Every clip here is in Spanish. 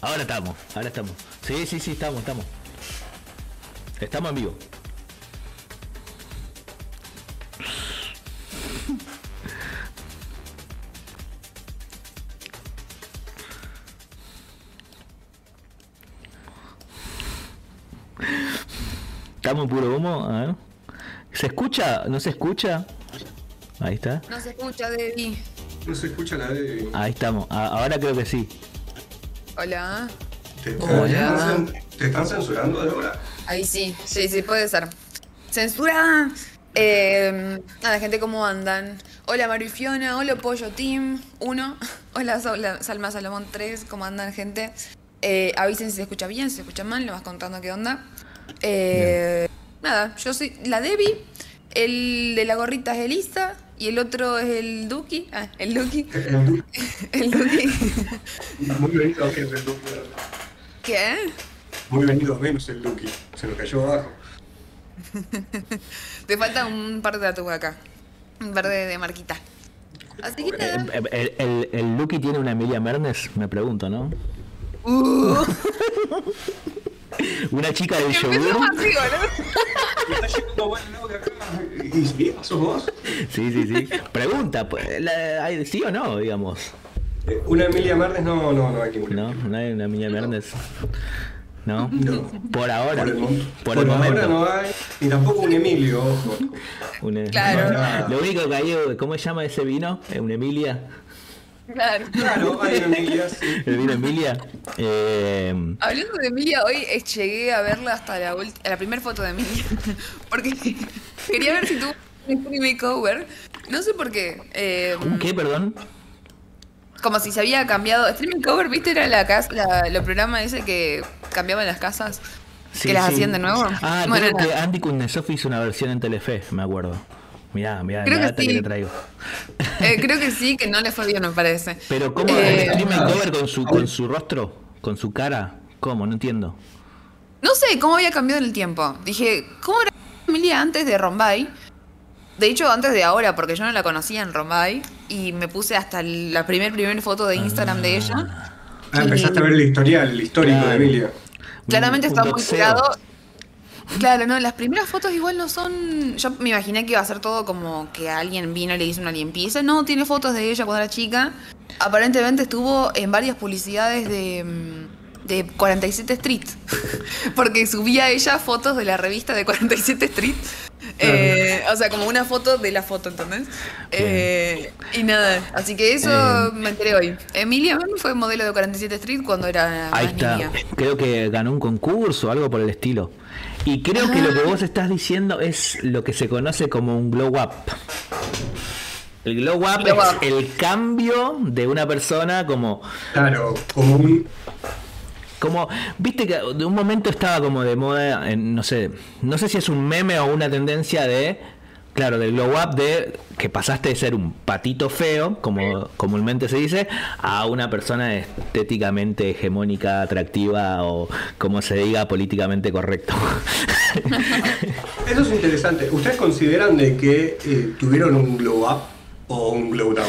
Ahora estamos, ahora estamos. Sí, sí, sí, estamos, estamos. Estamos en vivo. Estamos en puro humo, a ver. ¿Se escucha? ¿No se escucha? Ahí está. No se escucha, Debbie. No se escucha la de. Ahí estamos. A- Ahora creo que sí. Hola. ¿Te están, Hola. ¿Te están censurando de ahora? Ahí sí, sí, sí, puede ser. Censura. Eh, nada, gente, ¿cómo andan? Hola Mario y Fiona, hola Pollo Team 1, hola Salma Salomón 3, ¿cómo andan, gente? Eh, avisen si se escucha bien, si se escucha mal, le vas contando qué onda. Eh, nada, yo soy la Debbie, el de la gorrita es Elisa y el otro es el Duki. Ah, el Duki. El du- El Duki. Muy venido a menos el Duki. ¿Qué? Muy venido menos el Duki. Se nos cayó abajo. Te falta un par de tatuajes acá. Un par de, de marquita. Así que nada. Eh, El, el, el Lucky tiene una Emilia Mernes, me pregunto, ¿no? Uh, Una chica del empezamos yogur. así. ¿Sos vos? Sí, sí, sí. Pregunta, pues, ¿hay- ¿sí o no, digamos? Eh, Una Emilia Martes no, no, no hay ninguna. No, no hay una Emilia Mernes. ¿No? No. Por ahora. Por el, Por por el ahora momento. no hay. Ni tampoco un Emilio, ojo. Una- Claro. Lo único que hay, ¿cómo se llama ese vino? Eh, ¿Una Emilia? Claro. Claro, Emilia, sí. ¿El vino Emilia? Eh, Hablando de Emilia, hoy eh, llegué a verla hasta la, ulti- a la primera foto de Emilia. Porque quería ver si tuvo un makeover. No sé por qué. Eh, ¿Un qué, perdón? como si se había cambiado. Stream makeover, ¿viste? Era la casa, la, los programas ese que cambiaban las casas. que las hacían de nuevo. Ah, Bueno, creo que. Andy Kuznetsov hizo una versión en Telefe, me acuerdo. Mirá, mirá, Creo la que data sí. que le traigo. Eh, creo que sí, que no le fue bien, me parece. Pero ¿cómo? Eh, ¿El stream makeover con su, con su rostro? ¿Con su cara? ¿Cómo? No entiendo. No sé cómo había cambiado en el tiempo. Dije, ¿cómo era Emilia antes de Rombay? De hecho, antes de ahora, porque yo no la conocía en Rombay. Y me puse hasta la primer, primer foto de Instagram de ella. Ah, empezaste a ver el historial, el histórico Claro. de Emilia. Claramente Un- está muy doxeo. Claro, no, las primeras fotos igual no son. Yo me imaginé que iba a ser todo como que alguien vino y le hizo una limpieza. No, tiene fotos de ella cuando era chica. Aparentemente estuvo en varias publicidades de, mm, de 47 Street. Porque subía ella fotos de la revista de 47 Street. Eh, o sea, como una foto de la foto, ¿entendés? Eh, y nada, así que eso Eh. me enteré hoy. Emilia fue modelo de 47 Street cuando era Ahí más está. niña. Creo que ganó un concurso o algo por el estilo. Y creo que lo Ah. que vos estás diciendo es lo que se conoce como un glow up. El glow up Glow es up. el cambio de una persona como Claro, como un. Como, viste que de un momento estaba como de moda, en, no sé, no sé si es un meme o una tendencia de, claro, del glow up de que pasaste de ser un patito feo, como comúnmente se dice, a una persona estéticamente hegemónica, atractiva o como se diga políticamente correcto. Eso es interesante. ¿Ustedes consideran de que eh, tuvieron un glow up o un glow down?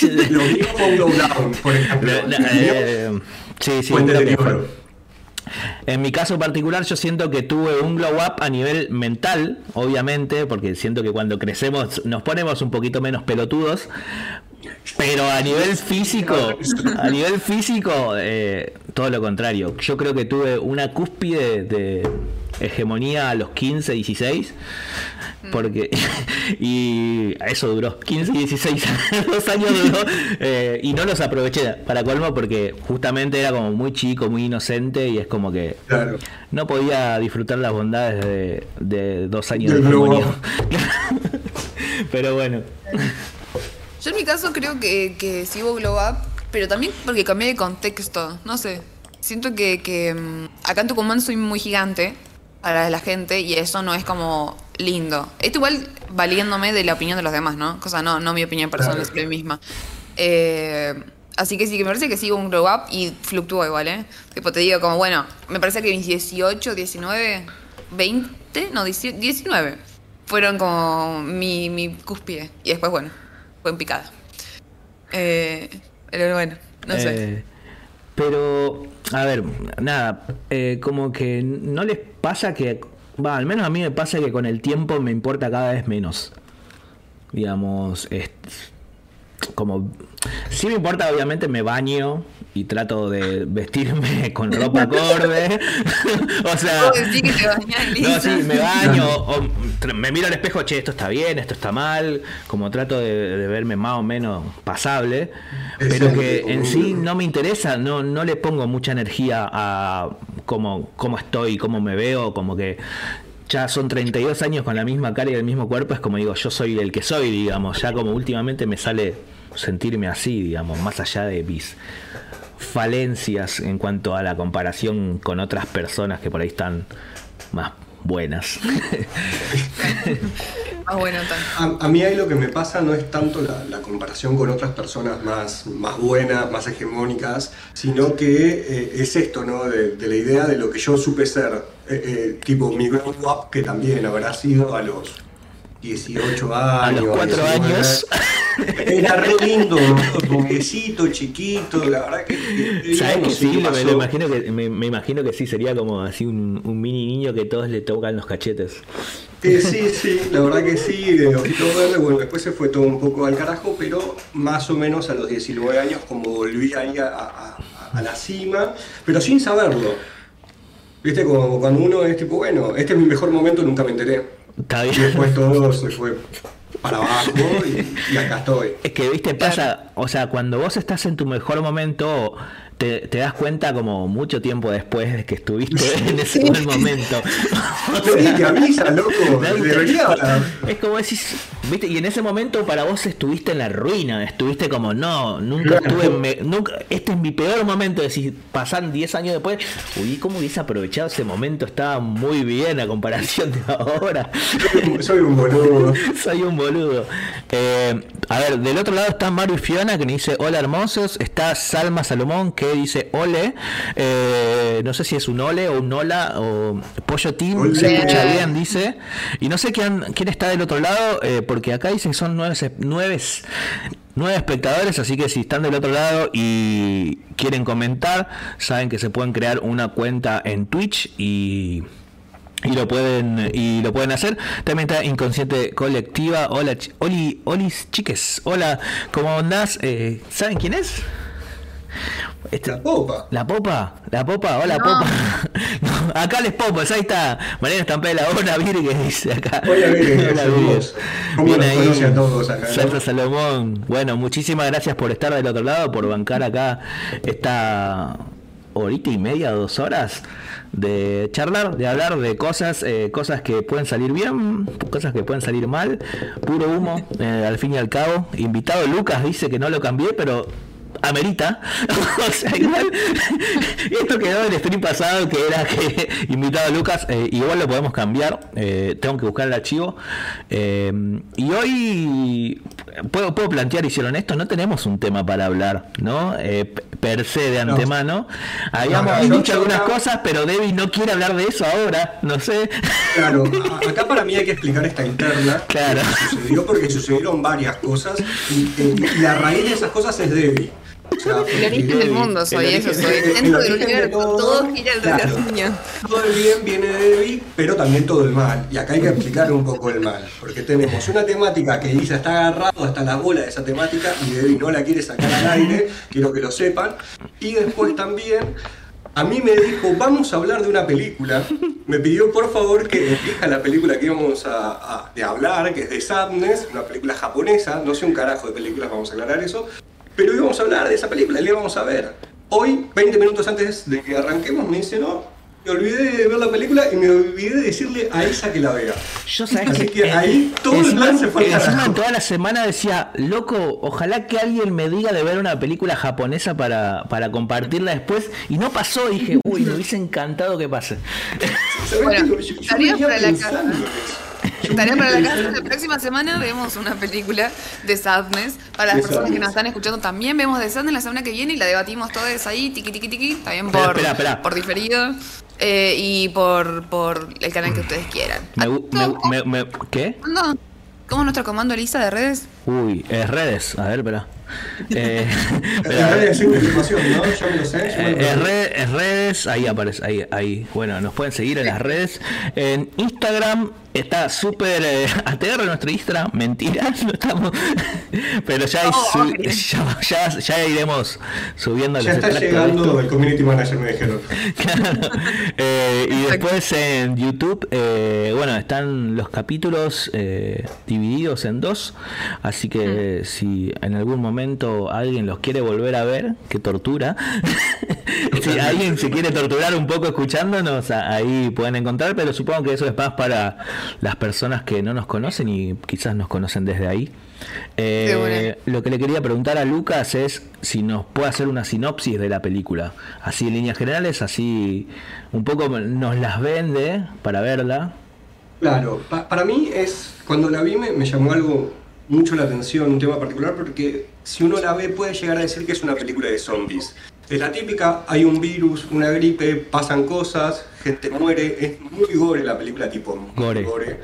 Lo fue un glow down, por ejemplo. La- la- eh, sí, sí, creo que deterioro. fue. En mi caso particular yo siento que tuve un glow up a nivel mental, obviamente, porque siento que cuando crecemos nos ponemos un poquito menos pelotudos, pero a nivel físico, a nivel físico, eh, todo lo contrario. Yo creo que tuve una cúspide de hegemonía a los 15, 16, porque y eso duró 15 y 16 dos años duró eh, y no los aproveché para colmo porque justamente era como muy chico muy inocente y es como que Claro. no podía disfrutar las bondades de, de dos años Del de up. pero bueno Yo en mi caso creo que, que sí hubo glow up, pero también porque cambié de contexto, no sé. Siento que, que mm, acá en Tucumán soy muy gigante para la gente y eso no es como lindo. Esto igual valiéndome de la opinión de los demás, ¿no? Cosa no, no mi opinión personal Claro. sobre mí misma. Eh, así que sí, que me parece que hubo un glow up y fluctúa igual, ¿eh? Tipo, te digo como, bueno, me parece que mis 18, 19, 20, no, 18, 19 fueron como mi, mi cúspide. Y después, bueno, fue en picada. Eh, pero bueno, no sé. Eh, Pero, a ver, nada, eh, como que no les pasa que, va, al menos a mí me pasa que con el tiempo me importa cada vez menos. Digamos, es, como, sí me importa, obviamente me baño y trato de vestirme con ropa acorde. o sea, no, sí, me baño, o me miro al espejo, che, esto está bien, esto está mal, como trato de, verme más o menos pasable, pero que en sí no me interesa, no, no le pongo mucha energía a cómo, cómo estoy, cómo me veo, como que ya son 32 años con la misma cara y el mismo cuerpo, es como digo, yo soy el que soy, digamos, ya como últimamente me sale sentirme así, digamos, más allá de mis falencias en cuanto a la comparación con otras personas que por ahí están más buenas. a, mí ahí lo que me pasa no es tanto la, comparación con otras personas más, más buenas, más hegemónicas, sino que eh, es esto, ¿no? De, la idea de lo que yo supe ser, eh, eh, tipo mi grow up, que también habrá sido a los 18 años. A los 4 años. Era re lindo, burguesito, chiquito, la verdad que. ¿Sabes que sí? Me, imagino que, me, imagino que sí, sería como así un, un, mini niño que todos le tocan los cachetes. Eh, sí, sí, la verdad que sí, de bueno, después se fue todo un poco al carajo, pero más o menos a los 19 años, como volví ahí a, a, a la cima, pero sin saberlo. Viste, como cuando uno es tipo, bueno, este es mi mejor momento, nunca me enteré. Y después todo se fue para abajo y, acá estoy. Es que, viste, pasa, o sea, cuando vos estás en tu mejor momento, te, das cuenta como mucho tiempo después de que estuviste en ese buen momento. avisa, loco. Es como decís, viste, y en ese momento para vos estuviste en la ruina, estuviste como, no, nunca estuve, nunca, este es mi peor momento, decir, pasan 10 años después, uy, ¿cómo hubiese aprovechado ese momento? Estaba muy bien a comparación de ahora. Soy un boludo. Soy un boludo. Eh, a ver, del otro lado está Mario y Fiona que me dice, hola hermosos, está Salma Salomón que dice ole, eh, no sé si es un ole o un hola o pollo team, se escucha bien, dice, y no sé quién, quién está del otro lado, eh, porque acá dicen que son nueve, nueve, nueve espectadores, así que si están del otro lado y quieren comentar, saben que se pueden crear una cuenta en Twitch y y lo pueden y lo pueden hacer. También está inconsciente colectiva. Hola oli olis chiques. Hola cómo andás eh, saben quién es este, la popa. La popa, la popa, hola popa. acá les popas, ahí está. Mariana Estampela, hola Viri que dice acá. Hola hola ¿Cómo los a todos acá? Salsa Salomón. Bueno, muchísimas gracias por estar del otro lado, por bancar acá esta horita y media, dos horas de charlar, de hablar de cosas, eh, cosas que pueden salir bien, cosas que pueden salir mal, puro humo, eh, al fin y al cabo. Invitado Lucas dice que no lo cambié, pero amerita. o sea, igual, esto quedó el stream pasado que era que invitado a Lucas, eh, igual lo podemos cambiar, eh, tengo que buscar el archivo. Eh, y hoy puedo, puedo plantear, hicieron esto, no tenemos un tema para hablar, ¿no? per se de antemano. Habíamos dicho algunas cosas, pero Debbie no quiere hablar de eso ahora, no sé. Claro, acá para mí hay que explicar esta interna. Claro. Sucedió porque sucedieron varias cosas y, y la raíz de esas cosas es Debbie el origen del mundo soy eso, soy dentro del universo, todo, gira alrededor Todo el bien viene de Debbie, pero también todo el mal. Y acá hay que explicar un poco el mal, porque tenemos una temática que Isa está agarrado hasta la bola de esa temática y Debbie no la quiere sacar al aire, quiero que lo sepan. Y después también a mí me dijo, vamos a hablar de una película. Me pidió por favor que elija la película que íbamos a, a hablar, que es de Sadness, una película japonesa. No sé un carajo de películas, vamos a aclarar eso. Pero íbamos a hablar de esa película, la íbamos a ver. Hoy, 20 minutos antes de que arranquemos, me dice, no, me olvidé de ver la película y me olvidé de decirle a esa que la vea. Yo sabes Así que, ahí todo el plan se fue Encima toda la semana decía, loco, ojalá que alguien me diga de ver una película japonesa para, para compartirla después. Y no pasó, y dije, uy, me hubiese encantado que pase. Bueno, yo, para la casa. Tarea para la casa. La próxima semana vemos una película de Sadness. Para las personas que nos están escuchando también vemos de Sadness la semana que viene y la debatimos todas ahí, tiqui tiqui tiqui. También por, por diferido. Eh, y por, por el canal que ustedes quieran. Me, me, ¿Qué? ¿Cómo es nuestro comando lista de redes? Uy, es redes. A ver, espera. Eh, pero, En redes sin información, ¿no? Yo me lo sé. yo me lo Eh, en sé. red- en redes, ahí aparece, ahí, ahí. Bueno, nos pueden seguir en las redes. En Instagram está súper eh, ATR nuestro Instagram, mentira, no estamos. Pero ya, Oh, ya, ya- ya iremos subiendo Ya los está llegando el community manager, me dijeron. Claro. Eh, y después en YouTube, eh, bueno, están los capítulos eh, divididos en dos, así que si en algún momento alguien los quiere volver a ver, que tortura, si alguien se quiere torturar un poco escuchándonos, a- ahí pueden encontrar, pero supongo que eso es más para las personas que no nos conocen y quizás nos conocen desde ahí. Eh, Sí, bueno. lo que le quería preguntar a Lucas es si nos puede hacer una sinopsis de la película, así en líneas generales, así un poco nos las vende para verla. Claro, pa- para mí es, cuando la vi me, me llamó algo mucho la atención, un tema particular, porque si uno la ve puede llegar a decir que es una película de zombies. Es la típica, hay un virus, una gripe, pasan cosas, gente muere, es muy gore la película, tipo muy Gore.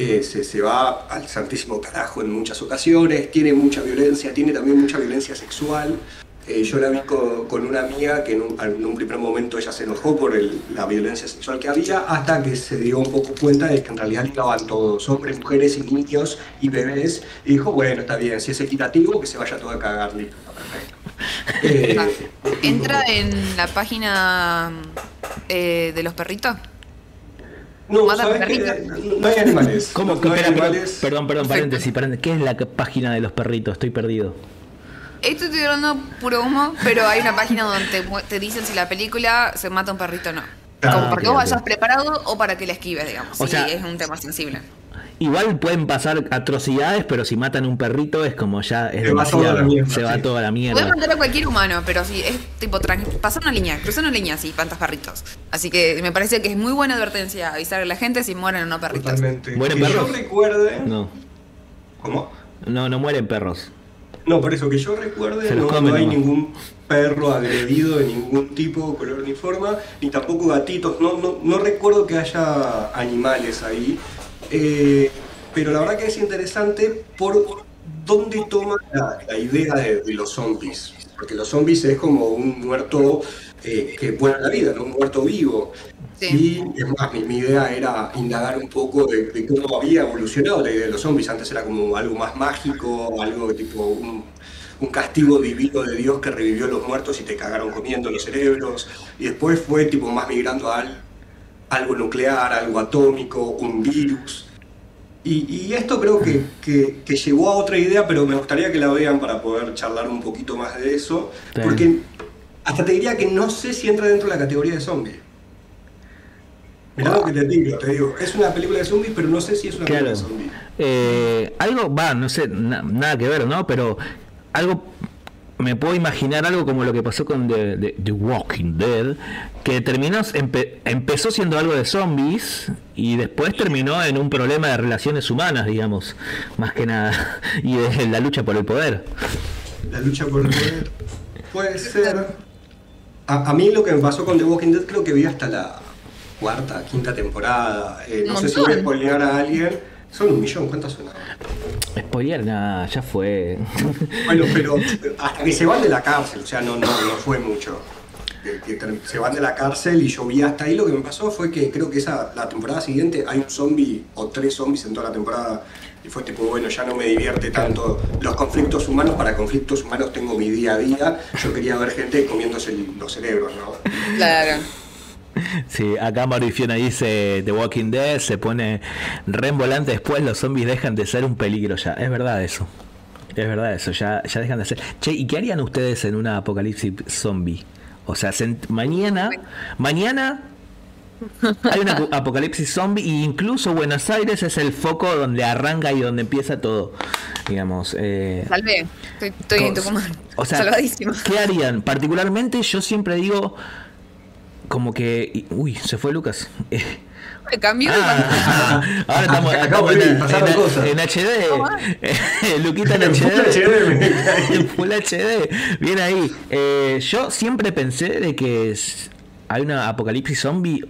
Eh, se, se va al santísimo carajo en muchas ocasiones, tiene mucha violencia, tiene también mucha violencia sexual. Eh, yo la vi con, con una amiga que en un, en un primer momento ella se enojó por el- la violencia sexual que había, hasta que se dio un poco cuenta de que en realidad estaban todos, hombres, mujeres y niños y bebés, y dijo, bueno, está bien, si es equitativo, que se vaya todo a cagar, listo, está perfecto. Eh, Ah, Entra en la página eh, de los perritos. no, hay animales. ¿Cómo? No, no hay animales. perdón, perdón, paréntesis, paréntesis. ¿Qué es la página de los perritos? Estoy perdido. Esto estoy hablando puro humo, pero hay una página donde te, dicen si la película se mata un perrito o no. Ah, Como para que vos vayas preparado o para que la esquives, digamos. O si sea- es un tema sensible. Igual pueden pasar atrocidades, pero si matan un perrito es como ya es Se va toda demasiado. la mierda, se va sí. toda la Puedes mierda. matar a cualquier humano, pero si es tipo pasar una línea, cruzar una línea, sí, pantas perritos. Así que me parece que es muy buena advertencia avisar a la gente si mueren o no perritos. Totalmente. ¿Mueren que perros? yo recuerde... No, ¿Cómo? no, no mueren perros. No, por eso que yo recuerde, no, hay nomás. ningún perro agredido de ningún tipo, color ni forma, ni tampoco gatitos. No, no, no recuerdo que haya animales ahí. Eh, pero la verdad que es interesante por dónde toma la, la idea de, de los zombies. Porque los zombies es como un muerto eh, que vuelve a la vida, ¿no? un muerto vivo. Sí. Y es más, mi, mi idea era indagar un poco de, de cómo había evolucionado la idea de los zombies. Antes era como algo más mágico, algo tipo un, un castigo divino de Dios que revivió a los muertos y te cagaron comiendo los cerebros. Y después fue tipo más migrando a al- algo nuclear, algo atómico, un virus. Y, y esto creo que, que, que llevó a otra idea, pero me gustaría que la vean para poder charlar un poquito más de eso. Sí. Porque hasta te diría que no sé si entra dentro de la categoría de zombie. Mirá lo que te digo, te digo, es una película de zombies, pero no sé si es una Claro. película de zombies. Eh, algo, va, no sé, na- nada que ver, ¿no? Pero algo, me puedo imaginar algo como lo que pasó con The, The- The Walking Dead, que terminó, empe- empezó siendo algo de zombies y después terminó en un problema de relaciones humanas, digamos, más que nada, y de la lucha por el poder. La lucha por el poder. Puede ser. A, a mí lo que me pasó con The Walking Dead creo que vi hasta la cuarta, quinta temporada. Eh, no sé si voy a spoilear a alguien. Son un millón, ¿cuántas son? Spoiler, nada, ya fue. Bueno, pero hasta que se van de la cárcel, o sea, no, no, no fue mucho. Que- que ter- se van de la cárcel y yo vi hasta ahí. Lo que me pasó fue que creo que esa, la temporada siguiente hay un zombie o tres zombies en toda la temporada. Y fue tipo, bueno, ya no me divierte tanto los conflictos humanos. Para conflictos humanos tengo mi día a día. Yo quería ver gente comiéndose los cerebros, ¿no? Claro. Sí, acá Maurifiona dice The Walking Dead se pone re en volante después los zombies dejan de ser un peligro ya. Es verdad eso. Es verdad eso, ya, ya dejan de ser. Che, ¿y qué harían ustedes en una apocalipsis zombie? O sea, se mañana, mañana hay una apo- apocalipsis zombie e incluso Buenos Aires es el foco donde arranca y donde empieza todo. Digamos, eh, Salve. Estoy, estoy en Tucumán. O sea, Salvadísimo. ¿qué harían? Particularmente yo siempre digo como que... Uy, se fue Lucas. Me cambió de Ah, ahora estamos, Acá estamos en, en- en HD. Luquita en En Full HD Full HD. Bien ahí. Eh, yo siempre pensé de que hay una apocalipsis zombie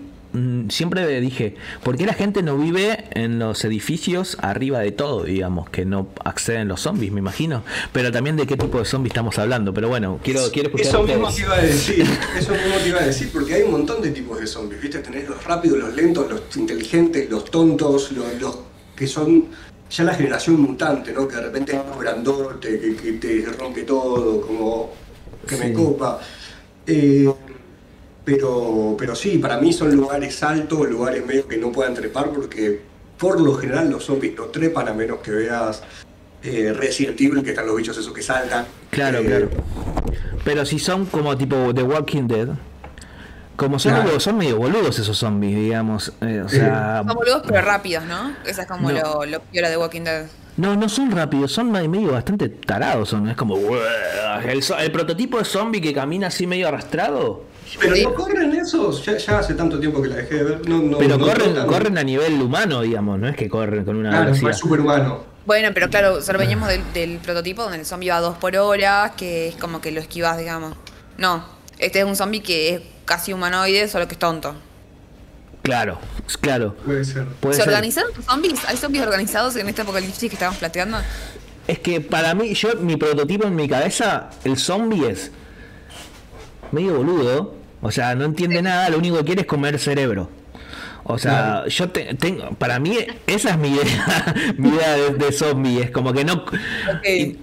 siempre dije, ¿por qué la gente no vive en los edificios arriba de todo, digamos, que no acceden los zombies, me imagino? Pero también de qué tipo de zombies estamos hablando. Pero bueno, quiero, quiero escuchar Eso mismo te iba a decir, eso mismo te iba a decir, porque hay un montón de tipos de zombies, ¿viste? Tenés los rápidos, los lentos, los inteligentes, los tontos, los, los que son ya la generación mutante, ¿no? Que de repente es grandote, que, que te rompe todo, como que me Sí. copa. Eh, pero, pero sí, para mí son lugares altos, lugares medio que no puedan trepar, porque por lo general los zombies no trepan a menos que veas eh, Resident Evil, que están los bichos esos que saltan. Claro, Eh, claro. Pero si son como tipo The Walking Dead, como son, Claro. medio, son medio boludos esos zombies, digamos. eh, o sea, Son boludos pero rápidos, ¿no? Esa es como No. lo, lo piola de Walking Dead. no, no son rápidos, son me- medio bastante tarados. Son, es como. El, el prototipo de zombie que camina así medio arrastrado. Pero Sí. no corren esos, ya, ya hace tanto tiempo que la dejé de ver. No, no, Pero no corren, corren a nivel humano, digamos, no es que corren con una Claro, velocidad. es superhumano. Bueno, pero claro, solo veníamos del, del prototipo donde el zombie va a dos por hora, que es como que lo esquivas, digamos. No, este es un zombie que es casi humanoide, solo que es tonto. Claro, claro. Puede ser. Puede ¿Se ser. organizaron los zombies? ¿Hay zombies organizados en este apocalipsis que estamos planteando? Es que para mí, yo, mi prototipo en mi cabeza, el zombie es medio boludo. O sea, no entiende nada, lo único que quiere es comer cerebro. O sea, yo te- tengo, para mí, esa es mi idea, mi idea de, de zombie. Es como que no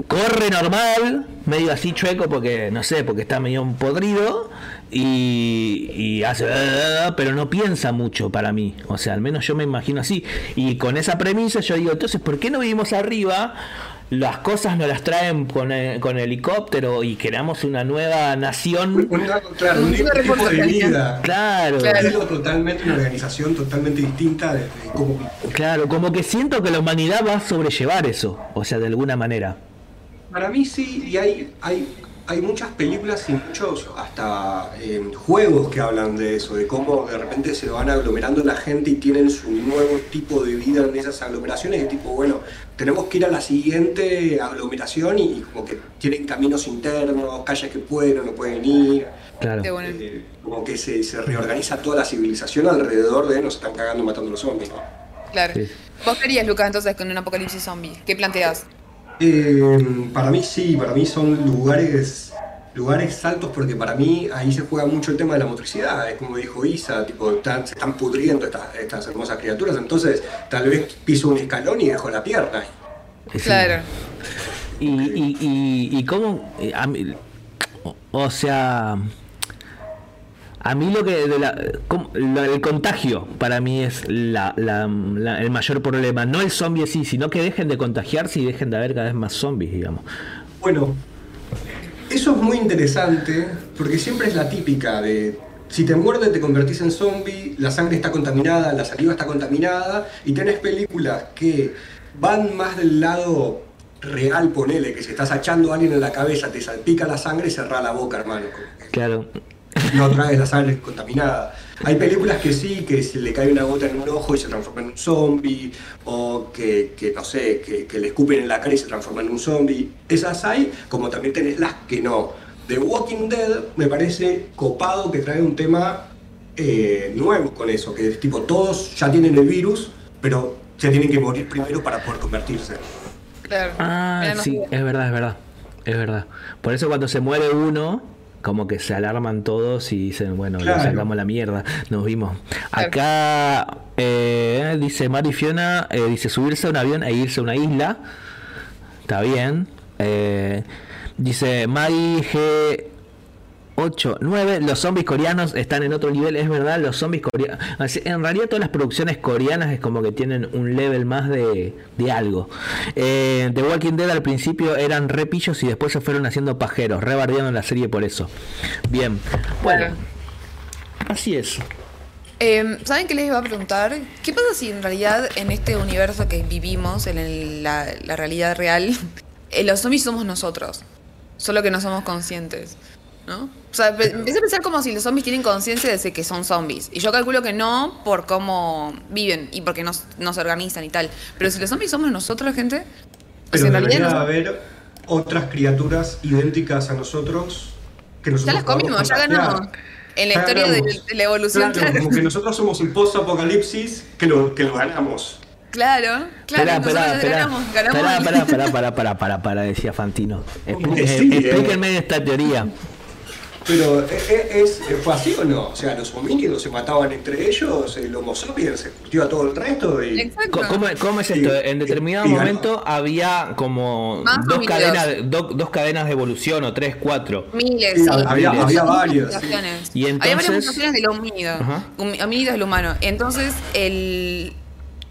corre normal, medio así chueco, porque no sé, porque está medio podrido y, y hace, pero no piensa mucho para mí. O sea, al menos yo me imagino así. Y con esa premisa, yo digo, entonces, ¿por qué no vivimos arriba? Las cosas nos las traen con, eh, con helicóptero y creamos una nueva nación. Una- claro, un Una tipo de responsabilidad. vida. Claro, Claro. Estilo totalmente, una organización totalmente distinta de, de cómo. claro, como que siento que la humanidad va a sobrellevar eso, o sea, de alguna manera. Para mí sí, y hay, hay, hay muchas películas y muchos hasta eh, juegos que hablan de eso, de cómo de repente se van aglomerando la gente y tienen su nuevo tipo de vida en esas aglomeraciones, de tipo, bueno, tenemos que ir a la siguiente aglomeración y, y como que tienen caminos internos, calles que pueden o no pueden ir. Claro. Eh, como que se, se reorganiza toda la civilización alrededor de nos están cagando matando los zombies. ¿no? Claro. Sí. ¿Vos querías, Lucas, entonces con un apocalipsis zombie? ¿Qué planteas? Eh, para mí sí, para mí son lugares lugares altos porque para mí ahí se juega mucho el tema de la motricidad, es como dijo Isa, tipo, están- se están pudriendo estas, estas hermosas criaturas, entonces tal vez piso un escalón y dejo la pierna. Sí. Claro. Y, y, y, y cómo, eh, a mí- o, o sea, a mí lo que, de la, el contagio para mí es la, la- la- el mayor problema, no el zombie sí, sino que dejen de contagiarse y dejen de haber cada vez más zombies, digamos. Bueno, eso es muy interesante porque siempre es la típica de si te muerde te convertís en zombie, la sangre está contaminada, la saliva está contaminada y tenés películas que van más del lado real, ponele, que si estás echando a alguien en la cabeza te salpica la sangre y cerrá la boca, hermano. Claro, No traes la sangre contaminada. Hay películas que sí, que se le cae una gota en un ojo y se transforma en un zombie, o que, que, no sé, que, que le escupen en la cara y se transforma en un zombie. Esas hay, como también tenés las que no. The Walking Dead me parece copado que trae un tema eh, nuevo con eso, que es tipo, todos ya tienen el virus, pero se tienen que morir primero para poder convertirse. Claro. Ah, sí, es verdad, es verdad. Es verdad. Por eso cuando se muere uno, como que se alarman todos y dicen, bueno, Claro. le sacamos la mierda, nos vimos. Acá eh, dice Mari Fiona, eh, dice subirse a un avión e irse a una isla. Está bien. Eh, dice Mari G. 8, 9, los zombies coreanos están en otro nivel, es verdad, los zombies coreanos. En realidad todas las producciones coreanas es como que tienen un level más de, de algo. Eh, The Walking Dead al principio eran repillos y después se fueron haciendo pajeros, rebardeando la serie por eso. Bien, bueno, así es. Eh, ¿Saben qué les iba a preguntar? ¿Qué pasa si en realidad en este universo que vivimos, en el- la, la realidad real, eh, los zombies somos nosotros? Solo que no somos conscientes. ¿No? O sea, pe- empecé a pensar como si los zombies tienen conciencia de que son zombies. Y yo calculo que no por cómo viven y porque no, no se organizan y tal. Pero si los zombies somos nosotros, gente. pues Pero realidad debería no- haber otras criaturas idénticas a nosotros que nosotros Ya las comimos, ya ganamos. en la Ya historia de, ganamos. de la evolución. Claro, Claro, como que nosotros somos un post-apocalipsis que lo, que lo ganamos. claro, claro. Esperá, esperá, esperá, esperá, esperá, esperá, esperá, decía Fantino. Eh. Explíquenme esta teoría. Pero ¿e- e- es, ¿fue así o no? O sea, los homínidos se mataban entre ellos, el Homo sapiens se curtió a todo el resto y... ¿Cómo, cómo es esto? Y- En determinado y momento había como dos cadenas, do- dos cadenas de evolución o tres, cuatro. Miles, Sí, sí. había- Miles. había varios, Mutaciones. Y Había varias entonces- mutaciones del homínido. Ajá. Homínido es el humano. Entonces, el,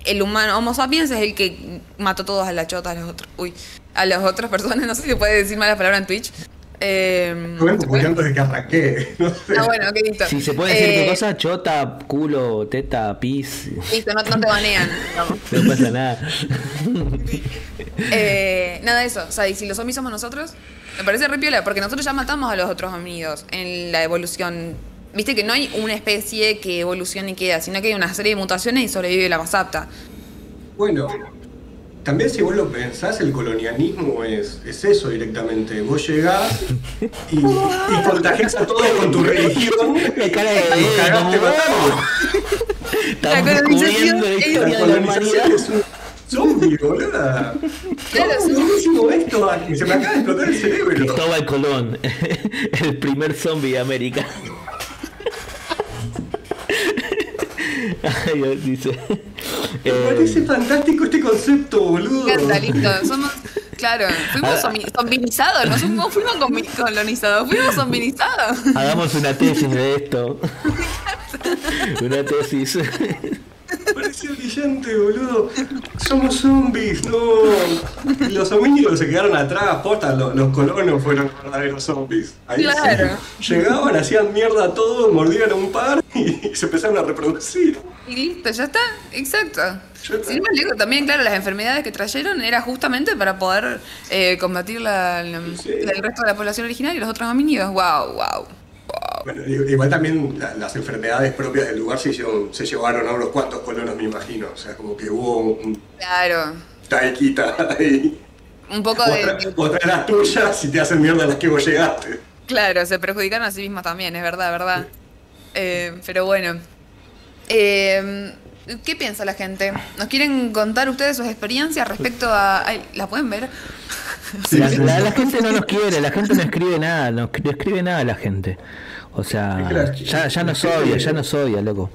el humano, Homo sapiens, es el que mató todos a la chota, a los otros. Uy, a las otras personas. No sé si puede decir malas palabras en Twitch. Eh, Fue antes de que arranqué, no sé. ah, bueno, ok, listo. Si se puede decir Eh, qué cosa, chota, culo, teta, pis. Listo, no, no te banean. No pasa nada. Eh, nada de eso. O sea, y si los zombies somos nosotros, me parece re piola, porque nosotros ya matamos a los otros homínidos en la evolución. Viste que no hay una especie que evolucione y queda, sino que hay una serie de mutaciones y sobrevive la más apta. Bueno, también si vos lo pensás, el colonialismo es, es eso directamente. Vos llegás y, y contagiás a todos con tu religión. La cara de y cagaste matando. La colonización es- historia La de la colonización humanidad. es un zombie, boluda. Claro, esto. Se me acaba de explotar el cerebro. Cristóbal Colón, el primer zombie de América. Dice. Me Eh, parece fantástico este concepto, boludo. Listo. Somos, claro, fuimos Ah. zombi- zombinizados, no fuimos, fuimos colonizados, fuimos zombinizados. hagamos una tesis de esto. una tesis. Me parece brillante, boludo. Somos zombies, no. Los homínidos se quedaron atrás, posta, los, los colonos fueron los verdaderos zombies. Ahí sí. Claro. Llegaban, hacían mierda a todo, mordían a un par y, se empezaron a reproducir. Y listo, ya está, exacto. Sin ir más lejos, también, claro, las enfermedades que trajeron era justamente para poder eh, combatir la, la- Sí. el resto de la población original y los otros homínidos. Wow, wow. Bueno, igual también la- las enfermedades propias del lugar se, hicieron- se llevaron a unos cuantos colonos, me imagino. O sea, como que hubo un Claro. taequita ahí. Un poco de. tra- vos traes las tuyas y te hacen mierda las que vos llegaste. Claro, se perjudicaron a sí mismos también, es verdad, verdad. Eh, pero bueno. Eh, ¿Qué piensa la gente? ¿Nos quieren contar ustedes sus experiencias respecto a... ay, ¿La pueden ver? Sí, La, gente no nos quiere, la gente no escribe nada, no escri- escribe nada la gente. O sea, ya, ya nos odia, ya nos odia, loco.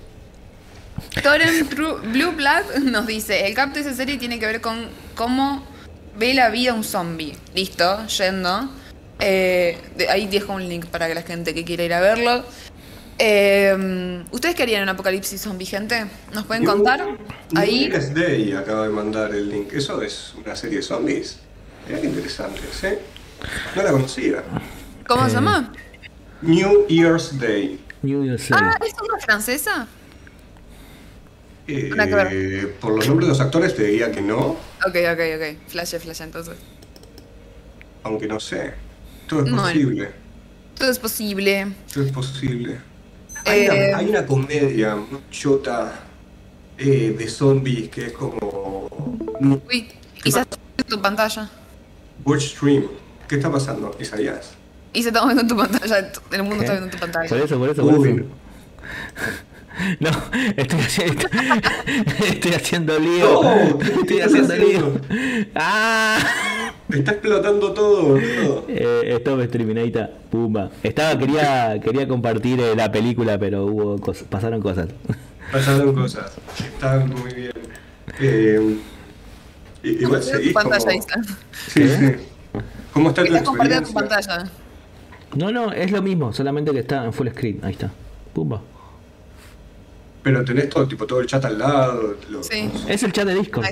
Toren Tru- Blue Blood nos dice, el cap de esa serie tiene que ver con cómo ve la vida un zombie. Listo, yendo. Eh, de- ahí dejo un link para que la gente que quiera ir a verlo. Eh, ¿Ustedes qué harían en un apocalipsis zombie, gente? ¿Nos pueden contar? Ahí. New Year's Day acaba de mandar el link. ¿Eso es una serie de zombies? Mirá qué interesante, ¿sí? No la conocía. ¿Cómo Eh, se llama? New Year's Day. New Year's Day. Ah, ¿es una francesa? Eh, ver. por los nombres de los actores te diría que no, Ok, ok, ok. Flash, flash, entonces. aunque no sé. Todo es No, posible. Todo es posible. Todo es posible. Hay, Eh, una, hay una comedia muy chota eh, de zombies que es como. Uy, quizás en tu pantalla. Watch Stream. ¿Qué está pasando, Isaías? Y se está moviendo en tu pantalla. El mundo ¿Qué? está viendo en tu pantalla. Por eso, por eso, por eso. No, estoy haciendo, estoy haciendo lío. No, ¿qué estoy haciendo? lío. ¡Ah! Está explotando todo, boludo. Eh, stop Streaminator, pumba. Estaba, quería, quería compartir eh, la película, pero hubo cosas, pasaron cosas. Pasaron cosas. Está muy bien. Eh, igual Tu seguís pantalla, como... Sí, sí. ¿Cómo está tu pantalla. No, no, es lo mismo, solamente que está en full screen. Ahí está. Pumba. Pero tenés todo, tipo, todo el chat al lado. lo- Sí. Es el chat de Discord.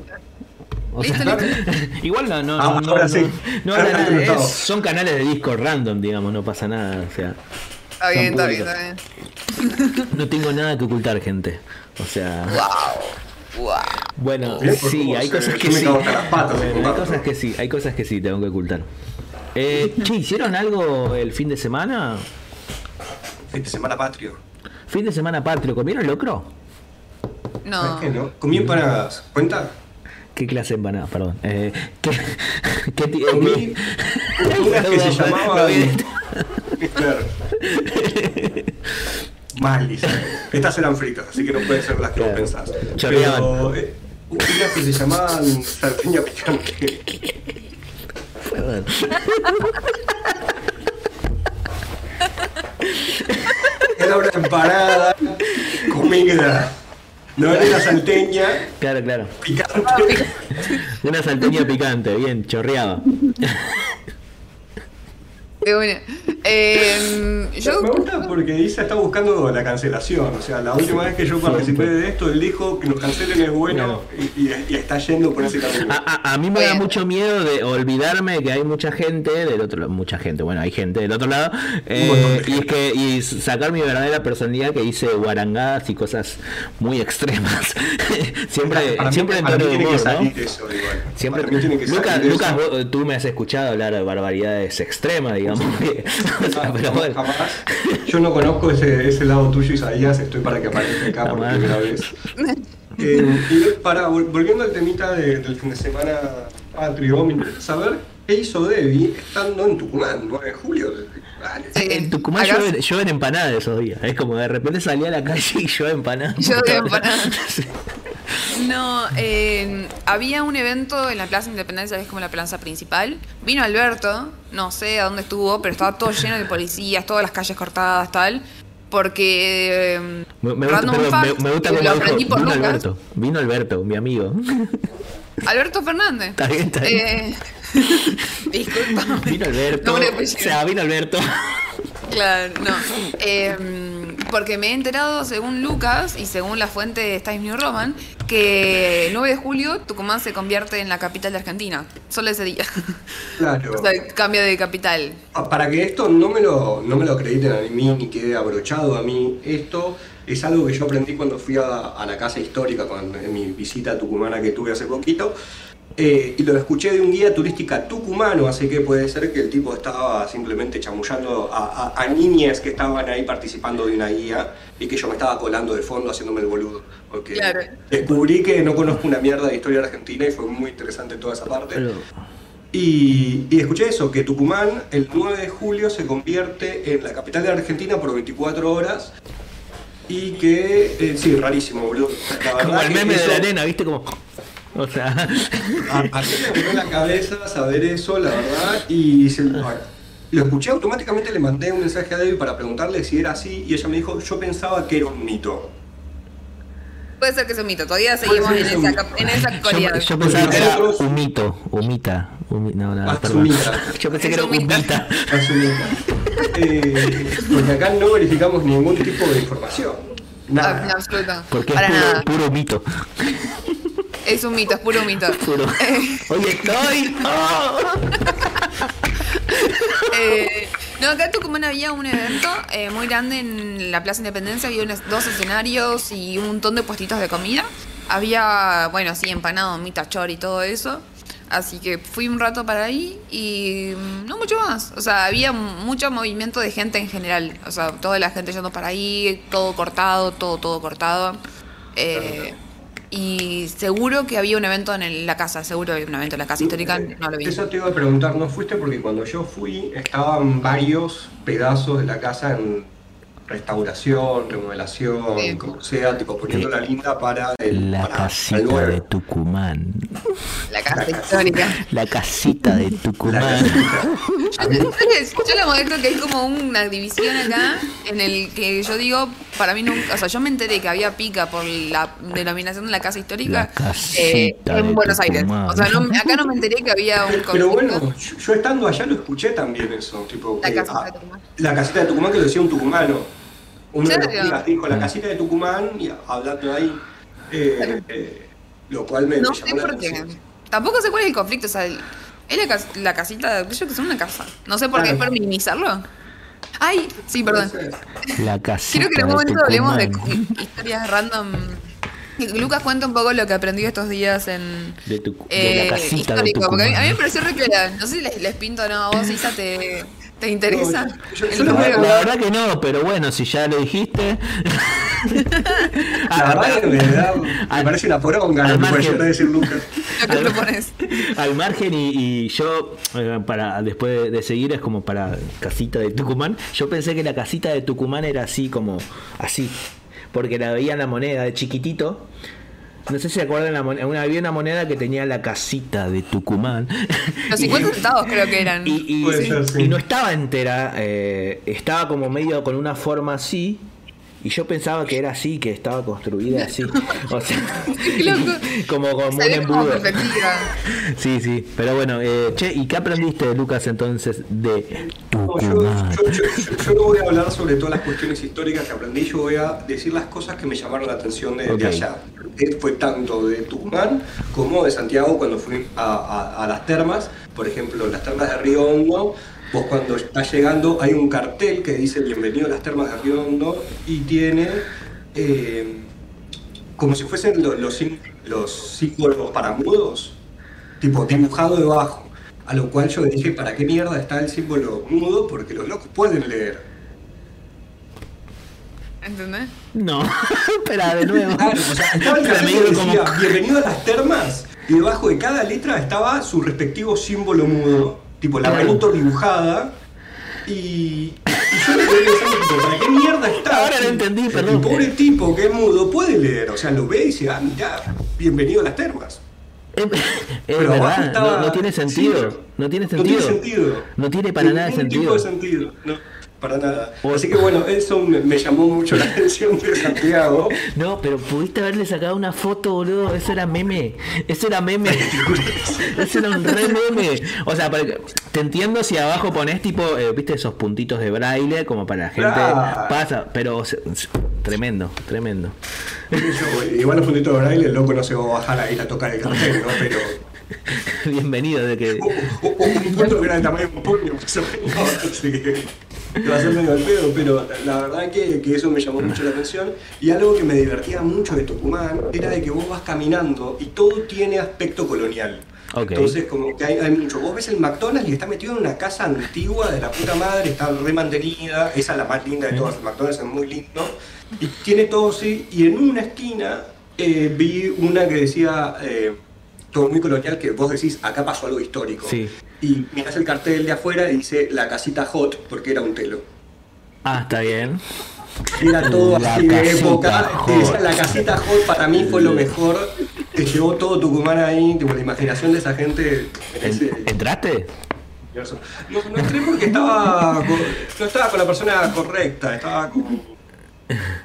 O sea, listo. igual no, no, Ah, no, ahora no, sí. no te nada, es- son canales de Discord random, digamos, no pasa nada, o sea, Está bien, está bien, está bien. no tengo nada que ocultar, gente. O sea, Wow. Wow. bueno, sí, hay se- cosas que sí. patas, Bueno, hay cosas que sí, hay cosas que sí tengo que ocultar. Eh, che, ¿hicieron algo el fin de semana? Fin de semana patrio. Fin de semana patrio, ¿comieron locro? No. ¿Sabes qué, no? Comí empanadas. ¿Cuenta? ¿Qué clase de empanada? Perdón. Eh, ¿qué, qué, ti- Comí qué- unas que se llamaban... Mal, dice. Estas eran fritas, así que no pueden ser las que vos Claro. pensás. Chorreaban. Pero eh, unas que se llamaban salteña picante. Era una empanada comida. No era la salteña Claro, claro. picante. Una salteña picante, bien, chorreaba. Eh, yo Me gusta porque Isa está buscando la cancelación. O sea, la última vez que yo participé de esto, él dijo que nos cancelen es bueno y, y- y está yendo por ese camino. A, a- a mí me da mucho miedo de olvidarme que hay mucha gente del otro lado, mucha gente, bueno, hay gente del otro lado, eh, y es que y sacar mi verdadera personalidad que hice guarangadas y cosas muy extremas. siempre Para mí- siempre en tono de tiene que humor, ¿no? eso, igual. Siempre Para mí tiene que Lucas, salir Lucas, eso. vos- tú me has escuchado hablar de barbaridades extremas, digamos. que- o sea, Ah, pero jamás, bueno. jamás. Yo no conozco ese, ese lado tuyo, Isaías, estoy para que aparezca acá por primera vez. Eh, y para, vol- volviendo al temita de- del fin de semana patrio, me interesa saber qué hizo Debbie estando en Tucumán, 9 de julio. Sí. En Tucumán Acá- llueven, llueven empanadas esos días. Es como de repente salí a la calle y llueve empanadas. Yo de empanadas. Sí. No, eh, había un evento en la Plaza Independencia, que es como la plaza principal. Vino Alberto, no sé a dónde estuvo, pero estaba todo lleno de policías, todas las calles cortadas, tal. Porque. eh, Me, me gusta, fact, me- me gusta lo dijo, aprendí por vino Lucas. Alberto, vino Alberto, mi amigo. Alberto Fernández. Está bien, está bien. Eh, disculpa. Vino Alberto, o sea, vino Alberto. Claro, no. Eh, porque me he enterado, según Lucas y según la fuente de Times New Roman, que el 9 de julio Tucumán se convierte en la capital de Argentina. Solo ese día. Claro. o sea, cambio de capital. Ah, Para que esto no me lo, no me lo acrediten a mí ni quede abrochado a mí, esto es algo que yo aprendí cuando fui a, a la casa histórica, cuando, en mi visita tucumana que tuve hace poquito, eh, y lo escuché de un guía turística tucumano, así que puede ser que el tipo estaba simplemente chamullando a, a, a niñas que estaban ahí participando de una guía y que yo me estaba colando de fondo haciéndome el boludo. Porque Claro. descubrí que no conozco una mierda de historia argentina y fue muy interesante toda esa parte. Pero, Y, y escuché eso, que Tucumán el 9 de julio se convierte en la capital de Argentina por 24 horas y que, eh, sí, rarísimo, boludo. La como el que meme de la nena, ¿viste? Como. O sea. A, a mí me voló la cabeza saber eso, la verdad, y se- lo escuché automáticamente, le mandé un mensaje a Debbie para preguntarle si era así y ella me dijo, yo pensaba que era un mito. Puede ser que sea un mito. Todavía seguimos en un esa, mito. en esa Yo, actualidad. yo pensaba que era Nosotros- humito, humita. humi- no, no, Ah. Yo pensé que era humita. Asumida. Eh, porque acá no verificamos ningún tipo de información. Ah, Nada. absoluto. Porque Para es puro, nada. puro mito. Es un mito, es puro mito. Puro. Eh, Oye, estoy. ¡Oh! Eh, no, acá en Tucumán había un evento eh, muy grande en la Plaza Independencia, había unos, dos escenarios y un montón de puestitos de comida. Había, bueno, sí, empanado, mita chor y todo eso. Así que fui un rato para ahí y no mucho más. O sea, había mucho movimiento de gente en general. O sea, toda la gente yendo para ahí, todo cortado, todo, todo cortado. Eh, y seguro que había un evento en el- la casa, seguro había un evento en la casa histórica, no lo vi. Eso te iba a preguntar, ¿no fuiste? Porque cuando yo fui estaban varios pedazos de la casa en restauración, remodelación, Sí. como sea, tipo poniéndola linda para el, La para el casita nuevo. de Tucumán. La casa histórica. La casita de La Tucumán. casita. A mí- ¿Sabes? Yo lo molesto que hay como una división acá en el que yo digo, para mí nunca, o sea, yo me enteré que había pica por la denominación de la casa histórica La eh, en de Buenos Aires. Tucumán. O sea, no- acá no me enteré que había un Pero conflicto. bueno, yo, yo estando allá lo escuché también eso, tipo... La que, casita ah, de Tucumán. La casita de Tucumán que lo decía un tucumano. Uno de los serio? días dijo la casita de Tucumán y hablando ahí, eh, eh, lo cual me, No me sé llamó por qué. Tampoco sé cuál es el conflicto, o sea, el- es la, cas- la casita, yo que es una casa. No sé por qué, Claro. por minimizarlo. Ay, sí, perdón. La casita Quiero que en un de momento hablemos de Tucumán. historias random. Lucas cuenta un poco lo que aprendió estos días en De, tu- de eh, la casita de histórico. Porque a mí, a mí me pareció re clara. No sé si les, les pinto o no. ¿A vos, Isa, te, te interesa? No, yo- yo La, la verdad que no, pero bueno, si ya lo dijiste. La verdad que me, da, me parece una poronga al lo que puede margen. a decir Lucas. Lo que propones. Al margen y, y yo, eh, para después de, de seguir, es como para casita de Tucumán. Yo pensé que la casita de Tucumán era así como así, porque la veía en la moneda de chiquitito. No sé si se acuerdan, la moneda, una, había una moneda que tenía la casita de Tucumán. Los 50 centavos creo que eran. Y, y- Puede ser, sí. y no estaba entera, eh, estaba como medio con una forma así. Y yo pensaba que era así, que estaba construida así. O sea, como como un embudo. Sí, sí, pero bueno, eh, che, ¿y qué aprendiste, Lucas, entonces de No, yo, Tucumán? yo- yo- yo no voy a hablar sobre todas las cuestiones históricas que aprendí, yo voy a decir las cosas que me llamaron la atención de, de Ok. allá. Fue tanto de Tucumán como de Santiago cuando fui a, a- a las termas, por ejemplo, las termas de Río Hondo. Vos cuando estás llegando hay un cartel que dice bienvenido a las termas de Río Hondo y tiene eh, como si fuesen lo- los, símbolos para mudos, tipo dibujado debajo. A lo cual yo dije, ¿para qué mierda está el símbolo mudo? Porque los locos pueden leer. ¿Entendés? No, espera, de nuevo. Claro, o sea, estaba el cartel que como- decía, bienvenido a las termas, y debajo de cada letra estaba su respectivo símbolo mudo, tipo la manito dibujada, y, y yo me quedé pensando, tipo, ¿para qué mierda está? Ahora lo entendí, El perdón. pobre tipo que es mudo puede leer, o sea, lo ve y dice, ah, mirá, bienvenido a las termas. Es, es Pero verdad, estaba- no, no tiene sí, sentido. pero no tiene No sentido. tiene sentido. No tiene para nada sentido. tipo de sentido. No, para nada. Así que bueno, eso me, me llamó mucho la atención de Santiago. No, pero pudiste haberle sacado una foto, boludo. Eso era meme. Eso era meme. Eso era un re meme. O sea, te entiendo si abajo pones tipo, eh, viste, esos puntitos de braille, como para la gente pasa. Pero o sea, tremendo, tremendo. Igual los puntitos de braille, el loco no se va a bajar ahí a tocar el cartel, ¿no? Pero Bienvenido de que. o un punto que era del tamaño de un puño, más o menos, así que va a ser medio al pedo, pero la verdad que, que eso me llamó mucho la atención. Y algo que me divertía mucho de Tucumán era de que vos vas caminando y todo tiene aspecto colonial. Entonces, como que hay, hay mucho. Vos ves el McDonald's y está metido en una casa antigua de la puta madre, está re mantenida, esa es la más linda de todas, el McDonald's es muy lindo. Y tiene todo así, y en una esquina eh, vi una que decía, eh, todo muy colonial, que vos decís, acá pasó algo histórico. Sí. Y mirás el cartel de afuera y dice la casita hot, porque era un telo. Ah, está bien. Era todo La así de época. decía, la casita hot para mí fue lo mejor que llevó todo Tucumán ahí, tipo, la imaginación de esa gente. ¿Entraste? No, no entré porque estaba con, no estaba con la persona correcta, estaba con,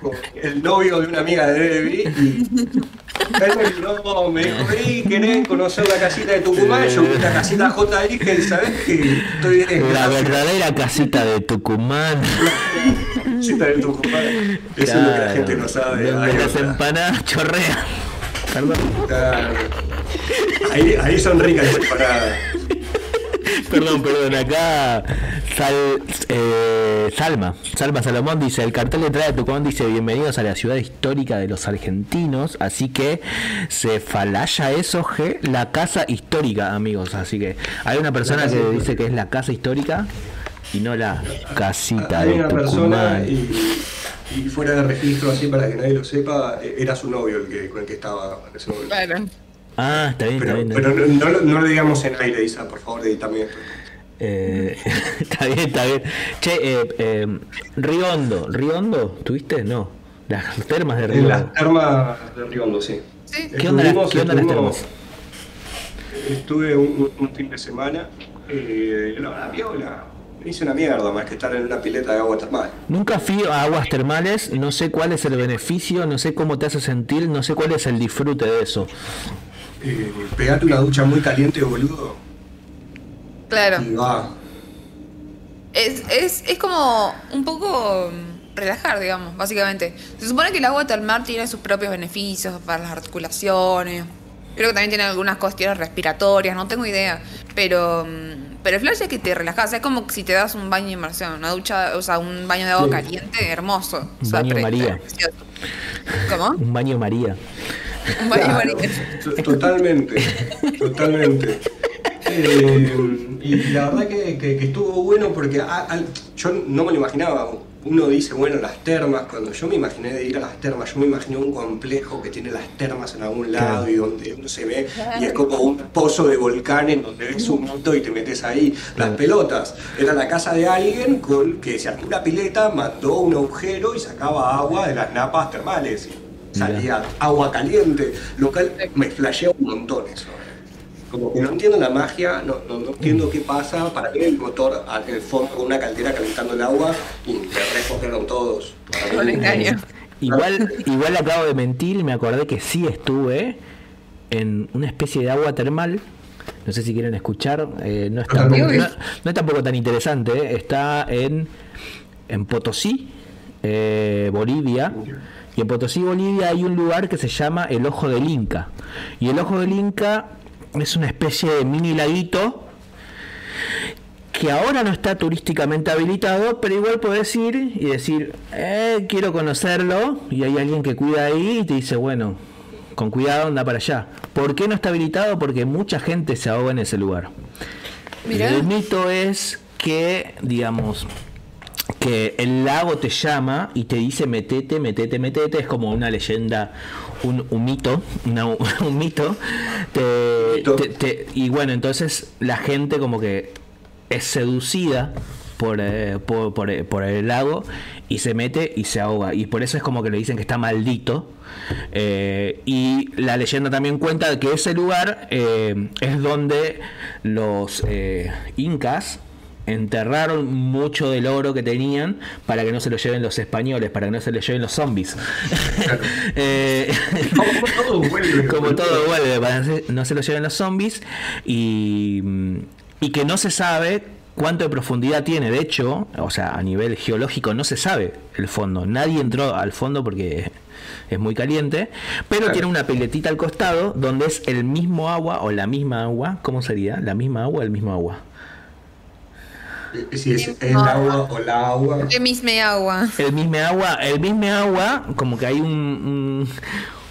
con el novio de una amiga de Debbie y él me dijo, "Ey, ¿querés conocer la casita de Tucumán? Yo vi la casita J. dije, ¿sabes que Estoy en La la verdadera casita de Tucumán. casita de Tucumán. Eso es lo que la gente no sabe. Hay las empanadas chorrean. Perdón. Claro. Ahí, ahí son ricas las empanadas. Perdón, perdón, acá Sal, eh, Salma, Salma Salomón dice, el cartel de entrada de Tucumán dice bienvenidos a la ciudad histórica de los argentinos, así que se falaya eso, G, la casa histórica, amigos, así que hay una persona que dice que es la casa histórica y no la casita Hay de una persona y, y fuera de registro, así para que nadie lo sepa, eh, era su novio el que, con el que estaba en ese momento. Ah, está bien, está Pero, bien. está pero bien. no, no, lo- no lo digamos en aire, Isa, por favor, editame esto. Eh, está bien, está bien. Che, eh, eh, ¿Río Hondo tuviste? No, las termas de Hondo. las termas de Riondo, sí. Sí. ¿Qué onda, Estuvimos- qué onda las termas? Estuve un, fin de semana, eh, la, la viola, me hice una mierda más que estar en una pileta de agua termal. Nunca fui a aguas termales, no sé cuál es el beneficio, no sé cómo te hace sentir, no sé cuál es el disfrute de eso. Eh, pegate una ducha muy caliente, boludo, Claro. y va. Es, es, es como un poco mm, relajar, digamos, básicamente. Se supone que el agua termal tiene sus propios beneficios para las articulaciones. Creo que también tiene algunas cuestiones respiratorias, no tengo idea. Pero, mm, pero el flash es que te relajas. Es como si te das un baño de inmersión, una ducha, o sea, un baño de agua Sí. caliente, hermoso. Un O sea, baño pre- María. ¿Cómo? Un baño María. Claro, Totalmente, totalmente. Eh, y la verdad que, que- que estuvo bueno porque a- yo no me lo imaginaba. Uno dice, bueno, las termas, cuando yo me imaginé de ir a las termas, yo me imaginé un complejo que tiene las termas en algún lado y donde uno se ve, y es como un pozo de volcán en donde ves un montón y te metes ahí. Las pelotas, era la casa de alguien con, que se armó una pileta, mandó un agujero y sacaba agua de las napas termales. Salía agua caliente, lo cual me flashea un montón eso como que no entiendo la magia, no, no, no entiendo qué pasa para ver el motor en el fondo con una caldera calentando el agua y te recogieron todos. Con engaño. Igual, igual acabo de mentir me acordé que sí estuve en una especie de agua termal. No sé si quieren escuchar. eh, no, es tampoco, no, no es tampoco tan interesante. eh, Está en, en Potosí, eh, Bolivia. Y en Potosí, Bolivia, hay un lugar que se llama el Ojo del Inca. Y el Ojo del Inca es una especie de mini laguito que ahora no está turísticamente habilitado, pero igual puedes ir y decir, eh, quiero conocerlo, y hay alguien que cuida ahí y te dice, bueno, con cuidado anda para allá. ¿Por qué no está habilitado? Porque mucha gente se ahoga en ese lugar. Mirá. El mito es que, digamos, que el lago te llama y te dice metete, metete, metete, es como una leyenda, un, un mito, un mito. Te- Mito. te- te- y bueno, entonces la gente como que es seducida por, eh, por, por, eh, por el lago y se mete y se ahoga. Y por eso es como que le dicen que está maldito. Eh, y la leyenda también cuenta que ese lugar eh, es donde los incas enterraron mucho del oro que tenían para que no se lo lleven los españoles, para que no se lo lleven los zombies. Eh, Como todo vuelve. como todo vuelve, para que no se- lo lleven los zombies y, y que no se sabe cuánto de profundidad tiene. De hecho, o sea, a nivel geológico no se sabe el fondo. Nadie entró al fondo porque es muy caliente, pero Claro. tiene una piletita al costado donde es el mismo agua o la misma agua. ¿Cómo sería? ¿La misma agua o el mismo agua? Si es el agua o la agua. ¿Qué misma agua? El mismo agua, el mismo agua, como que hay un, un,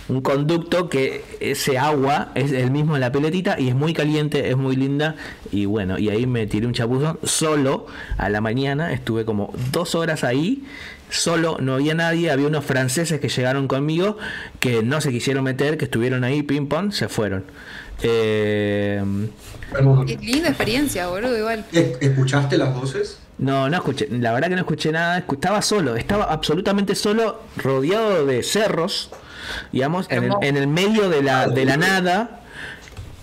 un conducto que ese agua es el mismo en la peletita y es muy caliente, es muy linda y bueno, y ahí me tiré un chapuzón solo a la mañana, estuve como dos horas ahí, solo, no había nadie, había unos franceses que llegaron conmigo que no se quisieron meter, que estuvieron ahí, ping pong, se fueron. Eh, Qué linda experiencia, boludo, igual. ¿Es- ¿Escuchaste las voces? No, no escuché, la verdad que no escuché nada, estaba solo, estaba absolutamente solo, rodeado de cerros, digamos, en el, Hermoso. en el medio de la, de la nada.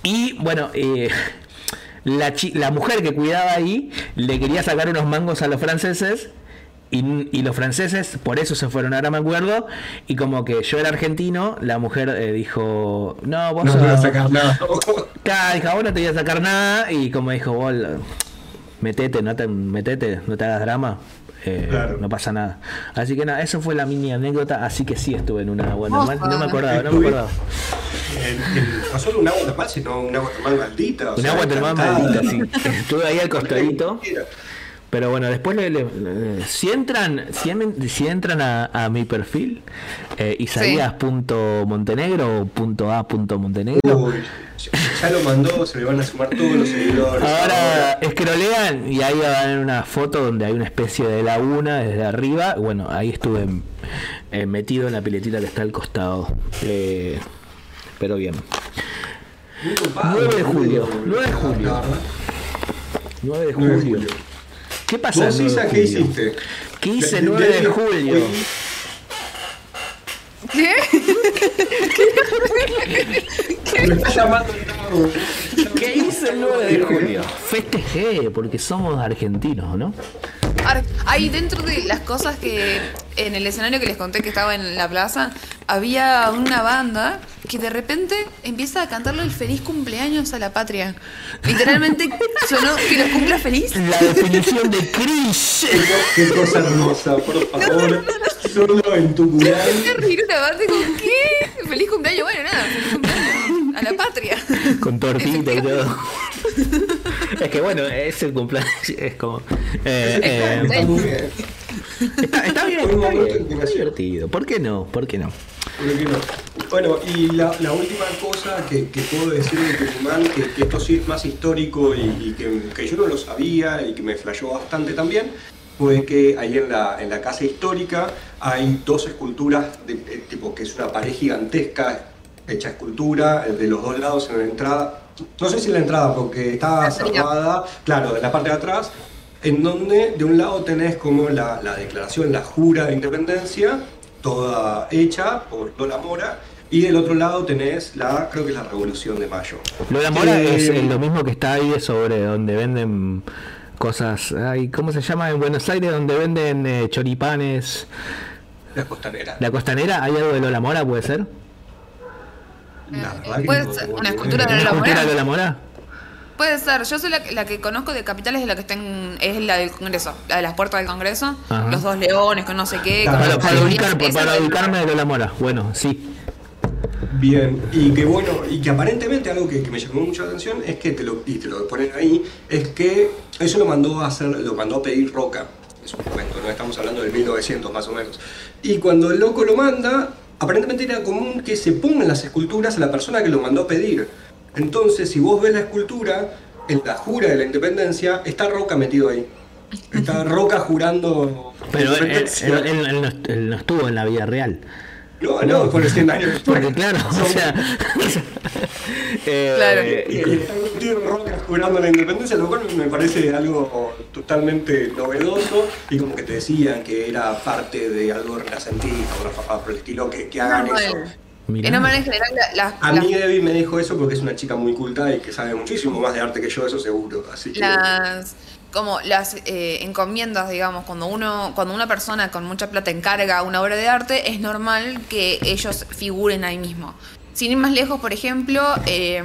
Y bueno, eh, la, chi- la mujer que cuidaba ahí le quería sacar unos mangos a los franceses. Y, y los franceses por eso se fueron, ahora me acuerdo. Y como que yo era argentino, la mujer eh, dijo: No, vos No sos- te voy a sacar nada. Claro, dijo, vos no te voy a sacar nada. Y como dijo, vos, metete, no te, metete, no te hagas drama. eh, Claro. No pasa nada. Así que nada, eso fue la mini anécdota. Así que sí estuve en una agua normal. No me acordaba, no me acordaba. En- no solo un agua normal, sino un agua termal maldita. o Un sea, agua termal maldita, sí. Estuve ahí al costadito. Pero bueno, después le- le- le- si entran, si, en- si entran a, a mi perfil, eh, isaías.montenegro o punto a punto montenegro, Uy, ya lo mandó, se le van a sumar todos los seguidores. Ahora escrolean y ahí van una foto donde hay una especie de laguna desde arriba. Bueno, ahí estuve eh, metido en la piletita que está al costado. Eh, pero bien. Muy copado, 9 de julio, 9 de julio. La verdad. 9 de 9 de julio. ¿Qué pasa? ¿Vos, el 9 Isa, qué hiciste? ¿Qué hice el de- 9 de de- julio? hoy- ¿Qué? Me está llamando. ¿Qué hice el 9 de julio? Festejé, porque somos argentinos, ¿no? Ahora, Ahí dentro de las cosas que en el escenario que les conté que estaba en la plaza, había una banda que de repente empieza a cantarle el feliz cumpleaños a la patria. Literalmente sonó que los cumpla feliz. La definición de cringe. Qué cosa hermosa, por favor. Solo en tu cumpleaños. una con ¿qué? Feliz cumpleaños, bueno, nada, feliz cumpleaños a la patria. Con tortita y todo. Es que bueno, es el cumpleaños. Es como. eh, eh, Está bien. está, está bien, divertido. ¿Por qué no? ¿Por qué no? ¿Por qué no? Bueno, y la, la última cosa que, que puedo decir de Tucumán, que, que esto sí es más histórico y, y que, que yo no lo sabía y que me flasheó bastante también, fue que ahí en la, en la casa histórica hay dos esculturas, de, de tipo que es una pared gigantesca hecha escultura, de los dos lados en la entrada, no sé si en la entrada porque salida. cerrada, claro, de la parte de atrás, en donde de un lado tenés como la, la declaración, la jura de independencia, toda hecha por Lola Mora, y del otro lado tenés la, creo que es la Revolución de Mayo. Lola Mora Eh, es eh, lo mismo que está ahí sobre donde venden cosas. Ay, ¿Cómo se llama en Buenos Aires? Donde venden eh, choripanes. La costanera. La costanera, ¿hay algo de Lola Mora? ¿Puede ser? La que Puede ser una escultura de ¿Una Lola escultura Mora? de? Puede ser, yo soy la, la que conozco de capitales, es la que está en, es la del Congreso, la de las puertas del Congreso, Ajá. los dos leones con no sé qué. Claro, Para, para, ubicar- para la- ubicarme de Lola Mora. Bueno, sí. Bien, y que bueno, y que aparentemente algo que, que me llamó mucho la atención es que te lo, y te lo ponen ahí, es que eso lo mandó a hacer, lo mandó a pedir Roca, es un cuento, ¿no? Estamos hablando del 1900 más o menos. Y cuando el loco lo manda, aparentemente era común que se pongan las esculturas a la persona que lo mandó a pedir. Entonces, si vos ves la escultura, en la jura de la independencia, está Roca metido ahí. Está Roca jurando. Pero él, él- independencia. él- él- él no, él no estuvo en la vida real. No, no, por los 100 años después. Porque claro, o sea. eh, Claro. Y y estar metido en roca jurando la independencia, lo cual me parece algo totalmente novedoso y como que te decían que era parte de algo renacentista o una fafada por el estilo, que, que hagan eso. En general la- A mí Debbie me dijo eso porque es una chica muy culta y que sabe muchísimo más de arte que yo, eso seguro. Así que las como las eh, encomiendas, digamos, cuando uno, cuando una persona con mucha plata encarga una obra de arte, es normal que ellos figuren ahí mismo. Sin ir más lejos, por ejemplo, eh,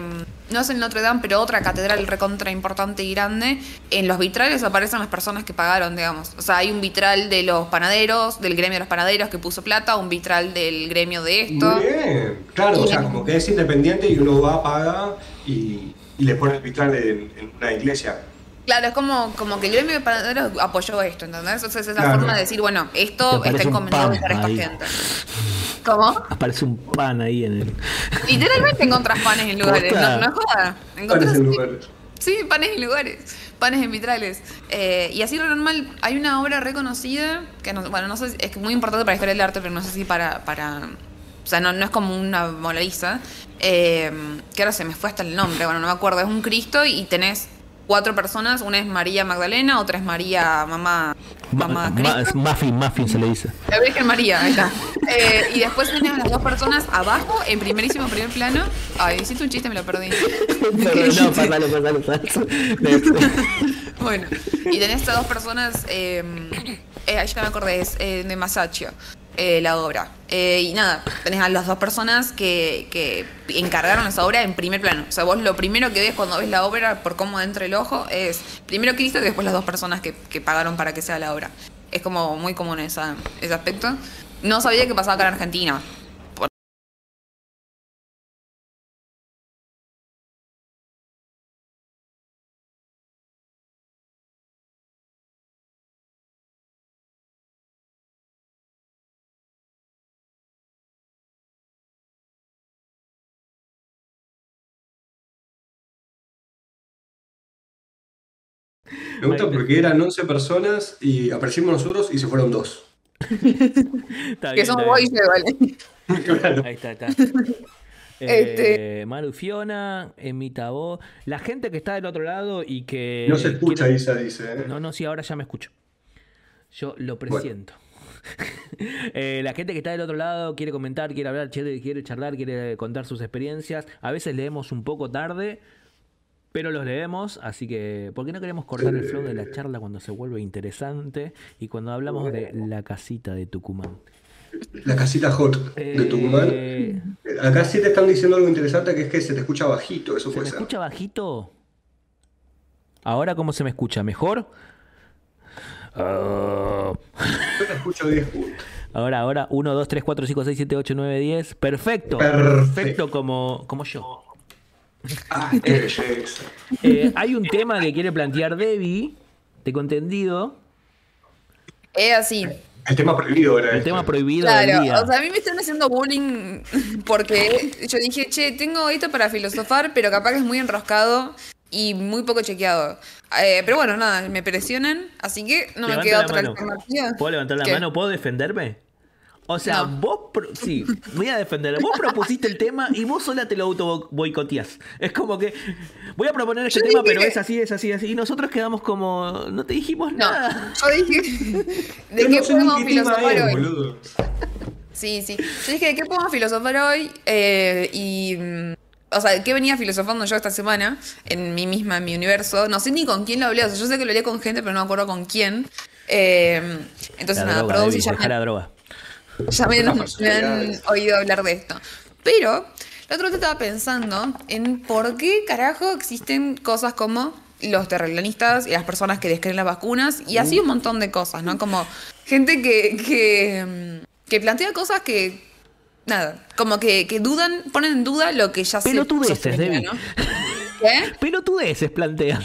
no es en Notre Dame, pero otra catedral recontra importante y grande, en los vitrales aparecen las personas que pagaron, digamos. O sea, hay un vitral de los panaderos, del gremio de los panaderos que puso plata, un vitral del gremio de esto. Bien, claro, o sea, como que es independiente y uno va, paga y, y le pone el vitral en, en una iglesia. Claro, es como, como que el gremio de panaderos apoyó esto, ¿entendés? Entonces es la Claro. forma de decir, bueno, esto está encomendado para esta ahí. gente. ¿Cómo? Aparece un pan ahí en el. Literalmente encontrás panes en lugares, no, no es joda. ¿Cuál es Encontrás, el lugar? sí, panes en lugares, panes en vitrales. Eh, y así lo normal, hay una obra reconocida, que no, bueno, no sé, si- es que muy importante para la historia del arte, pero no sé si para, para o sea, no, no es como una Mona Lisa, eh, que ahora se me fue hasta el nombre, bueno, no me acuerdo, es un Cristo y tenés cuatro personas, una es María Magdalena, otra es María Mamá, Mamá Ma- muffin, muffin se le dice. La Virgen María, ahí está. Eh, y después tenés a las dos personas abajo, en primerísimo primer plano. Ay, hiciste un chiste, me lo perdí. no, pasalo, pasalo, pasalo. Bueno, y tenés estas dos personas, eh, eh, ahí ya me acordé, es eh, de Masaccio, eh, la obra. Eh, y nada, tenés a las dos personas que, que encargaron esa obra en primer plano. O sea, vos lo primero que ves cuando ves la obra, por cómo entra el ojo, es primero Cristo y después las dos personas que, que pagaron para que sea la obra. Es como muy común esa, ese aspecto. No sabía que pasaba acá en Argentina. Me gusta porque eran 11 personas y aparecimos nosotros y se fueron dos. Está Que somos está vos y yo, ¿vale? Claro. Ahí está, está. Este- Eh, Maru Fiona, Emita voz. La gente que está del otro lado y que. No se escucha, quiere- Isa dice. ¿eh? No, no, sí, ahora ya me escucho. Yo lo presiento. Eh, la gente que está del otro lado quiere comentar, quiere hablar, quiere, quiere charlar, quiere contar sus experiencias. A veces leemos un poco tarde, pero los leemos, así que ¿por qué no queremos cortar el flow de la charla cuando se vuelve interesante y cuando hablamos de la casita de Tucumán? La casita hot de Tucumán. Eh, Acá sí te están diciendo algo interesante que es que se te escucha bajito, eso ¿Se me puede ser. escucha bajito? ¿Ahora cómo se me escucha? ¿Mejor? Ah. Yo te escucho 10 puntos. Ahora, ahora, 1, 2, 3, 4, 5, 6, 7, 8, 9, 10. Perfecto. Perfecto. como, como yo. Ah, qué belleza. Eh, hay un tema que quiere plantear Debbie, tengo entendido. Es así. El tema prohibido era El este. tema prohibido del Claro, día. o sea, a mí me están haciendo bullying porque yo dije, che, tengo esto para filosofar, pero capaz que es muy enroscado y muy poco chequeado. Eh, pero bueno, nada, me presionan, así que no me queda otra mano. alternativa. ¿Puedo levantar la ¿Qué? mano? ¿Puedo defenderme? O sea, No. vos, pro- sí, voy a defenderlo. Vos propusiste el tema y vos sola te lo auto boicoteás. Es como que voy a proponer este Yo tema, dije pero que- es así, es así, así. Y nosotros quedamos como, no te dijimos No, nada. yo dije, ¿de Yo qué no podemos qué filosofar es, hoy? boludo. Sí, sí. Yo dije, ¿de qué podemos filosofar hoy? Eh, y. mm, O sea, ¿qué venía filosofando yo esta semana? En mí misma, en mi universo. No sé ni con quién lo hablé. O sea, yo sé que lo hablé con gente, pero no me acuerdo con quién. Eh, entonces, La nada, droga, si ya la droga. Ya me han, me oído hablar de esto. Pero, la otra vez estaba pensando en por qué carajo existen cosas como los terraplanistas y las personas que descreen las vacunas y así un montón de cosas, ¿no? Como gente que, que, mm, que plantea cosas que, nada, como que, que dudan, ponen en duda lo que ya se Pelotudeces, sostenía, Debbie. ¿no? ¿Qué? Pelotudeces plantea.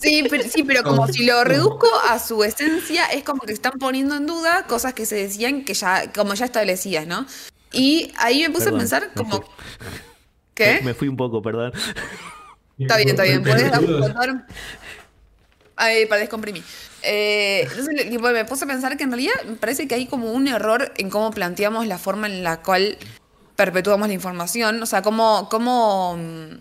Sí, pero, sí, pero como si lo reduzco a su esencia, es como que están poniendo en duda cosas que se decían que ya, como ya establecidas, ¿no? Y ahí me puse Perdón, a pensar me como. fui. ¿Qué? Me fui un poco, perdón. Está bien, está bien. Podés Pelotudos. contar. Ay, para descomprimir. Eh, entonces, tipo, me puse a pensar que en realidad me parece que hay como un error en cómo planteamos la forma en la cual perpetuamos la información. O sea, cómo, cómo, mm,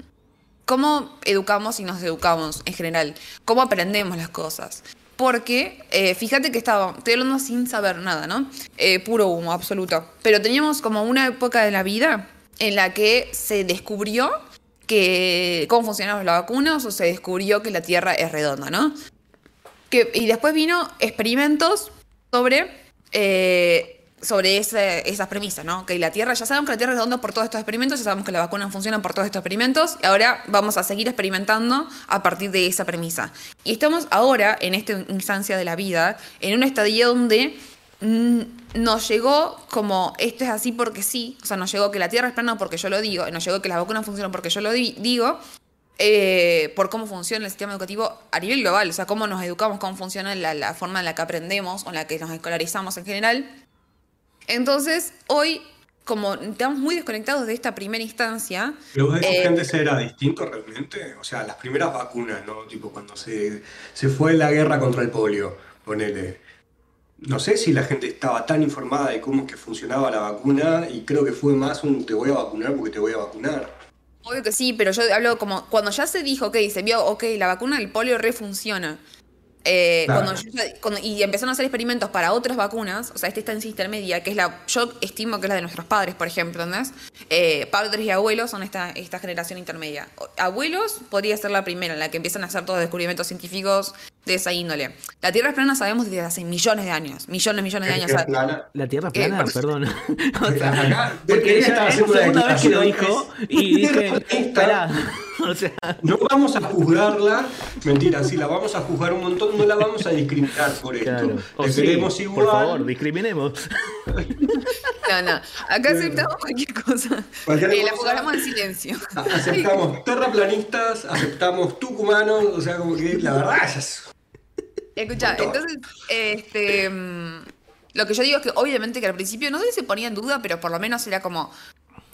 cómo educamos y nos educamos en general. Cómo aprendemos las cosas. Porque, eh, fíjate que estaba, estoy hablando sin saber nada, ¿no? Eh, puro humo, absoluto. Pero teníamos como una época de la vida en la que se descubrió que cómo funcionaban las vacunas o se descubrió que la Tierra es redonda, ¿no? Y después vino experimentos sobre, eh, sobre ese- esas premisas, ¿no? Que la Tierra, ya sabemos que la Tierra es redonda por todos estos experimentos, ya sabemos que las vacunas funcionan por todos estos experimentos, y ahora vamos a seguir experimentando a partir de esa premisa. Y estamos ahora, en esta instancia de la vida, en un estadio donde nos llegó como esto es así porque sí, o sea, nos llegó que la Tierra es plana porque yo lo digo, nos llegó que las vacunas funcionan porque yo lo di- digo, eh, por cómo funciona el sistema educativo a nivel global, o sea, cómo nos educamos, cómo funciona la, la forma en la que aprendemos o en la que nos escolarizamos en general. Entonces, hoy, como estamos muy desconectados de esta primera instancia, Pero vos Eh, que antes era distinto realmente. O sea, las primeras vacunas, ¿no? Tipo cuando se, se fue la guerra contra el polio, ponele. No sé si la gente estaba tan informada de cómo es que funcionaba la vacuna y creo que fue más un te voy a vacunar porque te voy a vacunar. obvio que sí, pero yo hablo como cuando ya se dijo, ok, se vio, ok, la vacuna del polio refunciona. Eh, Claro. cuando yo ya- cuando- y empezaron a hacer experimentos para otras vacunas, o sea, esta instancia intermedia, que es la, yo estimo que es la de nuestros padres, por ejemplo, ¿entendés? Eh, padres y abuelos son esta, esta generación intermedia. Abuelos podría ser la primera, en la que empiezan a hacer todos los descubrimientos científicos de esa índole. La Tierra es plana sabemos desde hace millones de años, millones, millones de años. Plana. La tierra Eh, plana, por- perdón. Porque ella es la segunda vez que lo dijo es- y dije. O sea, No vamos a juzgarla, mentira, si la vamos a juzgar un montón, no la vamos a discriminar por esto. claro. O Le sí, queremos igual. por favor, discriminemos. no, no, acá aceptamos cualquier cosa. Cualquier Eh, la jugamos en silencio. Aceptamos terraplanistas, aceptamos tucumanos, o sea, como que la verdad es. Escucha, entonces, este, mm, lo que yo digo es que obviamente que al principio, no sé si se ponía en duda, pero por lo menos era como,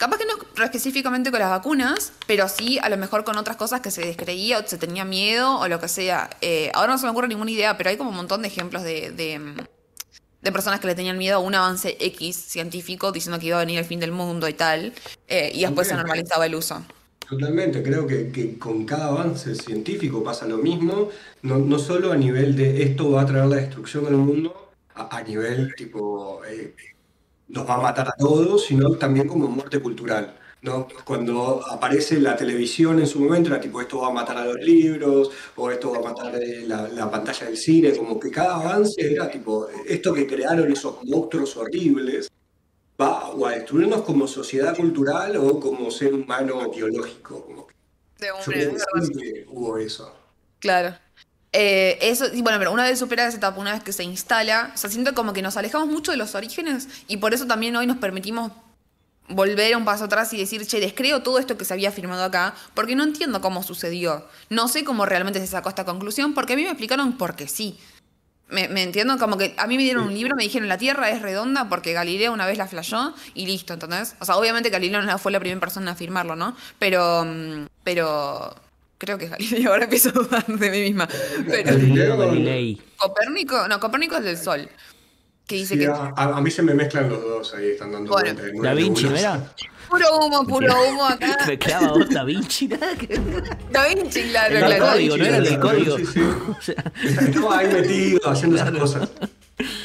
capaz que no específicamente con las vacunas, pero sí a lo mejor con otras cosas que se descreía o se tenía miedo o lo que sea. Eh, ahora no se me ocurre ninguna idea, pero hay como un montón de ejemplos de, de, mm, de personas que le tenían miedo a un avance X científico diciendo que iba a venir el fin del mundo y tal, eh, y después se normalizaba el uso. Totalmente, creo que, que con cada avance científico pasa lo mismo, no, no solo a nivel de esto va a traer la destrucción del mundo, a, a nivel tipo eh, nos va a matar a todos, sino también como muerte cultural. ¿no? Cuando aparece la televisión en su momento, era tipo esto va a matar a los libros, o esto va a matar eh, la, la pantalla del cine, como que cada avance era tipo esto que crearon esos monstruos horribles va o a destruirnos como sociedad cultural o como ser humano biológico. Como que De yo hombre, creo es que siempre hubo eso. Claro. Eh, eso, bueno, pero una vez superada esa etapa, una vez que se instala, o sea, siento como que nos alejamos mucho de los orígenes y por eso también hoy nos permitimos volver un paso atrás y decir, che, descreo todo esto que se había afirmado acá, porque no entiendo cómo sucedió. No sé cómo realmente se sacó esta conclusión, porque a mí me explicaron por qué sí. Me, entiendo, como que a mí me dieron un libro, me dijeron la Tierra es redonda porque Galileo una vez la flashó y listo, ¿entendés? O sea, obviamente Galileo no fue la primera persona en afirmarlo, ¿no? Pero, mm, pero creo que es Galileo, ahora empiezo a dudar de mí misma. Pero, Galileo, Galilei. Copérnico, no, Copérnico es del Sol. Que dice Sí, que a, mí se me mezclan los dos ahí, están dando Bueno. en Da Vinci. ¿verdad? puro humo, puro humo acá. Me clava vos Da Vinci, nada que- Da Vinci, claro, El del claro. código, ¿no era el del código? Sí, sí. O sea, Estaba ahí metido haciendo esas cosas.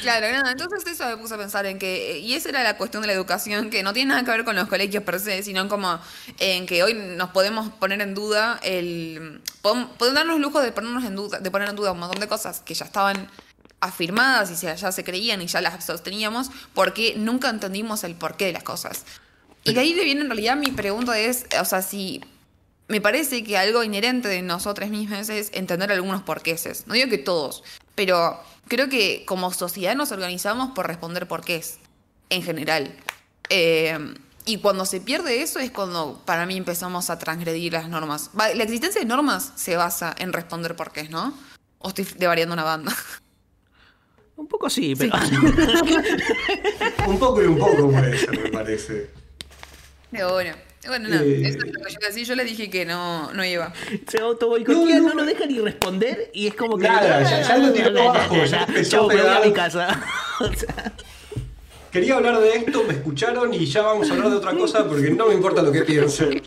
Claro, nada, entonces eso me puse a pensar en que, y esa era la cuestión de la educación, que no tiene nada que ver con los colegios per se, sino como en que hoy nos podemos poner en duda el... Podemos, podemos darnos lujo de ponernos en duda, de poner en duda un montón de cosas que ya estaban afirmadas y se- ya se creían y ya las sosteníamos, porque nunca entendimos el porqué de las cosas. Y de ahí viene en realidad mi pregunta es, o sea, si me parece que algo inherente de nosotros mismos es entender algunos porqueses. No digo que todos, pero creo que como sociedad nos organizamos por responder porqués, en general. Eh, y cuando se pierde eso es cuando para mí empezamos a transgredir las normas. La existencia de normas se basa en responder porqués, ¿no? O estoy devariando una banda. un poco sí, pero. Un poco y un poco puede ser, me parece. Pero bueno, bueno, no, Eh. eso es lo que yo decía. Yo le dije que no, no iba. Se auto boicotea, No, no, no, lo deja ni responder y es como que. Nada, ya- ya lo tiró abajo, ya empezó Chau, a pegar. mi casa. O sea, Quería hablar de esto, me escucharon y ya vamos a hablar de otra cosa porque no me importa lo que piensen.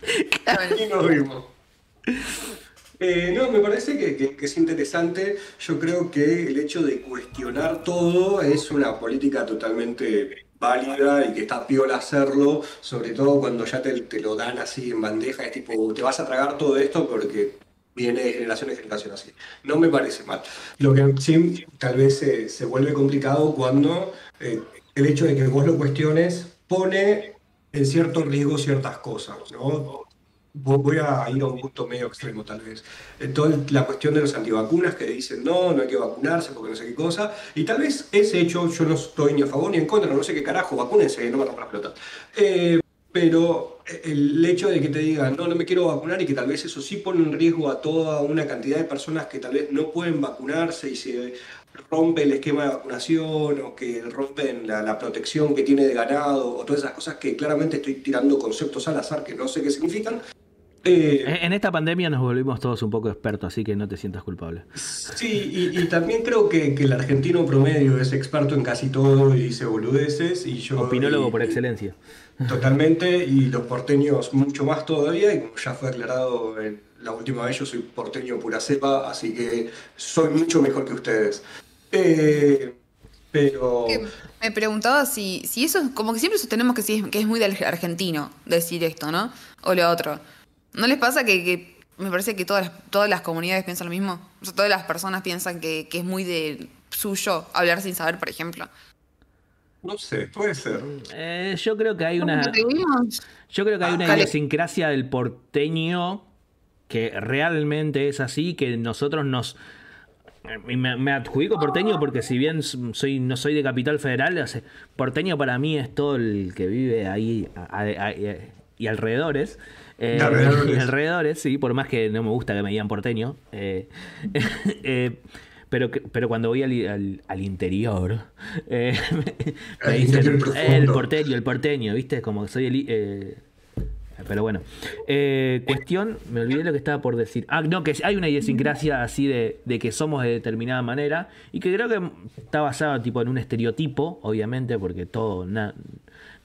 Y nos rimos. Eh, no, me parece que, que- que es interesante. Yo creo que el hecho de cuestionar todo es una política totalmente válida y que está piola hacerlo, sobre todo cuando ya te, lo dan así en bandeja, es tipo, te vas a tragar todo esto porque viene de generación en generación así. No me parece mal. Lo que sí tal vez se, se vuelve complicado cuando eh, el hecho de que vos lo cuestiones pone en cierto riesgo ciertas cosas, ¿no? Vo- Voy a ir a un punto medio extremo, tal vez. Toda la cuestión de los antivacunas que dicen no, no hay que vacunarse porque no sé qué cosa. Y tal vez ese hecho yo no estoy ni a favor ni en contra, no sé qué carajo, vacúnense, no me rompan las pelotas. Eh, pero el hecho de que te digan no, no me quiero vacunar y que tal vez eso sí pone en riesgo a toda una cantidad de personas que tal vez no pueden vacunarse y se rompe el esquema de vacunación o que rompen la, la protección que tiene de ganado o todas esas cosas que claramente estoy tirando conceptos al azar que no sé qué significan. Eh, En esta pandemia nos volvimos todos un poco expertos, así que no te sientas culpable. Sí, y, y también creo que, que el argentino promedio es experto en casi todo y dice boludeces y yo... Opinólogo y- por excelencia. Totalmente, y los porteños mucho más todavía, y como ya fue aclarado en la última vez, yo soy porteño pura cepa, así que soy mucho mejor que ustedes. Eh, pero... Que Me preguntaba si, si eso, es- como que siempre sostenemos que, sí, que es muy del argentino decir esto, ¿no? O lo otro. ¿No les pasa que, que me parece que todas las, todas las comunidades piensan lo mismo? O sea, todas las personas piensan que, que es muy de suyo hablar sin saber, por ejemplo. No sé, puede ser. Eh, yo creo que hay una. Yo creo que hay una Dale. idiosincrasia del porteño que realmente es así, que nosotros nos... y Me, me adjudico porteño porque si bien soy no soy de Capital Federal, o sea, porteño para mí es todo el que vive ahí a- a- a- y alrededores. Eh, alrededores. alrededores, sí, por más que no me gusta que me digan porteño. eh, eh, pero, pero cuando voy al, al- al interior, eh, me dicen el porteño, el porteño, ¿viste? Como que soy el... i- pero bueno, cuestión, me olvidé lo que estaba por decir. Ah, no, que hay una idiosincrasia así de, de que somos de determinada manera y que creo que está basada tipo en un estereotipo, obviamente, porque todo, na-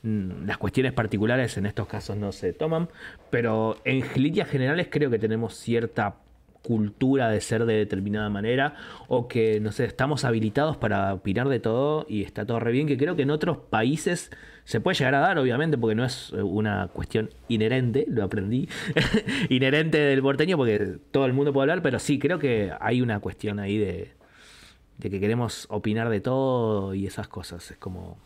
las cuestiones particulares en estos casos no se toman, pero en líneas generales creo que tenemos cierta cultura de ser de determinada manera o que, no sé, estamos habilitados para opinar de todo y está todo re bien, que creo que en otros países se puede llegar a dar, obviamente, porque no es eh, una cuestión inherente, lo aprendí, inherente del porteño, porque todo el mundo puede hablar, pero sí, creo que hay una cuestión ahí de, de que queremos opinar de todo y esas cosas, es como...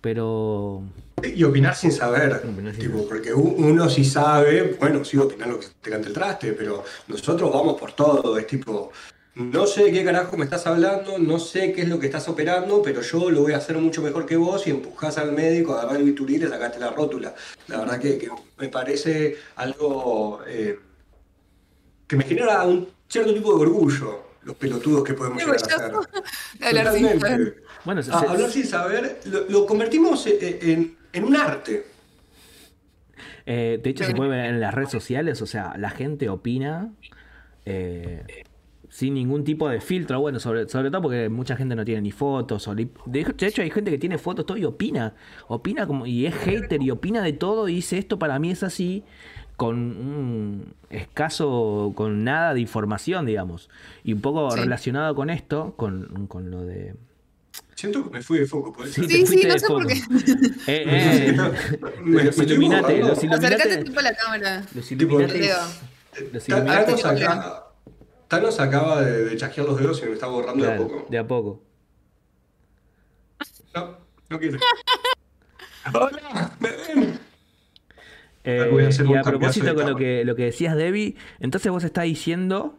Pero... Y opinar sin saber, Opinar sin tipo, porque uno sí sabe, bueno, sí opinar lo que te cante el traste, pero nosotros vamos por todo, es tipo, no sé de qué carajo me estás hablando, no sé qué es lo que estás operando, pero yo lo voy a hacer mucho mejor que vos y empujás al médico, agarrás el bisturí y le sacaste la rótula. La verdad que, que me parece algo eh, que me genera un cierto tipo de orgullo, los pelotudos que podemos llegar a hacer. Bueno, se- A- se- hablar sin saber, lo, lo convertimos en, en- en un arte. Eh, de hecho, se puede ver en las redes sociales, o sea, la gente opina eh, sin ningún tipo de filtro. Bueno, sobre, sobre todo porque mucha gente no tiene ni fotos. o li- de hecho- de hecho, hay gente que tiene fotos todo y opina. Opina como y es hater y opina de todo y dice esto para mí es así con un escaso, con nada de información, digamos. Y un poco Sí. relacionado con esto, con, con lo de... Siento que me fui de foco, por eso. Sí, Sí, no sé por qué. Eh, eh, Me- me los borrando. los Illuminati, Acércate tipo a la cámara. los Leo. los Illuminati, Thanos, acaba, de, de chasquear los dedos y me está borrando de a poco. de a poco. No, no quiero. ¡Hola! ¿Me ven? Eh, Voy a hacer y un a propósito con lo que, lo que decías, Debbie, entonces vos estás diciendo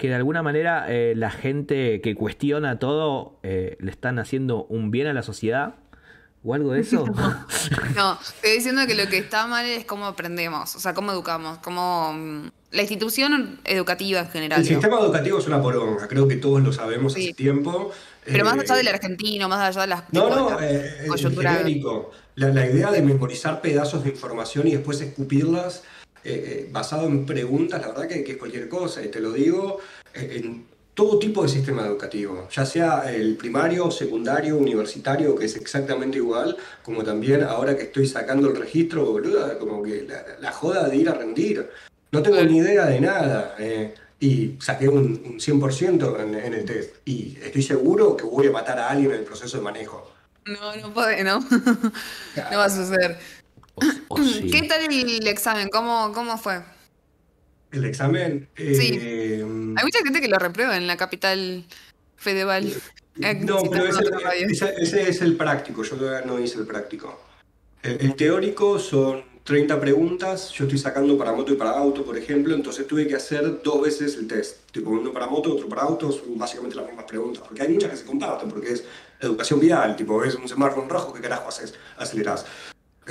que de alguna manera eh, la gente que cuestiona todo eh, le están haciendo un bien a la sociedad o algo de eso. No, estoy diciendo que lo que está mal es cómo aprendemos, o sea, cómo educamos, cómo mm, la institución educativa en general. El digo. sistema educativo es una poronga, creo que todos lo sabemos Sí. hace tiempo. Pero más Eh, allá del argentino, más allá de las No, no, la eh, genérico. La, la idea de memorizar pedazos de información y después escupirlas eh, eh, basado en preguntas, la verdad que, que es cualquier cosa. Y te lo digo eh, en todo tipo de sistema educativo, ya sea el primario, secundario, universitario, que es exactamente igual, como también ahora que estoy sacando el registro, boluda, como que la, la joda de ir a rendir. No tengo ni idea de nada. eh, y saqué un, un 100% en, en el test. Y estoy seguro que voy a matar a alguien en el proceso de manejo. No, no puede, ¿no? no va a suceder. O, o sí. ¿Qué tal el examen? ¿Cómo, cómo fue? El examen. Sí. eh, Hay mucha gente que lo reprueba en la capital federal. Eh, No, pero ese, ese- ese es el práctico, yo todavía no hice el práctico. El, el teórico son 30 preguntas, yo estoy sacando para moto y para auto, por ejemplo, entonces tuve que hacer dos veces el test, tipo uno para moto, otro para auto, son básicamente las mismas preguntas, porque hay muchas que se comparten, porque es educación vial, tipo ves un semáforo en rojo, ¿qué carajo haces? Acelerás.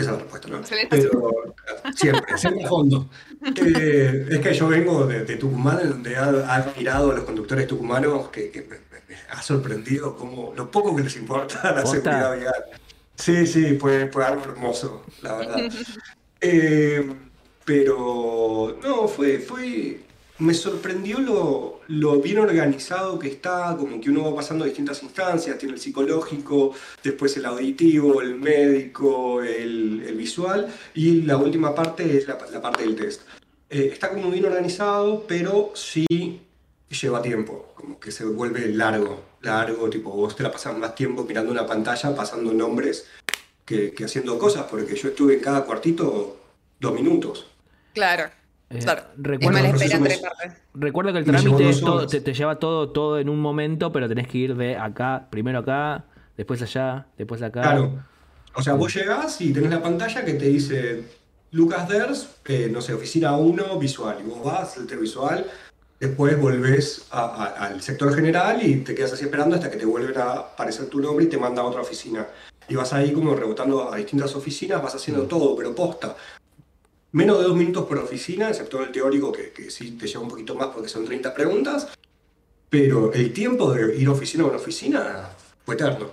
Esa es la respuesta, ¿no? Pero siempre, siempre a fondo. Eh, es que yo vengo de, de Tucumán, en donde ha, ha mirado a los conductores tucumanos que, que me, ha sorprendido como lo poco que les importa la seguridad vial. Sí, sí, fue, fue algo hermoso, la verdad. Eh, pero no, fue, fue, me sorprendió lo, lo bien organizado que está, como que uno va pasando distintas instancias, tiene el psicológico, después el auditivo, el médico, el, el visual, y la última parte es la, la parte del test. Eh, está como bien organizado, pero sí lleva tiempo, como que se vuelve largo, largo, tipo vos te la pasas más tiempo mirando una pantalla, pasando nombres, que, que haciendo cosas, porque yo estuve en cada cuartito dos minutos. Claro, Eh, claro. es espera partes. Recuerdo que el trámite es todo- te, te lleva todo, todo en un momento, pero tenés que ir de acá, primero acá, después allá, después acá. Claro. O sea, vos llegás y tenés la pantalla que te dice Lucas Ders, eh, no sé, oficina 1, visual. Y vos vas, el visual, después volvés a- a- al sector general y te quedas así esperando hasta que te vuelven a aparecer tu nombre y te manda a otra oficina. Y vas ahí como rebotando a distintas oficinas, vas haciendo todo, pero posta. Menos de dos minutos por oficina, excepto el teórico que, que sí te lleva un poquito más porque son 30 preguntas. Pero el tiempo de ir oficina a una oficina fue eterno.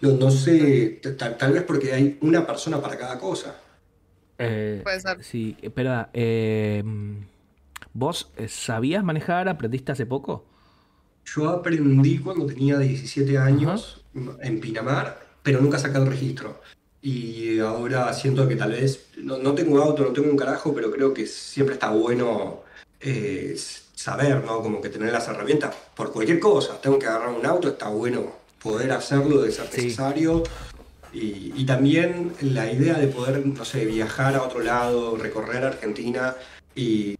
No, no sé, tal, tal vez porque hay una persona para cada cosa. Eh, Puede ser. Sí, espera, eh, ¿vos sabías manejar? ¿Aprendiste hace poco? Yo aprendí cuando tenía 17 años en Pinamar, pero nunca saqué el registro. Y ahora siento que tal vez, no, no tengo auto, no tengo un carajo, pero creo que siempre está bueno eh, saber, ¿no? Como que tener las herramientas por cualquier cosa. Tengo que agarrar un auto, está bueno poder hacerlo de ser Sí. necesario. Y, y también la idea de poder, no sé, viajar a otro lado, recorrer Argentina y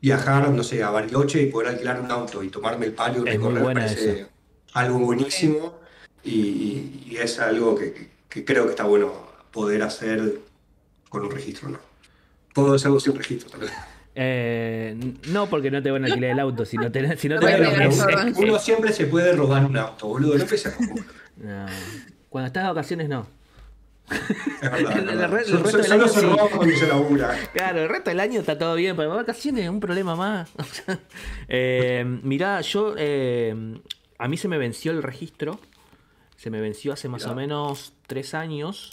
viajar, no sé, a Bariloche y poder alquilar un auto y tomarme el palio y recorrer parece algo buenísimo y es algo que, que- creo que está bueno poder hacer con un registro, ¿no? Puedo hacerlo sin registro, tal vez. Eh, no, porque no te van a alquilar el auto, si no te, si no te Bueno, van a eso- Uno siempre se puede robar un auto, boludo, no empecé. No. Cuando estás de vacaciones, no. Es verdad, es El verdad. re- el Solo- resto del Solo año se roba cuando se labura. Claro, el resto del año está todo bien, pero vacaciones es un problema más. eh, mirá, yo. eh, a mí se me venció el registro. Se me venció hace más Mirá. o menos tres años.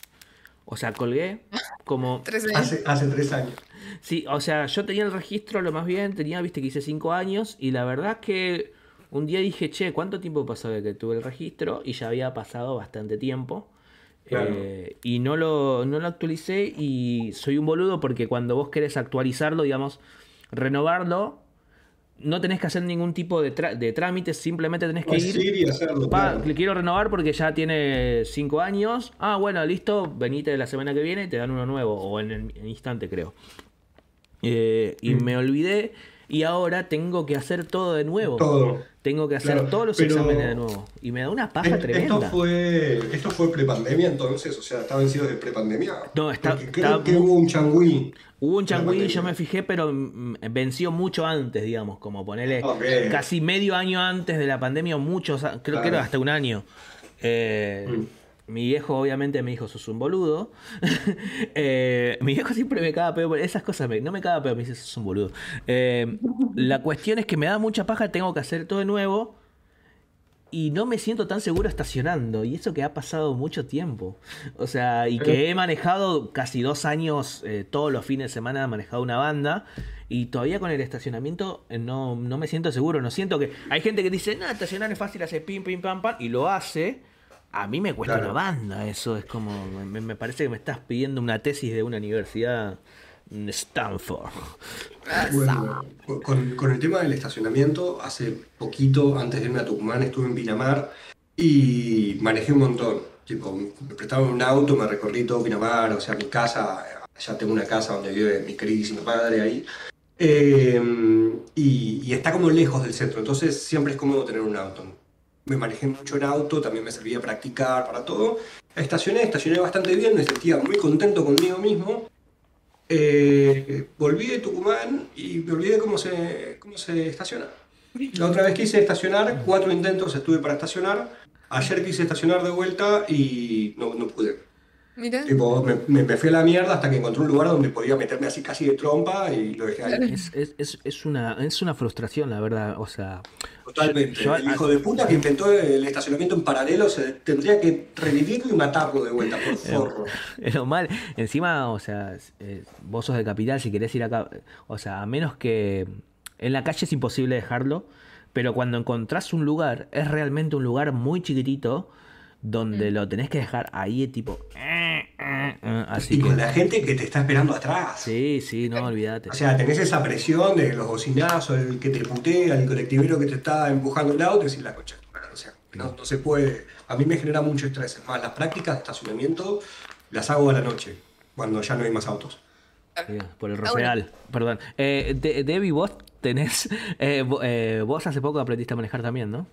O sea, colgué como... Tres años. Hace, hace tres años. Sí, o sea, yo tenía el registro lo más bien, tenía, viste que hice cinco años y la verdad es que un día dije, che, ¿cuánto tiempo pasó de que tuve el registro? Y ya había pasado bastante tiempo. Claro. Eh, y no lo, no lo actualicé y soy un boludo porque cuando vos querés actualizarlo, digamos, renovarlo, no tenés que hacer ningún tipo de, de trámites, simplemente tenés que ir... y hacerlo. Pa, claro. le quiero renovar porque ya tiene 5 años. Ah, bueno, listo, venite la semana que viene y te dan uno nuevo, o en el en instante creo. Eh, y Mm. me olvidé y ahora tengo que hacer todo de nuevo. Todo. Tengo que hacer Claro, todos los exámenes de nuevo. Y me da una paja tremenda. Esto fue, esto fue prepandemia entonces, o sea, está vencido de prepandemia. No, está- Porque creo está que hubo un changüí. Hubo un pandemia. yo me fijé, pero mm, venció mucho antes, digamos, como ponerle Ok. casi medio año antes de la pandemia, o muchos, creo que era hasta un año. Eh, Mm. Mi viejo obviamente me dijo, sos un boludo. Eh, mi viejo siempre me caga pedo, esas cosas me- no me caga pedo, me dice, sos un boludo. Eh, la cuestión es que me da mucha paja, tengo que hacer todo de nuevo. Y no me siento tan seguro estacionando. Y eso que ha pasado mucho tiempo. O sea, y que he manejado casi dos años, eh, todos los fines de semana he manejado una banda. Y todavía con el estacionamiento eh, no, no me siento seguro. No siento que. Hay gente que dice, no, estacionar es fácil, hace pim, pim, pam, pam. Y lo hace. A mí me cuesta Claro. una banda. Eso es como. Me, me parece que me estás pidiendo una tesis de una universidad. Stanford. Bueno, con, con el tema del estacionamiento, hace poquito, antes de irme a Tucumán, estuve en Pinamar y manejé un montón. Tipo, me prestaron un auto, me recorrí todo Pinamar, o sea, mi casa, ya tengo una casa donde vive mi queridísimo padre ahí. Eh, y, y está como lejos del centro, entonces siempre es cómodo tener un auto. Me manejé mucho en auto, también me servía practicar para todo. Estacioné, estacioné bastante bien, me sentía muy contento conmigo mismo. Eh, volví de Tucumán y me olvidé cómo se, cómo se estaciona. La otra vez quise estacionar, cuatro intentos estuve para estacionar. Ayer quise estacionar de vuelta y no, no pude. Mira. Tipo, me, me- me fui a la mierda hasta que encontré un lugar donde podía meterme así casi de trompa y lo dejé ahí. Es, es, es, una, es una frustración, la verdad. O sea. Totalmente. Yo- el hijo de puta que inventó el estacionamiento en paralelo se tendría que revivirlo y matarlo de vuelta, por forro. Es lo mal. Encima, o sea, eh, vos sos de capital, si querés ir acá, o sea, a menos que en la calle es imposible dejarlo, pero cuando encontrás un lugar, es realmente un lugar muy chiquitito donde lo tenés que dejar ahí, tipo. eh, así Y que. con la gente que te está esperando atrás. Sí, sí, no, olvídate. O sea, tenés esa presión de los bocinazos, el que te putea, el colectivero que te está empujando el auto y decís la madre". O sea, no, no se puede. A mí me genera mucho estrés. Es más, las prácticas de estacionamiento las hago a la noche, cuando ya no hay más autos. Sí, por el Ah, real, perdón. Eh, De- Debbie, vos tenés. eh, eh, vos hace poco aprendiste a manejar también, ¿no?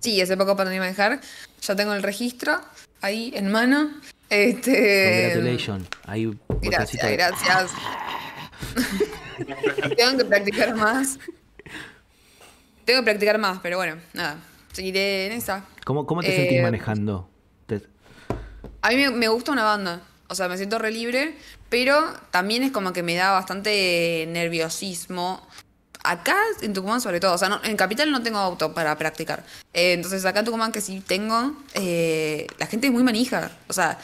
Sí, hace poco aprendí a manejar. Ya tengo el registro ahí en mano. Este. Congratulations. Ahí, Gracias, de- gracias. Tengo que practicar más. Tengo que practicar más, pero bueno, nada. Seguiré en esa. ¿Cómo, cómo te Eh, sentís manejando? Te- A mí me, me gusta una banda. O sea, me siento re libre, pero también es como que me da bastante nerviosismo. Acá en Tucumán sobre todo, o sea, no- en Capital no tengo auto para practicar. Eh, entonces acá en Tucumán que sí tengo, eh, la gente es muy manija. O sea,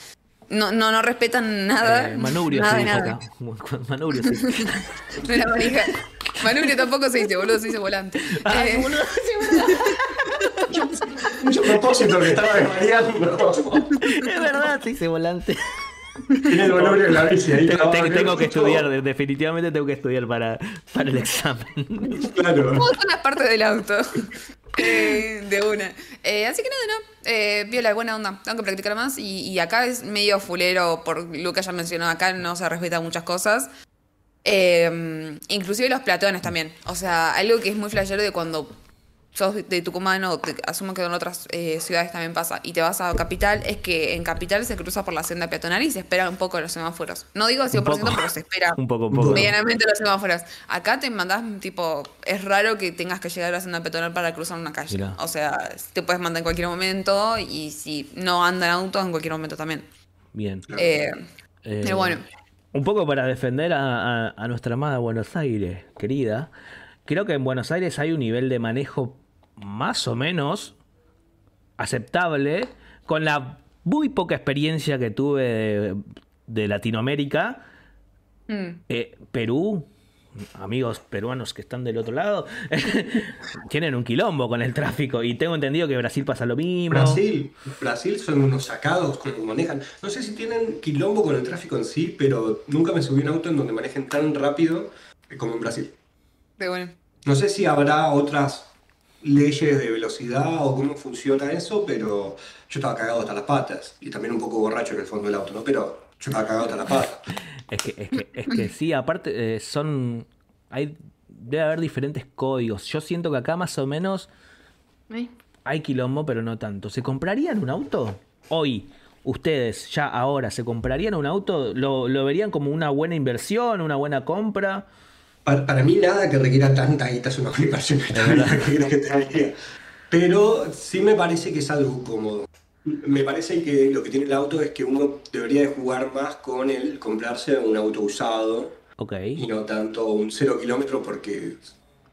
no, no, no respetan nada. eh, manubrio nada se dice nada. acá. Manubrio se dice. Manubrio tampoco se dice, boludo, se dice volante. Ay, Eh, boludo, Mucho propósito que estaba desvariando. es verdad, se dice volante. Tiene el valor de la bici ahí. Tengo, tengo- en tengo que estudiar, de- definitivamente tengo que estudiar para, para el examen. Claro. Todas son las partes del auto. De una. Eh, así que nada, no. Eh, viola, buena onda. Tengo que practicar más. Y, acá es medio fulero, por lo que ya mencionó. Acá no se respeta muchas cosas. Eh, inclusive los platones también. O sea, algo que es muy flashero de cuando sos de Tucumán o te- asumo que en otras eh, ciudades también pasa y te vas a Capital, es que en Capital se cruza por la senda peatonal y se espera un poco los semáforos. No digo 100%, poco. pero se espera Un poco, un poco. medianamente los semáforos. Acá te mandás, tipo, es raro que tengas que llegar a la senda peatonal para cruzar una calle. O sea, te puedes mandar en cualquier momento y si no andan autos, en cualquier momento también. Bien. Eh, Eh, pero bueno. Un poco para defender a, a- a nuestra amada Buenos Aires, querida. Creo que en Buenos Aires hay un nivel de manejo más o menos aceptable con la muy poca experiencia que tuve de de Latinoamérica, Mm. eh, Perú, amigos peruanos que están del otro lado, tienen un quilombo con el tráfico. Y tengo entendido que Brasil pasa lo mismo. Brasil, Brasil son unos sacados como manejan. No sé si tienen quilombo con el tráfico en sí, pero nunca me subí a un auto en donde manejen tan rápido como en Brasil. Pero bueno. No sé si habrá otras leyes de velocidad o cómo funciona eso, pero yo estaba cagado hasta las patas. Y también un poco borracho en el fondo del auto, ¿no? Pero yo estaba cagado hasta las patas. Es que, es que, es que sí, aparte eh, son. Hay, debe haber diferentes códigos. Yo siento que acá más o menos ¿Eh? hay quilombo, pero no tanto. ¿Se comprarían un auto? Hoy, ustedes, ya ahora, ¿se comprarían un auto? ¿Lo, lo verían como una buena inversión, una buena compra? Para, para mí nada que requiera tanta guita es una buena inversión. ¿Qué querés que te diga? Pero sí me parece que es algo cómodo. Me parece que lo que tiene el auto es que uno debería de jugar más con el comprarse un auto usado y no tanto un cero kilómetro porque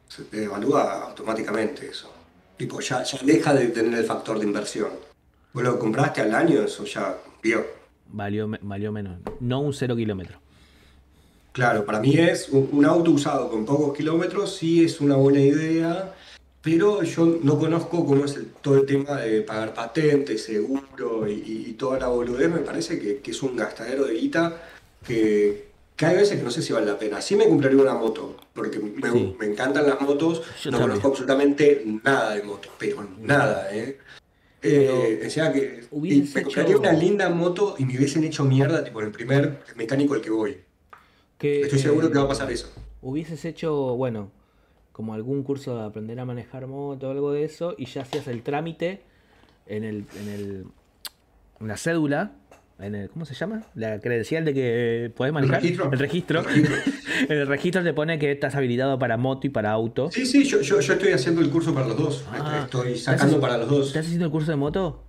se te evalúa automáticamente eso. Tipo, ya, ya deja de tener el factor de inversión. Vos lo compraste al año, eso ya vio. Valió, valió menos. No un cero kilómetro. Claro, para mí es un, un auto usado con pocos kilómetros, sí es una buena idea, pero yo no conozco cómo es el- todo el tema de pagar patente, seguro y, y toda la boludez. Me parece que, que es un gastadero de guita que, que hay veces que no sé si vale la pena. Sí me compraría una moto, porque me, Sí. me encantan las motos, Yo no también. conozco absolutamente nada de motos, pero nada, ¿eh? Eh, o sea que me hecho- compraría una linda moto y me hubiesen hecho mierda, tipo el primer mecánico al que voy. Que, Estoy seguro eh, que va a pasar eso. Hubieses hecho, bueno, como algún curso de aprender a manejar moto o algo de eso, y ya hacías el trámite en el, en el en la cédula, en el, ¿cómo se llama? La credencial de que podés manejar. El registro. El registro. en el registro te pone que estás habilitado para moto y para auto. Sí, sí, yo, yo, yo estoy haciendo el curso para los dos. Ah, estoy sacando ¿estás- para los dos. ¿Estás haciendo el curso de moto?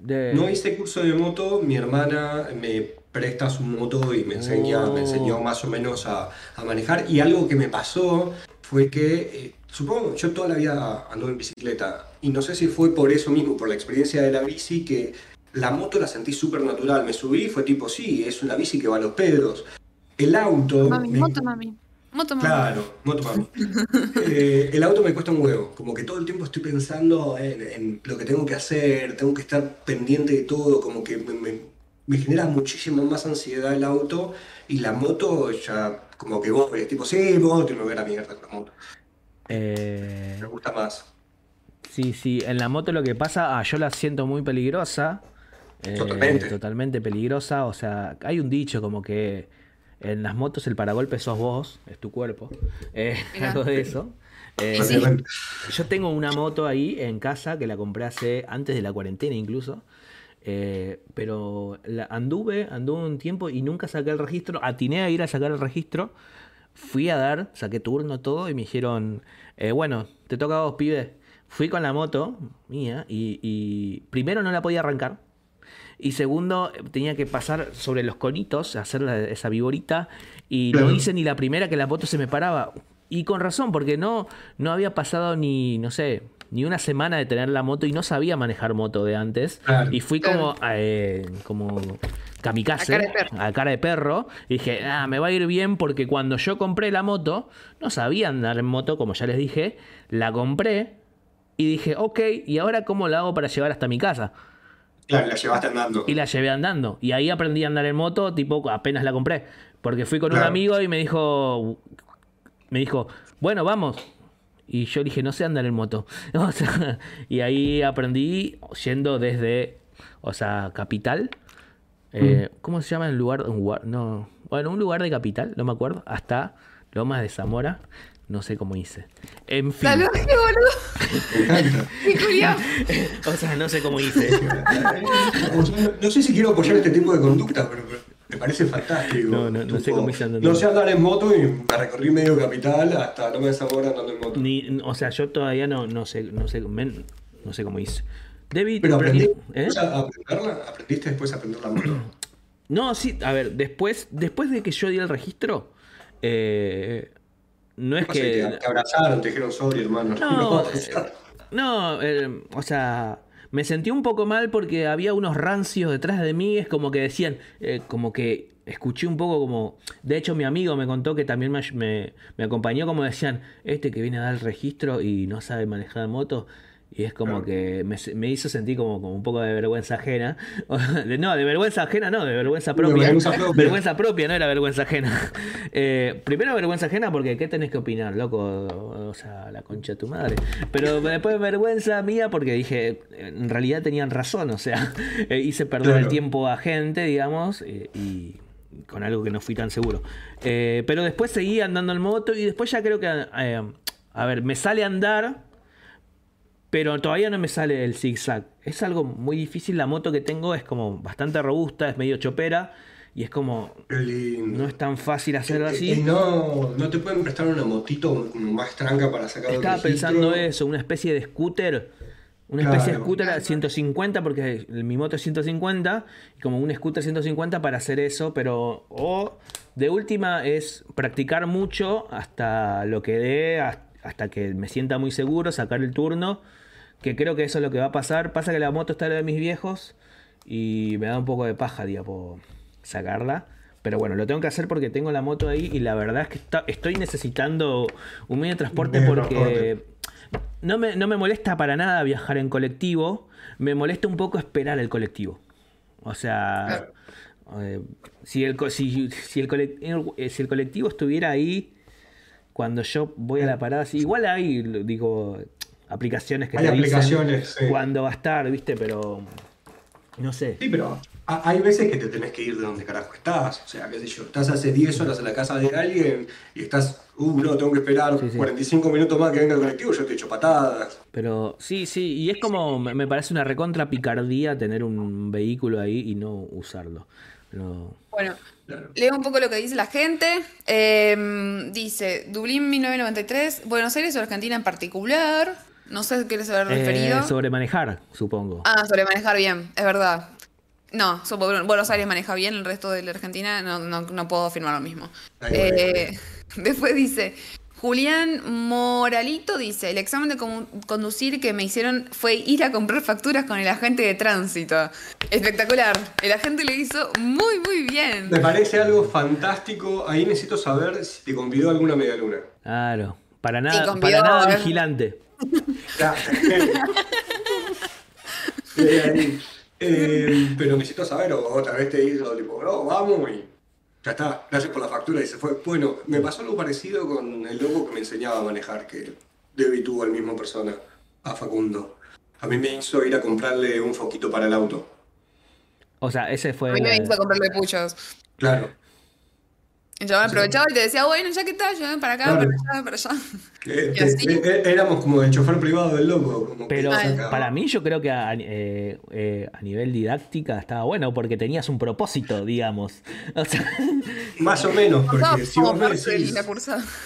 De... No hice curso de moto, mi hermana me presta su moto y me enseña, Oh. me enseñó más o menos a, a manejar. Y algo que me pasó fue que, eh, supongo, yo toda la vida ando en bicicleta. Y no sé si fue por eso mismo, por la experiencia de la bici, que la moto la sentí súper natural. Me subí y fue tipo, sí, es una bici que va a los pedos. El auto... Mami, me- moto, mami. Moto, mami. Claro, moto mami. Eh, el auto me cuesta un huevo, como que todo el tiempo estoy pensando en, en lo que tengo que hacer, tengo que estar pendiente de todo, como que me, me- me genera muchísima más ansiedad el auto y la moto ya como que vos ves, tipo, sí, y me voy a la mierda con la moto. Eh, Me gusta más. Sí, sí, en la moto lo que pasa, ah, yo la siento muy peligrosa. eh, Totalmente. totalmente peligrosa. O sea, hay un dicho como que en las motos el paragolpe sos vos, es tu cuerpo. eh, algo de eso. Eh, Sí. Yo tengo una moto ahí en casa que la compré hace antes de la cuarentena incluso. Eh, pero la, anduve, anduve un tiempo y nunca saqué el registro. Atiné a ir a sacar el registro. Fui a dar, saqué turno, todo, y me dijeron, eh, bueno, te toca a vos, pibe. Fui con la moto mía y, y primero no la podía arrancar. Y segundo, tenía que pasar sobre los conitos, hacer la- esa viborita. Y no hice ni la primera que la moto se me paraba. Y con razón, porque no, no había pasado ni, no sé, ni una semana de tener la moto y no sabía manejar moto de antes. Claro. Y fui como, eh, como kamikaze, A cara de perro. a cara de perro. Y dije, ah, me va a ir bien porque cuando yo compré la moto, no sabía andar en moto, como ya les dije. La compré y dije, ok, ¿y ahora cómo la hago para llegar hasta mi casa? Claro, la llevaste andando. Y la llevé andando. Y ahí aprendí a andar en moto, tipo, apenas la compré. Porque fui con un amigo y me dijo, me dijo, bueno, vamos. Y yo dije, no sé andar en moto. O sea, y ahí aprendí yendo desde, o sea, Capital. eh, ¿Cómo se llama el lugar? Un lugar? No, bueno, un lugar de Capital, no me acuerdo. Hasta Lomas de Zamora. No sé cómo hice. En fin. La lógica, boludo. O sea, no sé cómo hice. No, no sé si quiero apoyar este tipo de conducta, pero, pero me parece fantástico. No, no, no sé cómo hice andando. No sé andar en moto y me recorrí medio capital hasta no me Zamora andando en moto. Ni, o sea, yo todavía no, no sé, no sé, men- no sé cómo hice. David, Pero aprendí ¿eh? a aprenderla, aprendiste después a aprender la moto. No, sí, a ver, después, después de que yo di el registro, eh, no es No sé, que. te, abrazaron, te dijeron sorry, hermano. No, pasar. eh, no, eh, o sea, me sentí un poco mal porque había unos rancios detrás de mí, es como que decían, eh, como que escuché un poco como, de hecho mi amigo me contó que también me, me, me acompañó como decían, este que viene a dar el registro y no sabe manejar moto. Y es como que me, hizo sentir como, como, un poco de vergüenza ajena. no, de vergüenza ajena no, de vergüenza propia. vergüenza, propia. no era vergüenza ajena. Eh, primero vergüenza ajena porque ¿qué tenés que opinar, loco? O sea, la concha de tu madre. Pero después vergüenza mía porque dije, en realidad tenían razón. O sea, eh, hice perder el tiempo a gente, digamos, eh, y con algo que no fui tan seguro. pero después seguí andando en moto y después ya creo que, a ver, me sale a andar pero todavía no me sale el zigzag. Es algo muy difícil. La moto que tengo es como bastante robusta, es medio chopera. Y es como. No es tan fácil hacerlo así. Y no, no te pueden prestar una motito más tranca para sacar Estaba pensando eso, una especie de scooter. Una especie de scooter a 150, porque mi moto es 150. Y como un scooter 150 para hacer eso. Pero. O de última es practicar mucho hasta lo que dé, hasta que me sienta muy seguro, sacar el turno que creo que eso es lo que va a pasar. Pasa que la moto está de mis viejos y me da un poco de paja, digamos, sacarla. Pero bueno, lo tengo que hacer porque tengo la moto ahí y la verdad es que estoy necesitando un medio de transporte porque no me, no me molesta para nada viajar en colectivo, me molesta un poco esperar el colectivo. O sea, eh, si, el, si, si, el colectivo, eh, si el colectivo estuviera ahí cuando yo voy a la parada, igual ahí, digo, aplicaciones que hay te aplicaciones, dicen cuándo va a estar, ¿viste? Pero no sé. Sí, pero hay veces que te tenés que ir de donde carajo estás. O sea, qué sé yo, estás hace 10 horas en la casa de alguien y estás, uh, no, tengo que esperar 45 minutos más que venga el colectivo, yo te echo patadas. Pero sí, sí, y es como, me parece una recontra picardía tener un vehículo ahí y no usarlo. Bueno, leo un poco lo que dice la gente. Em, dice, Dublín 1993, Buenos Aires o Argentina en particular. No sé qué les haber referido. Eh, sobre manejar, supongo. Ah, sobre manejar bien, es verdad. No, Buenos Aires maneja bien, el resto de la Argentina no, no, puedo afirmar lo mismo. Eh, después dice, Julián Moralito dice, el examen de conducir que me hicieron fue ir a comprar facturas con el agente de tránsito. Espectacular. El agente le hizo muy, muy bien. Me parece algo fantástico. Ahí necesito saber si te convidó alguna media luna. Claro. Para nada, para nada vigilante. Eh, pero necesito saber, o otra vez te hizo tipo, no, vamos y ya está, gracias por la factura y se fue. Bueno, me pasó algo parecido con el loco que me enseñaba a manejar, que Debbie tuvo al mismo persona, a Facundo. A mí me hizo ir a comprarle un foquito para el auto. O sea, ese fue. A mí me hizo comprarle puchos. Claro. Yo me aprovechaba y te decía, bueno, ya que estás, yo ven para acá, para allá, para allá. Eh, eh, eh, éramos como el chofer privado del loco. Pero para mí yo creo que a, nivel didáctica estaba bueno porque tenías un propósito, digamos. Más o menos, porque si vos me decís...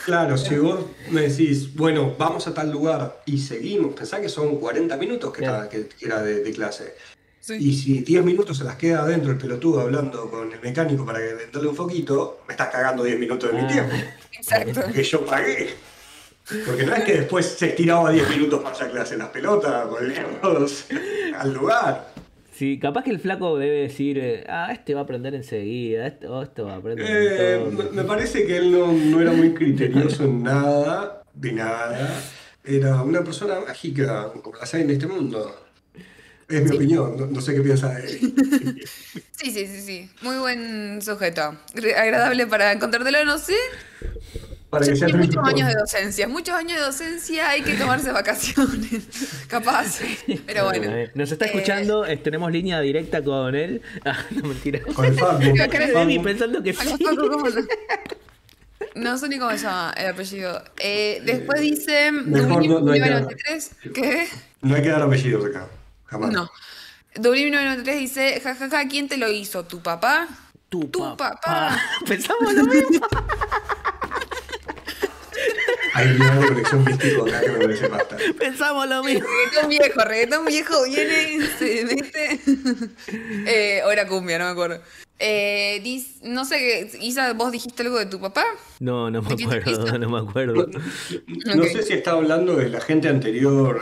Claro, si vos me decís, bueno, vamos a tal lugar y seguimos, pensá que son 40 minutos que, era de clase. Y si 10 minutos se las queda adentro el pelotudo hablando con el mecánico para que venderle un foquito, me estás cagando 10 minutos de mi ah. tiempo. Exacto. Que yo pagué. Porque no es que después se estiraba 10 minutos para ya clase las pelotas, todos al lugar. Sí, capaz que el flaco debe decir, eh, ah, este va a aprender enseguida, esto, esto va a aprender. Eh, me, parece que él no, no, era muy criterioso en nada, de nada. Era una persona mágica, como las hay en este mundo. Es mi opinión, no, sé qué piensa de él. Sí, sí, sí, sí. Muy buen sujeto. Agradable para encontrártelo, no sé. Para que sea muchos años de docencia, muchos años de docencia, hay que tomarse vacaciones, capaz. Pero bueno. Nos está escuchando, eh, tenemos línea directa con él. Ah, no mentira. Con el Facu. pensando que sí. No sé ni cómo se llama el apellido. Eh, después dice. Mejor no, no hay ¿Qué? No hay que dar apellidos acá. Jamás. No. W993 dice, jajaja, ja, ja, ¿quién te lo hizo? ¿Tu papá? Tu, papá. Pensamos lo mismo. Hay un nivel de conexión místico acá que me parece basta. Pensamos lo mismo. Reggaetón viejo, reggaetón viejo viene, se mete. eh, o era cumbia, no me acuerdo. Eh, dis- no sé, Isa, ¿vos dijiste algo de tu papá? No, no me ¿De qué te acuerdo, no me acuerdo. No sé si está hablando de la gente anterior,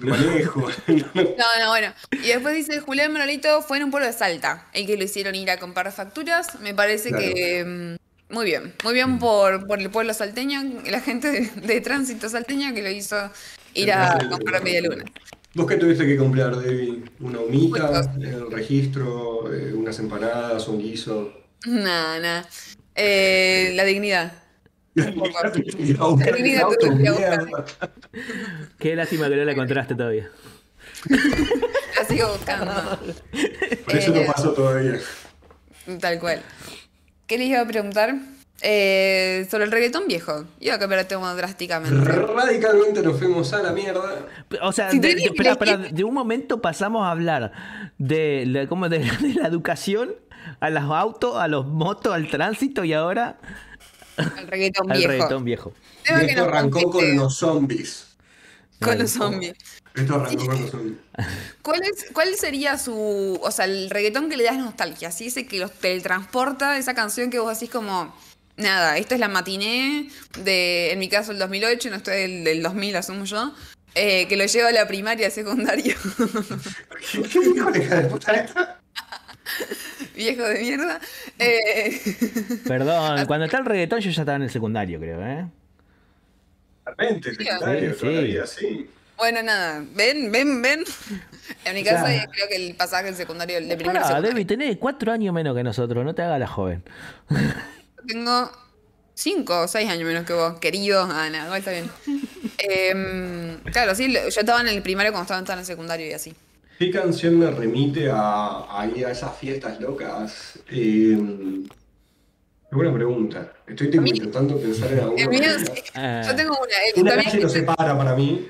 manejo. No, no, bueno. Y después dice, Julián Manolito fue en un pueblo de Salta, el que lo hicieron ir a comprar facturas. Me parece Claro. que... mm, Muy bien, muy bien por, por el pueblo salteño, la gente de, de tránsito salteña que lo hizo ir a comprar media luna. ¿Vos qué tuviste que comprar, Debbie? ¿Una humita, el registro, eh, unas empanadas, un guiso? Nada, nada. Eh, la dignidad. A auto, día mierda. Qué lástima que no la encontraste todavía. La sigo buscando. Por eso Eh, no pasó todavía. Tal cual. ¿Qué les iba a preguntar? Eh, sobre el reggaetón viejo. Iba a cambiar el tema drásticamente. Radicalmente nos fuimos a la mierda. O sea, Si de, espera, de un momento pasamos a hablar de, de, de la educación a los autos, a los motos, al tránsito y ahora El reggaetón al viejo. reggaetón viejo. Que esto nos arrancó con los zombies. con los zombies. Esto arrancó con los zombies. ¿Cuál, es, ¿Cuál sería su. O sea, el reggaetón que le das nostalgia? Así ese que los teletransporta, esa canción que vos decís como. Nada, esto es la matiné de, en mi caso, el 2008, no estoy del, del 2000, asumo yo, eh, que lo lleva a la primaria, secundario. ¿Qué dijo la hija de puta esta? Viejo de mierda. Eh, Perdón, cuando está el reggaetón yo ya estaba en el secundario, creo, ¿eh? Realmente, secundario, Sí, todavía, sí. bueno, nada, ven, ven, ven. En mi caso, Claro. eh, creo que el pasaje del secundario, el de primero. Debbie, tenés cuatro años menos que nosotros, no te hagas la joven. Tengo cinco o seis años menos que vos, querido. Ah, nada, igual está bien. Em, claro, sí, lo- yo estaba en el primario cuando estaban en el secundario y así. ¿Qué canción me remite a, a ir a esas fiestas locas? Eh, qué buena pregunta. Estoy tipo, intentando pensar en alguna. Mío, sí. Ah. Yo tengo una. El, Una calle nos separa para mí.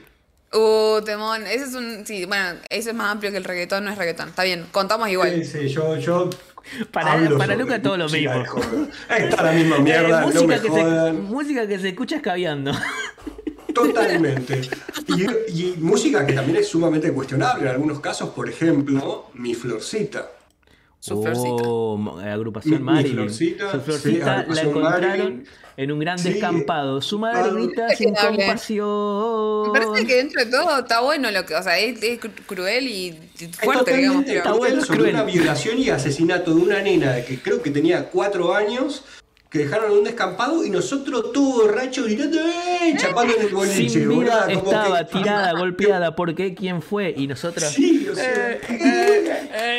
Uh, temón. Ese es un. Sí, bueno, ese es más amplio que el reggaetón, no es reggaetón. Está bien, contamos igual. Sí, sí, yo, yo Para, hablo para Luca todo lo mismo. Está la misma mierda, Eh, no me música, que se, jodan. música que se escucha escabeando. Totalmente. Y, y música que también es sumamente cuestionable en algunos casos, por ejemplo, Mi Florcita. Su florcita. Oh, mo- agrupación Marilyn. Florcita, Su sí, florcita la encontraron Marilyn. en un gran Sí. descampado. Su madre Ah. sin cuestionable. Me compasión. parece que dentro de todo está bueno lo que. O sea, es, es cru- cruel y fuerte, digamos. Está bueno, cruel. una violación y asesinato de una nena de que creo que tenía cuatro años, que dejaron un descampado y nosotros todos borrachos gritando ¡eh! chapando en el boliche, Sin vida estaba que- tirada, golpeada. ¿Por qué? ¿Quién fue? Y nosotros. Sí, o sea,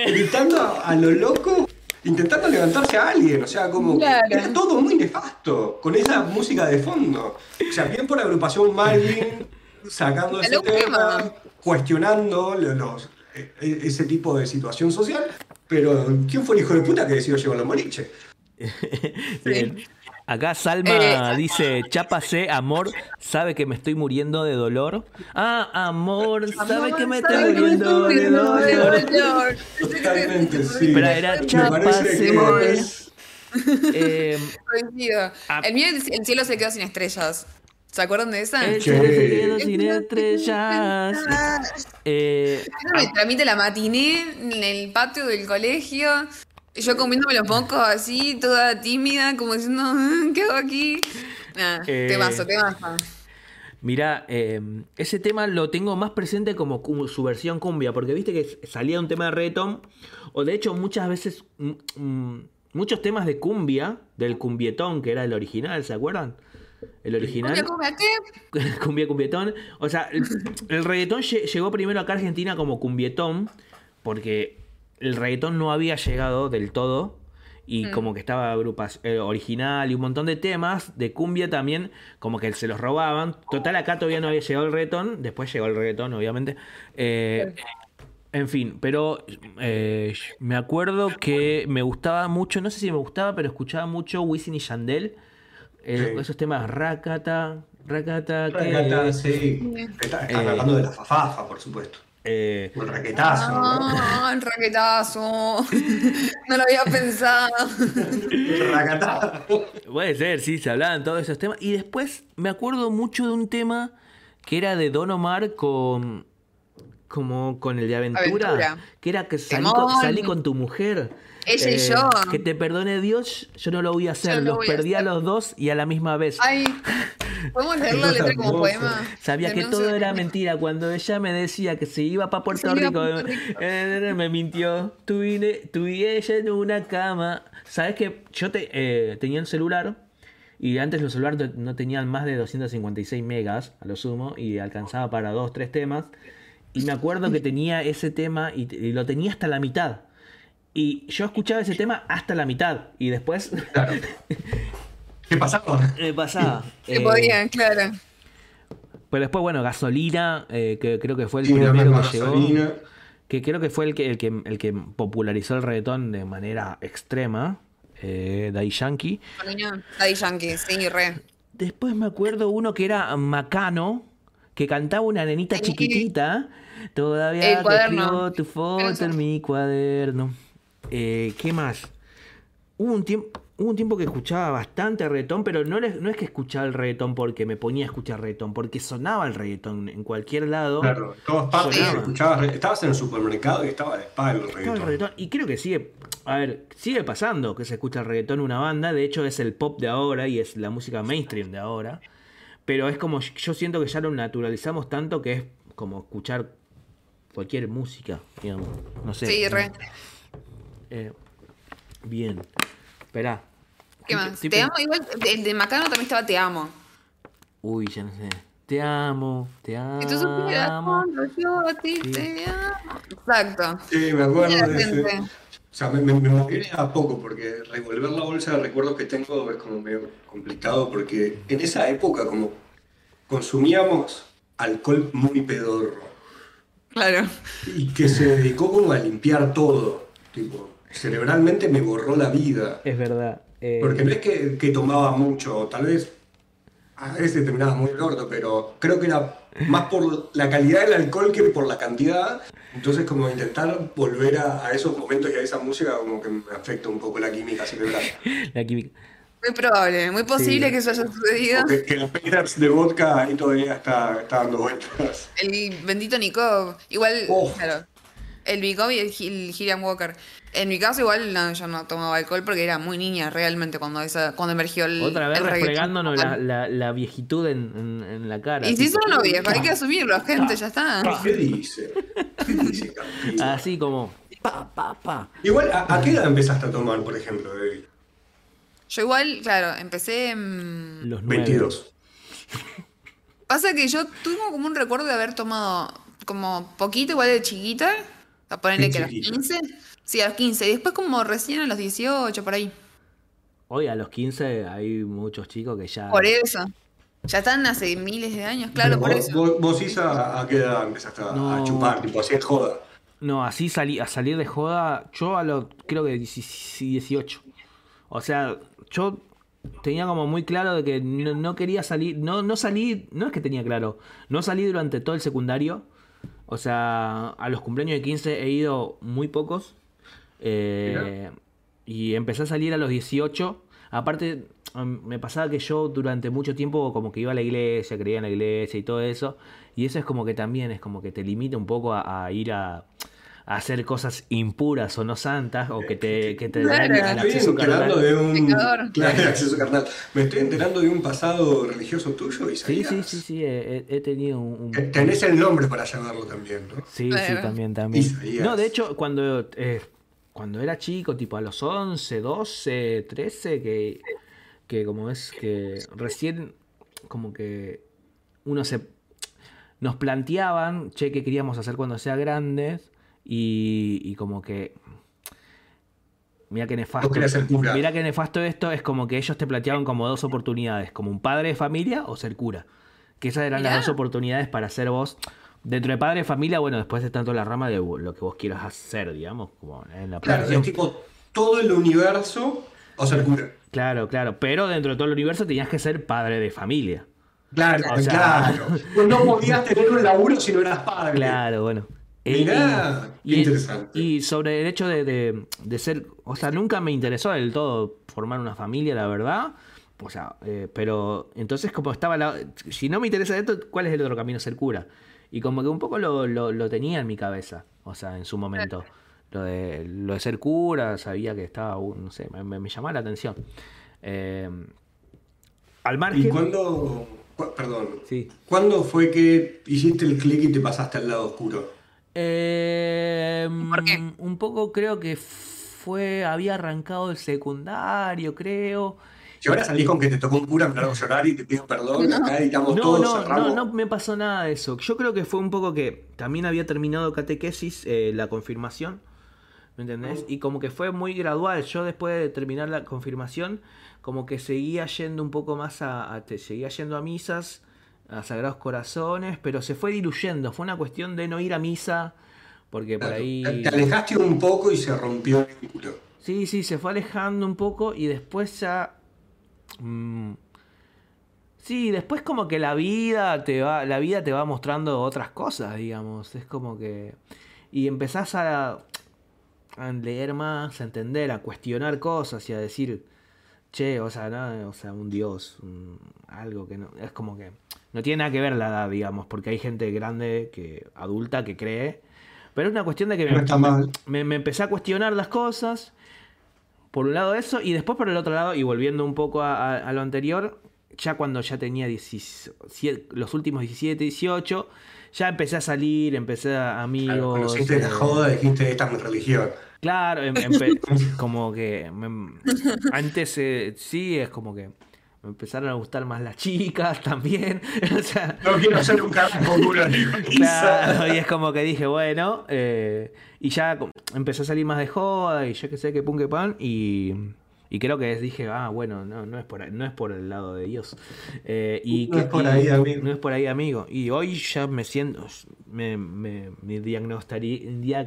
gritando a, a lo loco, intentando levantarse a alguien, o sea, como que era todo muy nefasto, con esa música de fondo. O sea, bien por la agrupación Marvin, sacando ese tema, cuestionando lo- los, e- e- ese tipo de situación social, pero ¿quién fue el hijo de puta que decidió llevarlo a Moliche? Bien. Acá Salma Eh, dice, chápase, amor, sabe que me estoy muriendo de dolor. Ah, amor, sabe que me estoy ¿Sabe que me muriendo estoy de muriendo de dolor. dolor? Totalmente, sí. Pero era es- Eh. Ah. El mío, el cielo se quedó sin estrellas. ¿Se acuerdan de esa? el cielo se quedó sin estrellas. Eh, Me tramite la matiné en el patio del colegio. Yo comiéndome los mocos así, toda tímida, como diciendo, "Ah, ¿qué hago aquí? Nada, Eh, temazo, temazo. Mira, eh, ese tema lo tengo más presente como su versión cumbia, porque viste que salía un tema de reggaetón, o de hecho muchas veces, mm, mm, muchos temas de cumbia, del cumbietón, que era el original, ¿se acuerdan? El original. ¿Cumbia, cumbia, qué? cumbia cumbietón. O sea, el, el reggaetón lle- llegó primero acá a Argentina como cumbietón, porque el reggaetón no había llegado del todo. Y como que estaba agrupas, eh, original y un montón de temas de cumbia también, como que se los robaban. Total, acá todavía no había llegado el reggaetón, después llegó el reggaetón, obviamente. Eh, en fin, pero eh, me acuerdo que me gustaba mucho, no sé si me gustaba, pero escuchaba mucho Wisin y Yandel. eh, Sí. Esos temas Rakata, Rakata, que Rakata, sí. Está, está Eh. hablando de la fafafa, por supuesto. Eh, el raquetazo, ¿no? Ah, el raquetazo. No lo había pensado. El racatá. puede ser, sí, se hablaban todos esos temas. Y después me acuerdo mucho de un tema que era de Don Omar con como con el de aventura, Aventura. que era que salí con, salí con tu mujer. Ella y Eh, yo. Que te perdone Dios, yo no lo voy a hacer. No Los voy perdí a hacer. los dos y a la misma vez. Ay, ¿podemos leer la letra como poema? Sabía que todo era mentira. Cuando ella me decía que se iba para Puerto Rico, pa' Puerto Rico. eh, me mintió. Tú y, tú y ella en una cama. ¿Sabes que Yo te, eh, tenía un celular y antes los celulares no tenían más de 256 megas a lo sumo y alcanzaba para dos, tres temas. Y me acuerdo que tenía ese tema y, y lo tenía hasta la mitad. Y yo escuchaba ese tema hasta la mitad y después Claro. ¿Qué pasaba? me pasaba. Que Eh, podían, claro. Pero después, bueno, gasolina, eh, que creo que fue el Sí, primero que llegó. gasolina. Que creo que fue el que, el que, el que popularizó el reggaetón de manera extrema. Eh, Daddy Yankee. Daddy Yankee, sí, re. Después me acuerdo uno que era Macano, que cantaba una nenita chiquitita. Todavía El te cuaderno. escribo tu foto en mi cuaderno. Eh, ¿Qué más? Hubo un tiempo. Hubo un tiempo que escuchaba bastante reggaetón, pero no, le- no es que escuchaba el reggaetón porque me ponía a escuchar reggaetón, porque sonaba el reggaetón en cualquier lado. Claro, todas partes escuchabas, estabas en el supermercado y estaba de espalda el Estaba el reggaetón. reggaetón. Y creo que sigue, a ver, sigue pasando que se escucha el reggaetón en una banda. De hecho, es el pop de ahora y es la música mainstream de ahora. Pero es como, yo siento que ya lo naturalizamos tanto que es como escuchar cualquier música, digamos. No sé. Sí, re. Eh, bien. Esperá. ¿Qué más? Te amo, igual, el de Macano también estaba Te amo. Uy, ya no sé. Te amo, te amo. Si tú supieras cuando yo a ti Sí. te amo. Exacto. Sí, me acuerdo de ese. O sea, me, me, me moví a poco porque revolver la bolsa de recuerdos que tengo es como medio complicado porque en esa época como consumíamos alcohol muy pedorro Claro. y que se dedicó como a limpiar todo. Tipo, cerebralmente me borró la vida. Es verdad. eh, Porque no es que, que tomaba mucho, tal vez a veces terminaba muy gordo, pero creo que era más por la calidad del alcohol que por la cantidad. Entonces como intentar volver a, a esos momentos y a esa música como que me afecta un poco la química cerebral. la química. Muy probable, muy posible Sí. que eso haya sucedido. Que, que el Peters de vodka ahí todavía está, está dando vueltas. El bendito Nikov. Igual, Oh. claro. El Nikov y el, el Gillian Walker. En mi caso, igual no, yo no tomaba alcohol porque era muy niña realmente cuando esa, cuando emergió el. Otra vez el reggaetón. refregándonos la, la, la viejitud en, en, en la cara. Y si son novios, hay que asumirlo, gente, ya está. ¿Qué dice? ¿Qué dice, Campino? Así como. Pa, pa, pa. Igual, ¿a, a qué edad empezaste a tomar, por ejemplo, David? Yo igual, claro, empecé. en- Los nueve. 22. Pasa que yo tuve como un recuerdo de haber tomado como poquito, igual de chiquita. A ponerle que a los chiquita. 15. Sí, a los 15. Y después como recién a los 18, por ahí. Hoy a los 15 hay muchos chicos que ya. Por eso. Ya están hace miles de años, claro, Pero por vos, eso. Vos, vos, Isa, ¿a qué edad empezaste a, chupar? Tipo, así en joda. No, así salí, a salir de joda, yo a los, creo que 18. O sea, yo tenía como muy claro de que no, no quería salir, no, no salí, no es que tenía claro, no salí durante todo el secundario. O sea, a los cumpleaños de 15 he ido muy pocos. eh, y empecé a salir a los 18. Aparte, me pasaba que yo durante mucho tiempo como que iba a la iglesia, creía en la iglesia y todo eso. Y eso es como que también es como que te limita un poco a, a ir a hacer cosas impuras o no santas o que te, que te Claro. den el Me estoy acceso enterando carnal. de un. Claro, el acceso carnal. Me estoy enterando de un pasado religioso tuyo, Sí, Isaías. sí, sí, sí, he, he- he tenido un... Tenés el nombre para llamarlo también, ¿no? Sí, sí, también, también. Isaías. No, de hecho, cuando, eh, cuando era chico, tipo a los 11, 12, 13, que, que como es que recién como que uno se... Nos planteaban, che, qué queríamos hacer cuando sea grandes y, y como que... Mira qué nefasto. querías ser cura. Mira qué nefasto esto, es como que ellos te planteaban como dos oportunidades, como un padre de familia o ser cura. Que esas eran Mirá. las dos oportunidades para ser vos. Dentro de padre de familia, bueno, después está toda la rama de lo que vos quieras hacer, digamos, como en la Claro, es tipo todo el universo o ser cura. Claro, claro. Pero dentro de todo el universo tenías que ser padre de familia. Claro, O sea- claro. Pues no podías tener un laburo si no eras padre. Claro, bueno. Mirá, Eh, qué interesante. y sobre el hecho de, de- de ser, o sea, nunca me interesó del todo formar una familia, la verdad. O sea, eh, pero entonces como estaba la... Si no me interesa esto, ¿cuál es el otro camino? Ser cura. Y como que un poco lo, lo- lo tenía en mi cabeza, o sea, en su momento. lo de, lo de ser cura, sabía que estaba, no sé, me, me llamaba la atención. Eh, al margen... ¿Y cuándo, cu- perdón, Sí. cuándo fue que hiciste el clic y te pasaste al lado oscuro? Eh, ¿Por qué? Un poco creo que fue, había arrancado el secundario, creo. Si ahora salís con que te tocó un cura, me largo a llorar y te pido perdón, acá editamos No, todo, no, cerramos. no, no me pasó nada de eso. Yo creo que fue un poco que también había terminado catequesis, eh, la confirmación, ¿me entendés? Y como que fue muy gradual. Yo después de terminar la confirmación, como que seguía yendo un poco más a, a- te- seguía yendo a misas, a Sagrados Corazones, pero se fue diluyendo. Fue una cuestión de no ir a misa, porque por ahí... Te alejaste un poco y se rompió el vínculo. Sí, sí, se fue alejando un poco y después ya. mm, sí, después como que la vida te va, la vida te va mostrando otras cosas, digamos. Es como que. Y empezás a, a leer más, a entender, a cuestionar cosas y a decir. Che, o sea, no, o sea, un dios, un- algo que no. Es como que. No tiene nada que ver la edad, digamos, porque hay gente grande, que adulta, que cree. Pero es una cuestión de que mal. me, me empecé a cuestionar las cosas. Por un lado eso, y después por el otro lado, y volviendo un poco a, a- a lo anterior, ya cuando ya tenía 17 los últimos 17, 18, ya empecé a salir, empecé a Claro, amigos. conociste la eh, joda, dijiste, esta es mi religión. Claro, em- empe- como que me- antes eh, sí, es como que me empezaron a gustar más las chicas también. o sea, No quiero hacer un carajo duro Claro, y es como que dije, bueno, eh, y ya empecé a salir más de joda y yo que sé que pum que pan y, y creo que dije, ah, bueno, no, no es por no es por el lado de Dios. Eh, y No que- es por y- ahí, amigo. No es por ahí, amigo. Y hoy ya me siento, me, me, me diagnosticaría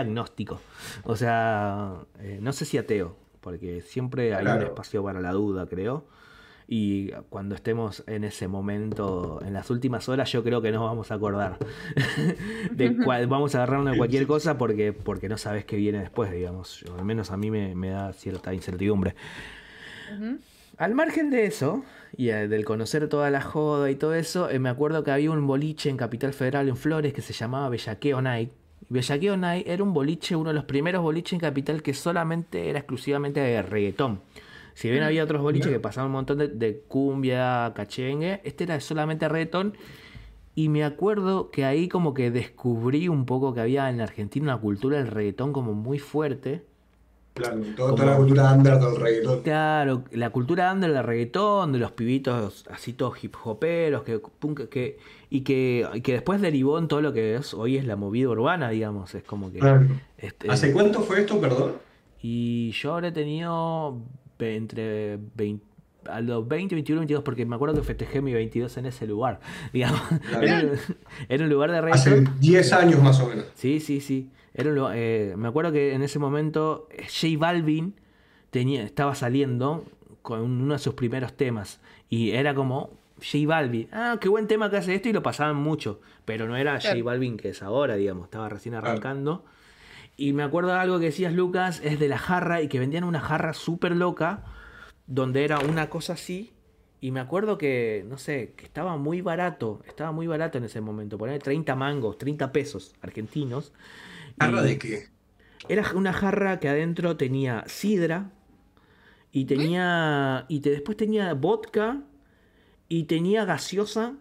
agnóstico. O sea, eh, no sé si ateo, porque siempre hay un espacio para la duda, creo. Y cuando estemos en ese momento, en las últimas horas, yo creo que nos vamos a acordar. de cuál- vamos a agarrarnos de cualquier cosa porque, porque no sabes qué viene después, digamos. Yo- al menos a mí me, me da cierta incertidumbre. Al margen de eso, y eh, del conocer toda la joda y todo eso, eh, me acuerdo que había un boliche en Capital Federal en Flores que se llamaba Bellaqueo Night. Bellaqueo Night era un boliche, uno de los primeros boliches en Capital que solamente era exclusivamente de reggaetón. Si bien había otros boliches que pasaban un montón de, de cumbia, cachengue, este era solamente reggaetón. Y me acuerdo que ahí como que descubrí un poco que había en Argentina una cultura del reggaetón como muy fuerte. Claro, toda, toda la cultura under del reggaetón. Claro, la cultura under del reggaetón, de los pibitos así todos hip hoperos, que, que, y, que, y que después derivó en todo lo que es, hoy es la movida urbana, digamos, es como que... Claro. este, ¿Hace cuánto fue esto, perdón? y yo habré tenido entre 20, a los 20, 21, 22, porque me acuerdo que festejé mi 22 en ese lugar, digamos. Era, un- era un lugar de Hace reggaetón. 10 años más o menos. Sí, sí, sí. Era un lugar- eh, me acuerdo que en ese momento eh, J Balvin tenía, estaba saliendo con uno de sus primeros temas. Y era como J Balvin. Ah, qué buen tema que hace esto y lo pasaban mucho. Pero no era J. Balvin que es ahora, digamos. Estaba recién arrancando. Y me acuerdo de algo que decías, Lucas, es de la jarra y que vendían una jarra súper loca donde era una cosa así. Y me acuerdo que, no sé, que estaba muy barato. Estaba muy barato en ese momento. Poner 30 mangos, 30 pesos argentinos. ¿Jarra de qué? Era una jarra que adentro tenía sidra. Y tenía. Y te- después tenía vodka. Y tenía gaseosa.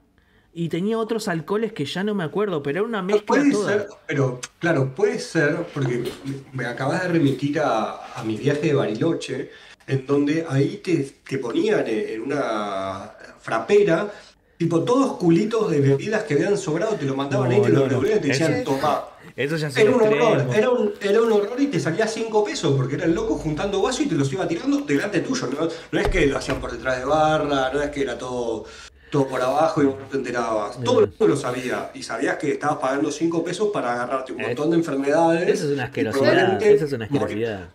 Y tenía otros alcoholes que ya no me acuerdo. Pero era una mezcla puede toda. ser, pero claro, puede ser, porque me acabas de remitir a, a mi viaje de Bariloche, en donde ahí te, te ponían en una frapera, tipo todos culitos de bebidas que habían sobrado, te lo mandaban No, ahí, te lo no, y te decían, toma. Eso ya es Era un horror, era un, era un horror y te salía 5 pesos, porque era el loco juntando vasos y te los iba tirando delante tuyo. No, no es que lo hacían por detrás de barra, no es que era todo, todo por abajo y vos no te enterabas. Todo el mundo lo sabía y sabías que estabas pagando 5 pesos para agarrarte un Eh, montón de enfermedades. Eso es una asquerosidad. Eso es una asquerosidad.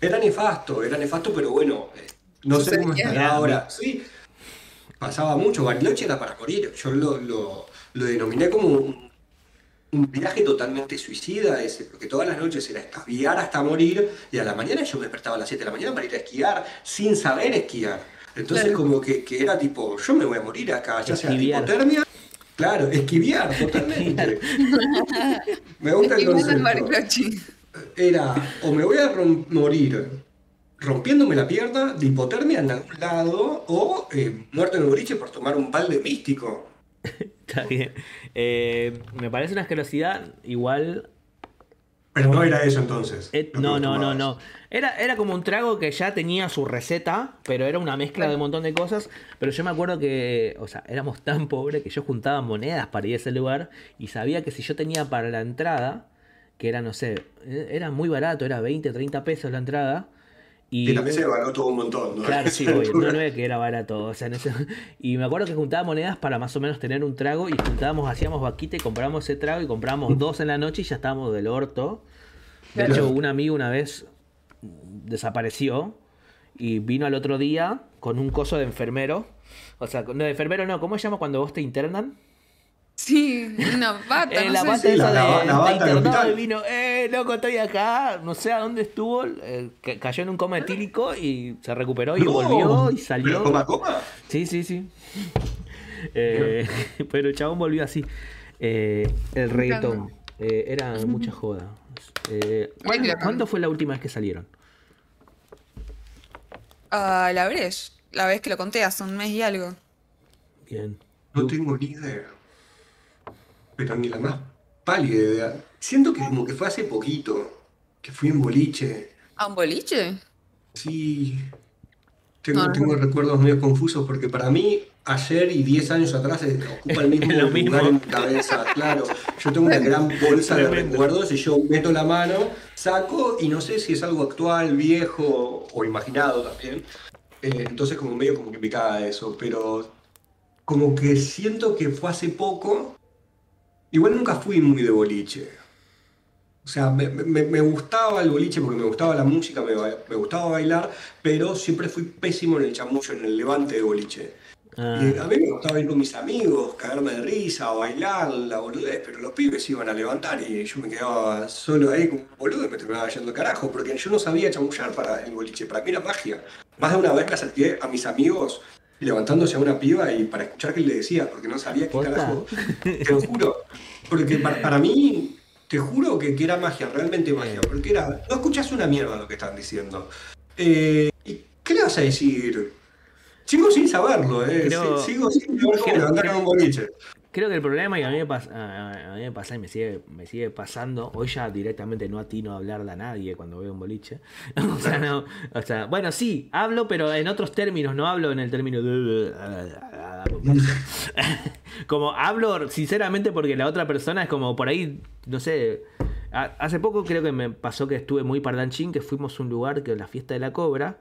Era nefasto, era nefasto, pero bueno, eh, no sé cómo estará ahora. Sí, pasaba mucho. Bariloche era para morir. Yo lo, lo, lo denominé como un, un viaje totalmente suicida ese, porque todas las noches era escabiar hasta morir y a la mañana yo me despertaba a las 7 de la mañana para ir a esquiar sin saber esquiar. Entonces Claro. como que, que era tipo, yo me voy a morir acá, ya sea Esquiviar. hipotermia Claro, esquiviar totalmente. me gusta el concepto. Era, o me voy a rom- morir rompiéndome la pierna de hipotermia en algún lado, o eh, muerto en el boliche por tomar un balde místico. Está bien. Eh, me parece una asquerosidad igual Pero no era eso entonces. Eh, no, no, no, no. Era, era como un trago que ya tenía su receta, pero era una mezcla de un montón de cosas. Pero yo me acuerdo que, o sea, éramos tan pobres que yo juntaba monedas para ir a ese lugar y sabía que si yo tenía para la entrada, que era, no sé, eh, era muy barato, era 20, 30 pesos la entrada. Y, Y también se való todo un montón, ¿no? Claro, sí, obvio, no, no es que era barato. O sea, en ese- Y me acuerdo que juntaba monedas para más o menos tener un trago y juntábamos, hacíamos vaquita y comprábamos ese trago y comprábamos dos en la noche y ya estábamos del orto. De Claro. hecho, un amigo una vez desapareció y vino al otro día con un coso de enfermero. O sea, no de enfermero no, ¿cómo se llama cuando vos te internan? Sí, una bata, Eh, no la sé bata sí, esa la- de, la de bata internado y vino, eh, loco, estoy acá, no sé a dónde estuvo, eh, ca- cayó en un coma etílico y se recuperó y No, volvió y ¿Pero salió. coma, coma? Sí, sí, sí. Eh, pero el chabón volvió así. Eh, el reggaetón. Eh, era mucha joda. Eh, ¿cuándo, fue la última vez que salieron? Ah, la Breche, la vez que lo conté hace un mes y algo. Bien. No tengo ni idea. Pero ni la más pálida idea. Siento que como que fue hace poquito. Que fui en boliche. ¿A un boliche? Sí. Tengo, No, no. tengo recuerdos medio confusos porque para mí ayer y 10 años atrás eh, ocupa el mismo lugar mismo. en mi cabeza, claro. Yo tengo una gran bolsa de recuerdos y yo meto la mano, saco y no sé si es algo actual, viejo o imaginado también. Eh, entonces como medio como que me caga eso, pero como que siento que fue hace poco. Igual nunca fui muy de boliche. O sea, me, me- me gustaba el boliche porque me gustaba la música, me, me gustaba bailar, pero siempre fui pésimo en el chamullo, en el levante de boliche. Ah, Y a mí me gustaba ir con mis amigos, cagarme de risa, bailar, la boludez, pero los pibes iban a levantar y yo me quedaba solo ahí como un boludo y me terminaba yendo carajo, porque yo no sabía chamullar para el boliche, para mí era magia. Más de una vez me acerqué a mis amigos levantándose a una piba y para escuchar qué le decía, porque no sabía qué carajo. Te lo juro. Porque para, para mí, te juro que, que era magia, realmente magia, porque era, no escuchás una mierda lo que están diciendo. Eh, ¿Y qué le vas a decir? Sigo sin saberlo, ¿eh? Creo- Sigo sin saber cómo levantar un boliche. Creo que el problema, y a mí me pasa, a, mí me pasa y me sigue, me sigue pasando, hoy ya directamente no atino a hablarle a nadie cuando veo un boliche. o sea, no, o sea, bueno, sí, hablo, pero en otros términos, no hablo en el término de... como hablo sinceramente porque la otra persona es como por ahí, no sé, hace poco creo que me pasó que estuve muy parlanchín, que fuimos a un lugar que la fiesta de la cobra.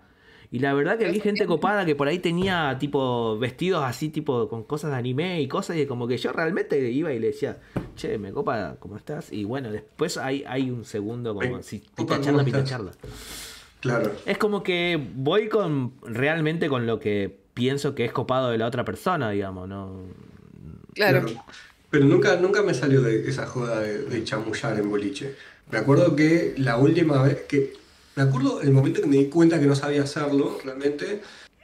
Y la verdad que vi gente copada que por ahí tenía tipo vestidos así tipo con cosas de anime y cosas y como que yo realmente iba y le decía, che, me copa, ¿cómo estás? Y bueno, después hay, hay un segundo como si pita ¿cómo charla, pita charla. Claro. Es como que voy con realmente con lo que pienso que es copado de la otra persona, digamos, ¿no? Claro. Pero nunca, nunca me salió de esa joda de, de chamullar en boliche. Me acuerdo que la última vez que. Me acuerdo el momento que me di cuenta que no sabía hacerlo, realmente.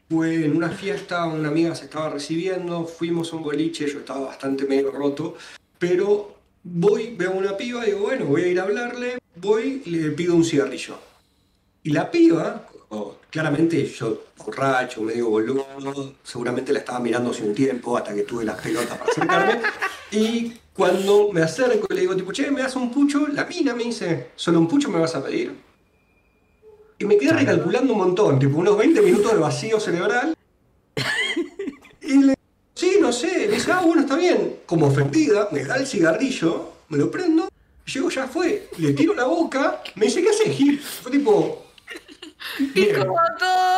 Fue en una fiesta, una amiga se estaba recibiendo, fuimos a un boliche, yo estaba bastante medio roto, pero voy, veo a una piba, digo, bueno, voy a ir a hablarle, voy y le pido un cigarrillo. Y la piba, o claramente yo borracho, medio boludo, seguramente la estaba mirando hace un tiempo hasta que tuve las pelotas para acercarme. Y cuando me acerco y le digo, tipo, che, ¿me das un pucho? La mina me dice, ¿solo un pucho me vas a pedir? Y me quedé recalculando un montón, tipo unos 20 minutos de vacío cerebral. Y le sí, no sé, me dice, ah, bueno, está bien. Como ofendida, me da el cigarrillo, me lo prendo, llego, ya fue, le tiro la boca, me dice, ¿qué haces, Gil? Fue tipo, Bien. como todo.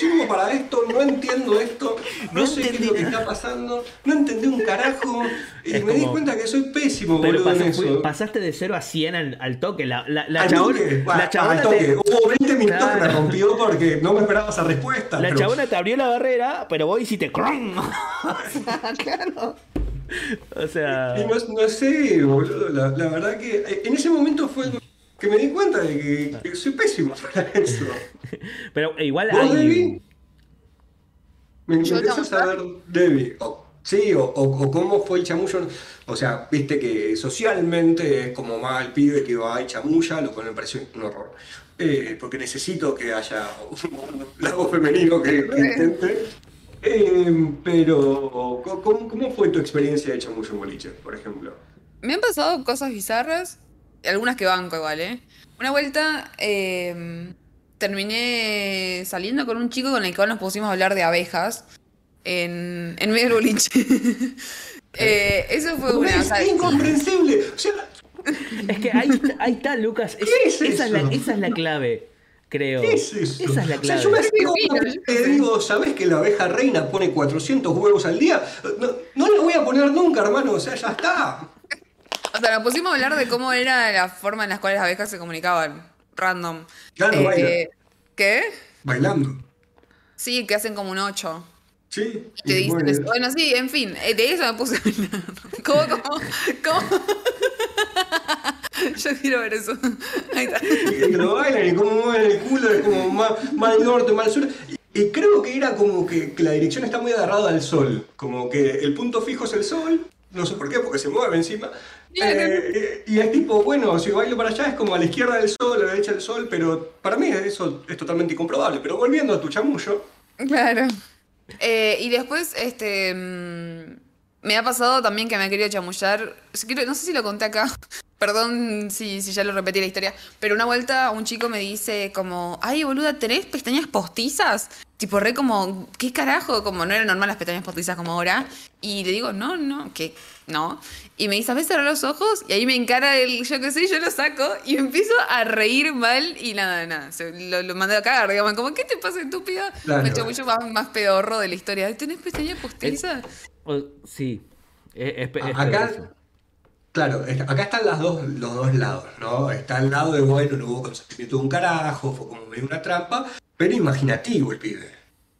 Yo para esto, no entiendo esto, no, No sé qué es lo que está pasando, no entendí un carajo y Es me di como- cuenta que soy pésimo, Pero boludo, en pasó- eso. fui- pasaste de 0 a 100 al, al toque. La, la, la Al chabona, toque, la al chabona toque. te, Hubo 20 minutos que me Claro. rompió porque no me esperaba esa respuesta. la pero- chabona te abrió la barrera, pero vos hiciste sea, claro. O sea. Y no, no sé, boludo, la, la verdad que eh, en ese momento fue que me di cuenta de que, que soy pésimo para eso. Pero igual ¿Vos, hay. Debbie? Me interesa saber, Debbie. Oh, Sí, o, o- o cómo fue el chamullo. O sea, viste que socialmente es como más el pibe que va y chamulla, lo cual me pareció un horror. Eh, porque necesito que haya un lado femenino que, que intente. Eh, pero, co- ¿cómo, cómo fue tu experiencia de chamullo en boliche, por ejemplo? Me han pasado cosas bizarras, algunas que banco igual, ¿eh? Una vuelta eh, terminé saliendo con un chico con el cual nos pusimos a hablar de abejas en, en medio del boliche. Eh, eso fue una... o es incomprensible. O sea, Es que ahí, está- ahí está, Lucas. Es- ¿Qué es esa, es la, eso? esa es la clave, creo. ¿qué es eso? Esa es la O sea, clave. yo me sí, te sí. digo, ¿sabés que la abeja reina pone 400 huevos al día? No, no la voy a poner nunca, hermano. O sea, ya está. O sea, nos pusimos a hablar de cómo era la forma en las cuales las abejas se comunicaban. Random. Claro, Eh, baila. ¿Qué? Bailando. Sí, que hacen como un 8. Sí. Y te dicen eso. Bueno, sí, en fin, eh, de eso me puse a hablar. ¿Cómo, cómo, cómo? Yo quiero ver eso. Ahí está. y que lo bailan y cómo mueven el culo, es como más, más al norte, más al sur. Y, y creo que era como que, que la dirección está muy agarrada al sol. Como que el punto fijo es el sol. No sé por qué, porque se mueve encima. Claro. Eh, y es tipo, bueno, si bailo para allá es como a la izquierda del sol, a la derecha del sol, pero para mí eso es totalmente incomprobable. Pero volviendo a tu chamullo, Claro. Eh, y después, este. mm, me ha pasado también que me ha querido chamullar. No sé si lo conté acá. Perdón si, si ya lo repetí la historia. Pero una vuelta un chico me dice como, ay boluda, ¿tenés pestañas postizas? Tipo re como, ¿qué carajo? Como no eran normal las pestañas postizas como ahora. Y le digo, no, no, que no. Y me dice, ¿sabes cerrar los ojos? Y ahí me encara el, yo qué sé, yo lo saco y empiezo a reír mal y nada, nada. se- lo, lo mandé a cagar, digamos, como, ¿qué te pasa, estúpida? Claro. Me chamuyo más, más pedorro de la historia. ¿Tenés pestañas postizas? O- sí. Es, es- es A- acá, claro, acá están las dos, los dos lados, ¿no? Está el lado de, bueno, no hubo consentimiento de un carajo, fue como medio una trampa, pero imaginativo el pibe.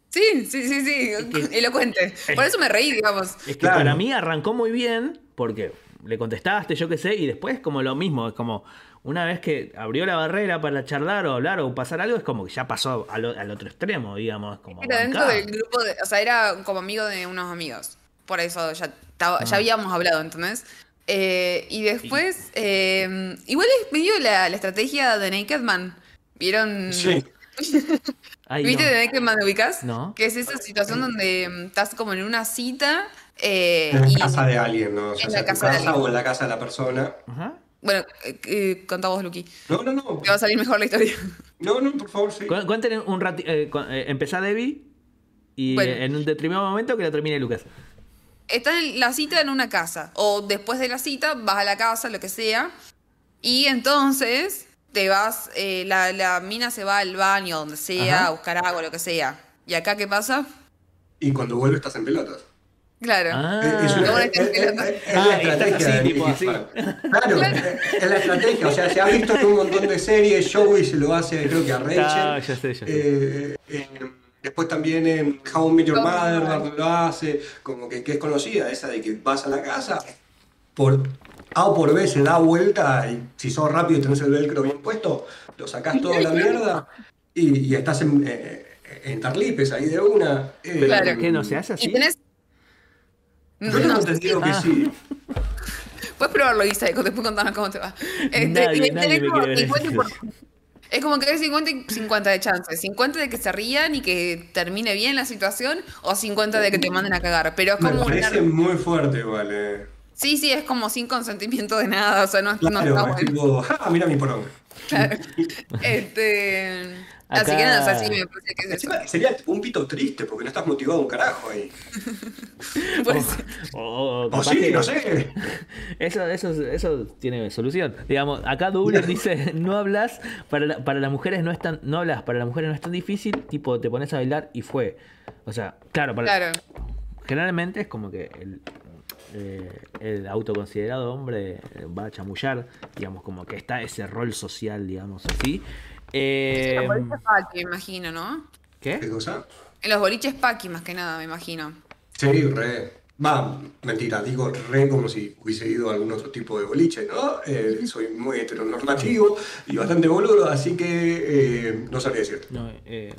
Sí, sí, sí, sí, que- elocuente. Por eso me reí, digamos. Es que Claro. para mí arrancó muy bien porque le contestaste, yo qué sé, y después como lo mismo, es como una vez que abrió la barrera para charlar o hablar o pasar algo, es como que ya pasó al, otro extremo, digamos. Como Era dentro del grupo de. O sea, era como amigo de unos amigos. Por eso ya, ya habíamos hablado, ¿entendés? Eh, y después. eh, igual es medio la, la estrategia de Naked Man. ¿Vieron? Sí. Ay, ¿Viste no. de Naked Man de ubicas? No. Que es esa situación donde mm, estás como en una cita. Eh, En la y, casa de alguien, ¿no? O sea, en sea la tu casa de casa alguien. o en la casa de la persona. Ajá. Bueno, eh, eh, contá vos, Luqui. No, no, no. Te va a salir mejor la historia. No, no, por favor, sí. Cu- Cuenten un ratito. Eh, eh, empezá Debbie y Bueno. eh, en un determinado momento que lo termine Lucas. Está en la cita en una casa. O después de la cita vas a la casa, lo que sea. Y entonces te vas, eh, la, la mina se va al baño, donde sea, Ajá. a buscar agua, lo que sea. ¿Y acá qué pasa? Y cuando vuelve estás en pelotas. Claro. Ah. Es, una- es- es- es- Ah, la estrategia así, tipo así. Claro, es la estrategia. O sea, se ha visto en un montón de series. Joey se lo hace, creo que a Rachel. Ah, ya sé, ya sé. Eh, eh, después también en How I Met Your Mother lo hace. Como que, que es conocida esa de que vas a la casa. Por A o por B se da vuelta y si sos rápido y tenés el velcro bien puesto, lo sacás toda la mierda y, y estás en, eh, en tarlipes ahí de una. Eh, Claro. ¿Qué no se hace así? Y tenés. Yo tengo No entendido que sí. Puedes probarlo, Isa, después contanos cómo te va. Este, Nadie- y nadie me como ver 50 por- eso. Es como que hay 50 y 50 de chances. 50 de que se rían y que termine bien la situación, o 50 de que te manden a cagar. Pero es Me como una- parece muy fuerte, vale. Sí, sí, es como sin consentimiento de nada. O sea, no, no está Claro, es bueno. tipo, ah, mira mi poronga. Claro. Este. Así que nada, o sea, sí me parece que es eso. Encima, sería un pito triste porque no estás motivado un carajo ahí. Por eso. O, sí, que- no sé. Eso, eso, eso tiene solución. Digamos, acá Douglas dice, no hablas, para, la- para las mujeres no es tan, no hablas, para las mujeres no es tan difícil, tipo te pones a bailar y fue. O sea, claro, para, Claro. generalmente es como que el, eh, el autoconsiderado hombre va a chamullar, digamos, como que está ese rol social, digamos así. Eh, En los boliches paqui, me imagino, ¿no? ¿Qué ¿Qué? cosa? En los boliches paqui, más que nada, me imagino. Sí, re. Va, mentira, digo re como si hubiese ido a algún otro tipo de boliche, ¿no? Eh, soy muy heteronormativo y bastante boludo, así que eh, no sabría decirte. No, eh,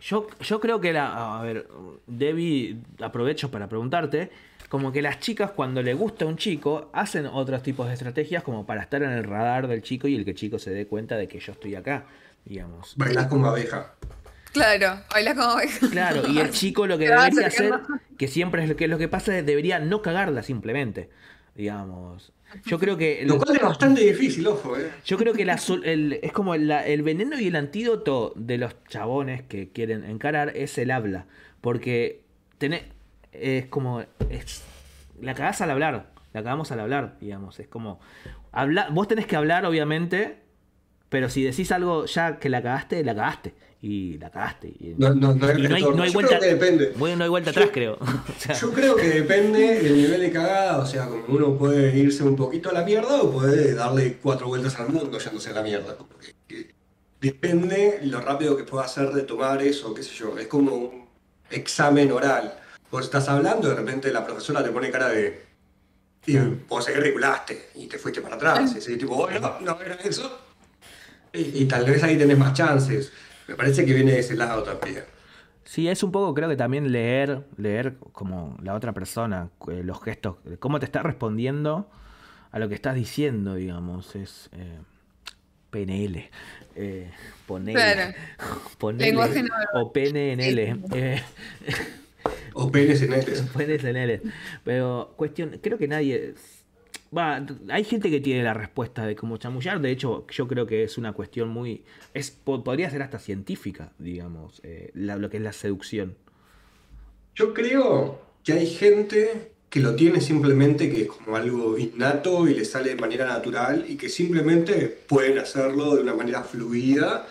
Yo, yo creo que la. A ver, Debbie, aprovecho para preguntarte. Como que las chicas, cuando le gusta un chico, hacen otros tipos de estrategias como para estar en el radar del chico y el que el chico se dé cuenta de que yo estoy acá, digamos. Bailas como abeja. Claro, bailas como abeja. Claro, y el chico lo que debería hacer, que siempre es lo que, lo que pasa, es debería no cagarla simplemente, digamos. Yo creo que... Lo cual es bastante difícil, ojo, eh. Yo creo que la sol- el- es como la- el veneno y el antídoto de los chabones que quieren encarar es el habla. Porque tenés, es como. Es, la cagás al hablar. La cagamos al hablar, digamos. Es como. Habla, vos tenés que hablar, obviamente. Pero si decís algo ya que la cagaste, la cagaste. Y la cagaste. Y, No, no, no y no hay, no hay vuelta. creo que depende. bueno, no hay vuelta Yo- atrás, creo. O sea, Yo creo que depende del nivel de cagada, o sea, como uno puede irse un poquito a la mierda o puede darle cuatro vueltas al mundo yéndose a la mierda. Depende lo rápido que pueda hacer de tomar eso, qué sé yo. Es como un examen oral. Vos estás hablando y de repente la profesora te pone cara de... Y vos se ridiculaste y te fuiste para atrás. Y así, tipo, bueno, no era eso. Y, y tal vez ahí tenés más chances. Me parece que viene de ese lado también. Sí, es un poco, creo que también leer, leer como la otra persona, eh, los gestos, cómo te está respondiendo a lo que estás diciendo, digamos, es eh, PNL, eh, ponele, Claro. ponele, o PNL, eh, O penes en él. PNL, pero cuestión, creo que nadie, va, hay gente que tiene la respuesta de cómo chamullar, de hecho, yo creo que es una cuestión muy, es po- podría ser hasta científica, digamos, eh, la- lo que es la seducción. Yo creo que hay gente que lo tiene simplemente que es como algo innato y le sale de manera natural y que simplemente pueden hacerlo de una manera fluida.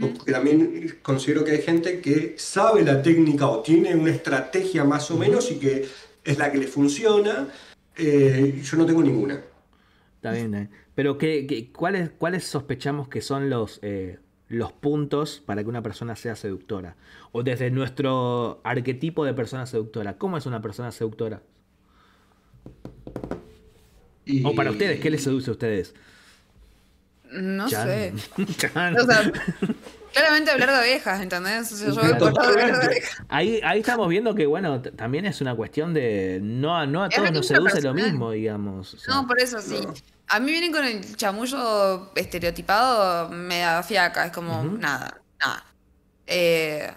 Porque también considero que hay gente que sabe la técnica o tiene una estrategia más o menos y que es la que le funciona. Eh, yo no tengo ninguna. Está bien, eh. Pero ¿qué, qué- cuáles, ¿cuáles sospechamos que son los, eh, los puntos para que una persona sea seductora? O desde nuestro arquetipo de persona seductora, ¿cómo es una persona seductora? Y- O para ustedes, ¿qué les seduce a ustedes? No Chan. sé. Chan. O sea, claramente hablar de abejas, ¿entendés? O sea, yo voy de hablar de Totalmente. abejas. Ahí, ahí estamos viendo que, bueno, también es una cuestión de. No, a- no a todos nos seduce lo personal. mismo, digamos. o sea. No, por eso sí. A mí vienen con el chamullo estereotipado, me da fiaca, es como nada, nada. Eh,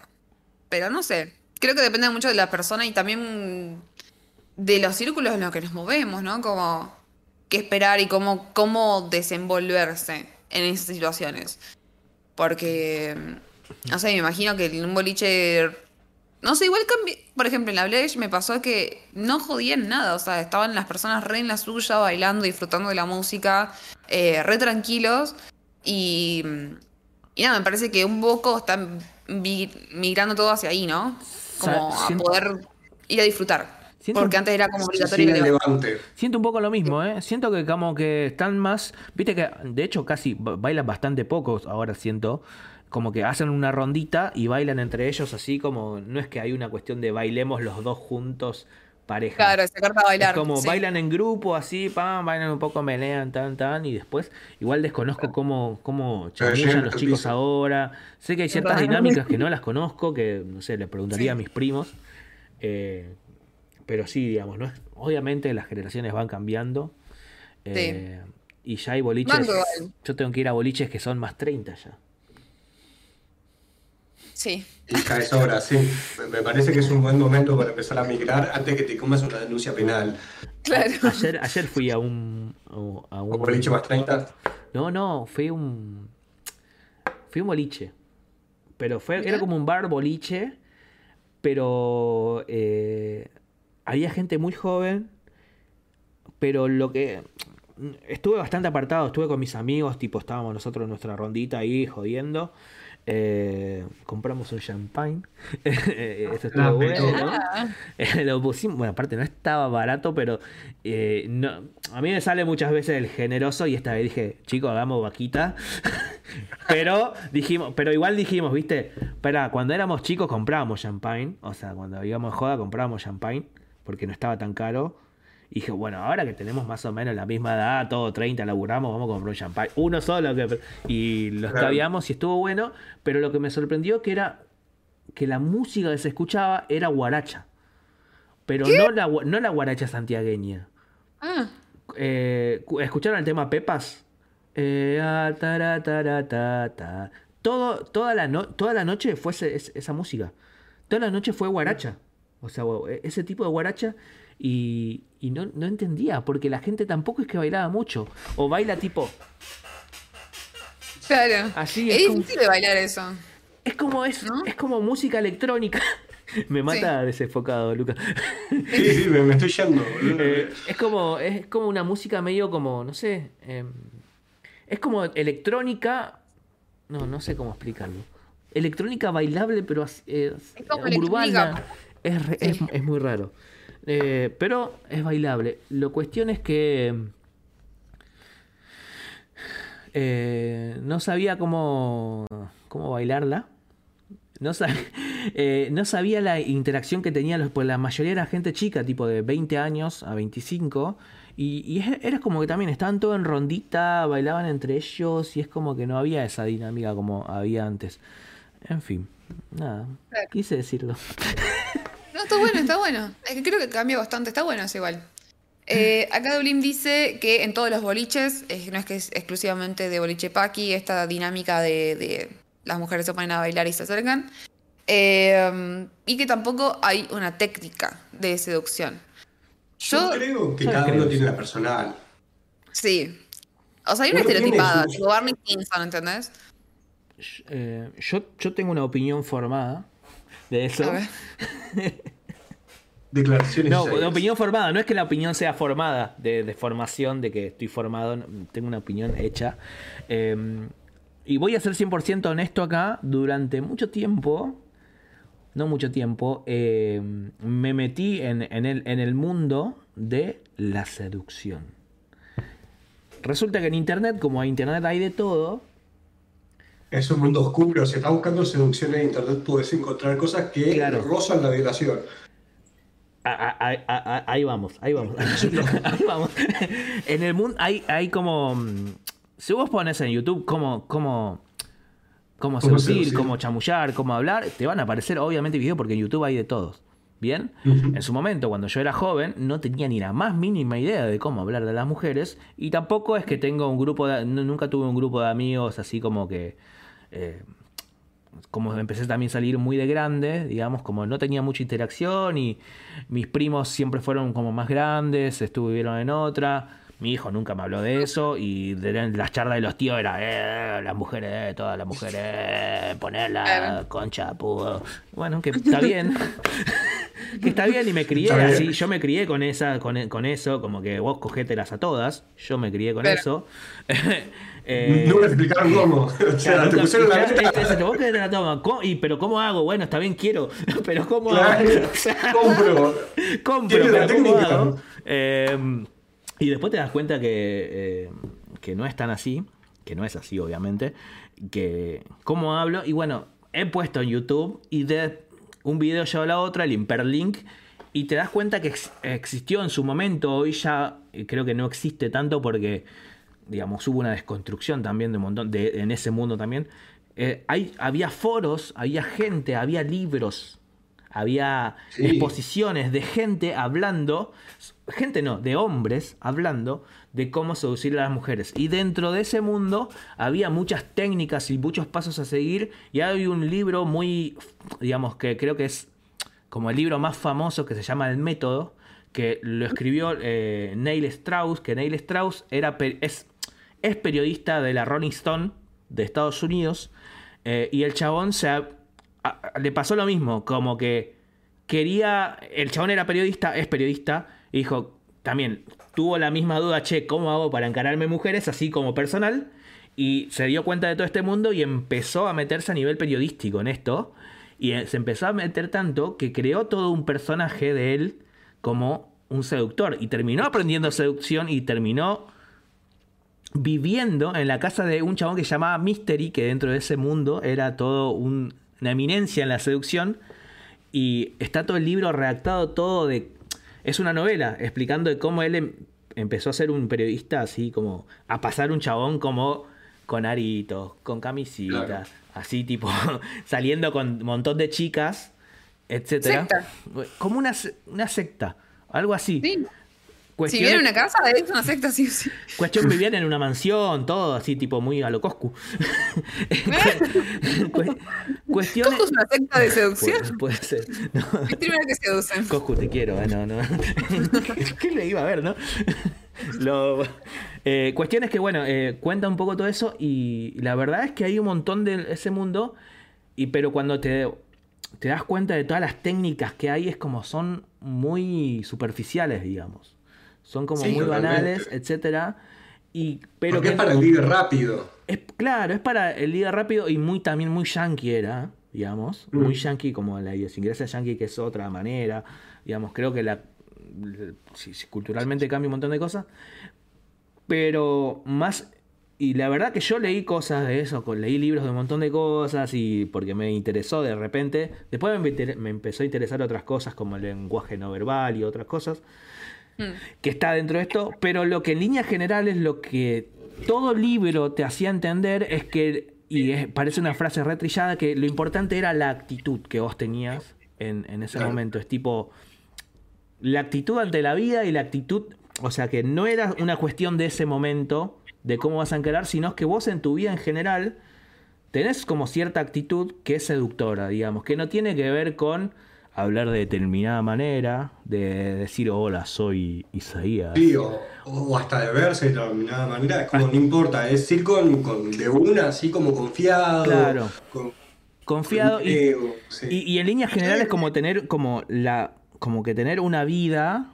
pero no sé, creo que depende mucho de la persona y también de los círculos en los que nos movemos, ¿no? Como qué esperar y cómo, cómo desenvolverse en esas situaciones. Porque, no sé, me imagino que en un boliche no sé, igual cambié. Por ejemplo, en la Bledge me pasó que no jodían nada. O sea, estaban las personas re en la suya, bailando, disfrutando de la música, eh, re tranquilos. Y, y nada, me parece que un poco están migrando todo hacia ahí, ¿no? Como a siento- poder ir a disfrutar. Siento- Porque antes era como Sí, obligatorio. sí, levante. Siento un poco lo mismo, ¿eh? Siento que como que están más... Viste que de hecho casi ba- bailan bastante pocos ahora siento. Como que hacen una rondita y bailan entre ellos así como... No es que hay una cuestión de bailemos los dos juntos pareja. Claro, se corta a bailar. Es como sí. bailan en grupo así, pam, bailan un poco, melean, tan, tan, y después igual desconozco cómo, cómo chamullan llegan los chicos ahora. Sé que hay ciertas dinámicas que no las conozco, que no sé, le preguntaría Sí. a mis primos. eh, pero sí, digamos, ¿no? es- obviamente las generaciones van cambiando. eh, Y ya hay boliches. Yo tengo que ir a boliches que son más 30 ya. Sí. Y ya es hora, sí. Me- parece que es un buen momento para empezar a migrar antes que te comas una denuncia penal. Claro. Ayer, ayer fui a un. A Un un boliche más 30. No, no, fue un. Fue un boliche. Pero fue, era como un bar boliche. Pero eh, había gente muy joven. Pero lo que. Estuve bastante apartado, estuve con mis amigos, tipo estábamos nosotros en nuestra rondita ahí jodiendo. Eh, compramos un champagne. Eso estuvo Ah, bueno. ¿no? Eh, lo pusimos, bueno, aparte no estaba barato, pero eh, no, a mí me sale muchas veces el generoso y esta vez dije, chicos, hagamos vaquita. pero dijimos, pero igual dijimos, viste, para cuando éramos chicos comprábamos champagne, o sea, cuando íbamos a joda comprábamos champagne, porque no estaba tan caro. Y dije, bueno, ahora que tenemos más o menos la misma edad, todo 30, laburamos, vamos a comprar un champagne. Uno solo, que, y lo Claro. escabiamos y estuvo bueno, pero lo que me sorprendió que era que la música que se escuchaba era guaracha. Pero no la, no la guaracha santiagueña. Ah, Eh, cu- ¿Escucharon el tema Pepas? Eh, ah, ta, ta. Todo, toda, la no- toda la noche fue ese- esa música. Toda la noche fue guaracha. O sea, e- ese tipo de guaracha. Y, y no, no entendía, porque la gente tampoco es que bailaba mucho. O baila tipo. claro. Así es es como- difícil de bailar eso. Es como, es, ¿No? es como música electrónica. Me mata desenfocado, Lucas. Sí, sí, me, me estoy yendo. Eh, es como es como una música medio como no sé em, es como electrónica no no sé cómo explicarlo electrónica bailable pero eh, Es como urbana electrónica. Es, re- es- Sí. es muy raro Eh, pero es bailable la cuestión es que eh, no sabía cómo cómo bailarla no, sa- eh, no sabía la interacción que tenían los, pues la mayoría era gente chica, tipo de 20 años a 25. Y, y era como que también estaban todos en rondita, bailaban entre ellos y es como que no había esa dinámica como había antes. En fin, nada, Claro. quise decirlo. No, está bueno, está bueno. Es que creo que cambia bastante, está bueno eso igual. Eh, acá Dublín dice que en todos los boliches, eh, no es que es exclusivamente de boliche paqui, esta dinámica de, de las mujeres se ponen a bailar y se acercan. Eh, y que tampoco hay una técnica de seducción. Yo Yo, creo que yo cada creo, uno tiene la personal. sí. O sea, hay una estereotipada, tipo Barney Stinson, ¿entendés? Eh, yo, yo tengo una opinión formada de eso. A ver. Declaraciones No, serias. opinión formada, no es que la opinión sea formada, de, de formación, de que estoy formado, tengo una opinión hecha. Eh, y voy a ser 100% honesto acá, durante mucho tiempo, no mucho tiempo, eh, me metí en, en el, en el mundo de la seducción. Resulta que en Internet, como en Internet hay de todo, Es un mundo oscuro. Si estás buscando seducción en internet, puedes encontrar cosas que Claro. rozan la violación. Ahí vamos, ahí vamos. ahí vamos. En el mundo hay, hay como. mm, Si vos pones en YouTube cómo, cómo, cómo Cómo seducir, seducir. cómo chamullar, cómo hablar, te van a aparecer obviamente videos porque en YouTube hay de todos. ¿Bien? En su momento, cuando yo era joven, no tenía ni la más mínima idea de cómo hablar de las mujeres. Y tampoco es que tengo un grupo de. nu- Nunca tuve un grupo de amigos así como que. Eh, como empecé también a salir muy de grande, digamos, como no tenía mucha interacción y mis primos siempre fueron como más grandes, estuvieron en otra. Mi hijo nunca me habló de eso y de las charlas de los tíos era, eh, las mujeres, eh, todas las mujeres, eh, ponerla, concha, pudo. Bueno, que está bien. que está bien y me crié Está bien. así, yo me crié con esa, con, con eso, como que vos cogételas a todas, yo me crié con eso. Eh, no me explicaron cómo. O sea, te pusieron la meta. vos querés te la toma. ¿Cómo- y, pero ¿cómo hago? Bueno, está bien, quiero. Pero ¿cómo Claro, hago? O sea, compro. compro, la pero ¿cómo hago? Eh, y después te das cuenta que, eh, que no es tan así, que no es así, obviamente. Que cómo hablo. Y bueno, he puesto en YouTube y de un video lleva a la otra, el hiperlink. Y te das cuenta que ex- existió en su momento, hoy ya eh, creo que no existe tanto porque, digamos, hubo una desconstrucción también de un montón, de, en ese mundo también. Eh, hay, había foros, había gente, había libros, había Sí. exposiciones de gente hablando, gente no, de hombres hablando de cómo seducir a las mujeres. Y dentro de ese mundo había muchas técnicas y muchos pasos a seguir. Y hay un libro muy, digamos, que creo que es como el libro más famoso que se llama El Método, que lo escribió eh, Neil Strauss, que Neil Strauss era, es, es periodista de la Rolling Stone de Estados Unidos, eh, y el chabón se, le pasó lo mismo, como que quería, el chabón era periodista, es periodista, dijo, también tuvo la misma duda, che, ¿cómo hago para encararme mujeres así como personal? Y se dio cuenta de todo este mundo y empezó a meterse a nivel periodístico en esto. Y eh, se empezó a meter tanto que creó todo un personaje de él como un seductor. Y terminó aprendiendo seducción y terminó viviendo en la casa de un chabón que se llamaba Mystery, que dentro de ese mundo era todo un- una eminencia en la seducción. Y está todo el libro redactado, todo de. Es una novela explicando de cómo él em- empezó a ser un periodista así como. a pasar un chabón como. con aritos, con camisita, Claro. así tipo, saliendo con un montón de chicas, etcétera. Como una, una secta, algo así. Sí. Si Cuestiones- viene una casa, es una secta, sí. Cuestión vivían en una mansión, todo así tipo muy a lo Coscu. Cu- cuestiones. Coscu es una secta de seducción. Puede, puede ser. No. Es primero que seducen. Coscu, te quiero, eh, no, no. ¿Qué le iba a ver, no? Lo, eh, cuestión es que, bueno, eh, cuenta un poco todo eso y la verdad es que hay un montón de ese mundo, y pero cuando te, te das cuenta de todas las técnicas que hay, es como son muy superficiales, digamos. Son como Sí, muy banales, etcétera. Y, pero Porque que es para el ligue rápido. es, claro, es para el liga rápido y muy también muy yankee era, digamos. Mm. Muy yankee como la idiosincrasia yankee, que es otra manera. Digamos, creo que la, sí, sí, culturalmente cambia un montón de cosas. Pero más. Y la verdad que yo leí cosas de eso, leí libros de un montón de cosas y porque me interesó de repente. Después me, me empezó a interesar otras cosas como el lenguaje no verbal y otras cosas Mm. que está dentro de esto, pero lo que en líneas generales lo que todo libro te hacía entender es que, y es- parece una frase retrillada, que lo importante era la actitud que vos tenías en, en ese Claro. momento. Es tipo, la actitud ante la vida y la actitud, o sea, que no era una cuestión de ese momento, de cómo vas a encarar, sino que vos en tu vida en general tenés como cierta actitud que es seductora, digamos, que no tiene que ver con hablar de determinada manera, de decir, hola, soy Isaías. Sí, o, o hasta de verse de determinada manera, es como no importa, es ir con, con de una, así como confiado. Claro. con- Confiado con y, sí. y, y en líneas generales como tener como la como que tener una vida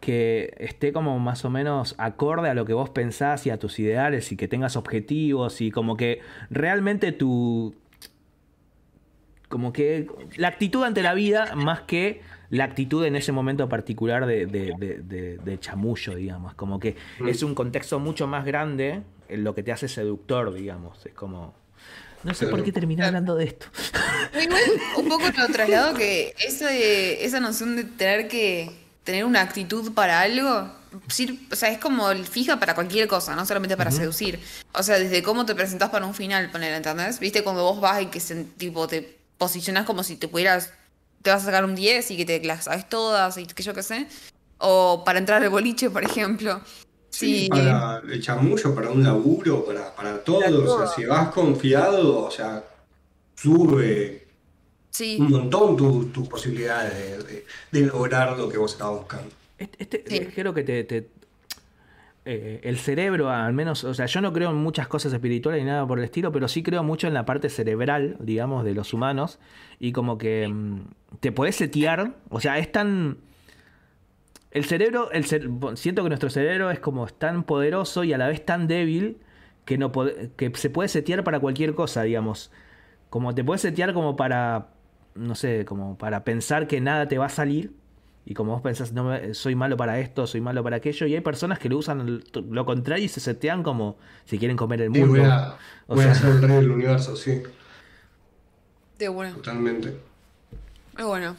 que esté como más o menos acorde a lo que vos pensás y a tus ideales y que tengas objetivos y como que realmente tu como que la actitud ante la vida más que la actitud en ese momento particular de, de- de- de- de chamullo, digamos. Como que Mm. es un contexto mucho más grande en lo que te hace seductor, digamos. Es como... No sé por qué terminé hablando de esto. Igual un poco lo traslado que ese, esa noción de tener que tener una actitud para algo, sir- o sea, es como el fija para cualquier cosa, no solamente para seducir. O sea, desde cómo te presentás para un final, poner, ¿entendés? ¿Viste? Cuando vos vas y que se- tipo te posicionás como si te pudieras, te vas a sacar un 10 y que te las sabes todas y que yo qué sé. O para entrar al boliche, por ejemplo. Sí, Sí, para el chamullo, para un laburo, para, para todo. Para O sea, si vas confiado, o sea, sube sí. un montón tus tus posibilidades de, de- de lograr lo que vos estabas buscando. Este, este- Sí. creo que te, te- eh, el cerebro, al menos, o sea, yo no creo en muchas cosas espirituales ni nada por el estilo, pero sí creo mucho en la parte cerebral, digamos, de los humanos. Y como que mm, te podés setear, o sea, es tan... El cerebro, el siento que nuestro cerebro es como tan poderoso y a la vez tan débil que, no que se puede setear para cualquier cosa, digamos. Como te puedes setear como para, no sé, como para pensar que nada te va a salir. Y como vos pensás, no, me- soy malo para esto, soy malo para aquello. Y hay personas que lo usan lo contrario y se setean como si quieren comer el Sí, mundo. voy a, O voy a sea- ser el rey del universo, sí, De bueno. totalmente. Muy bueno.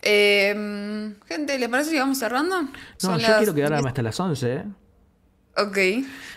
Eh, gente, ¿les parece que vamos cerrando? No, Son yo las quiero quedarme 10. hasta las 11, ¿eh? Ok.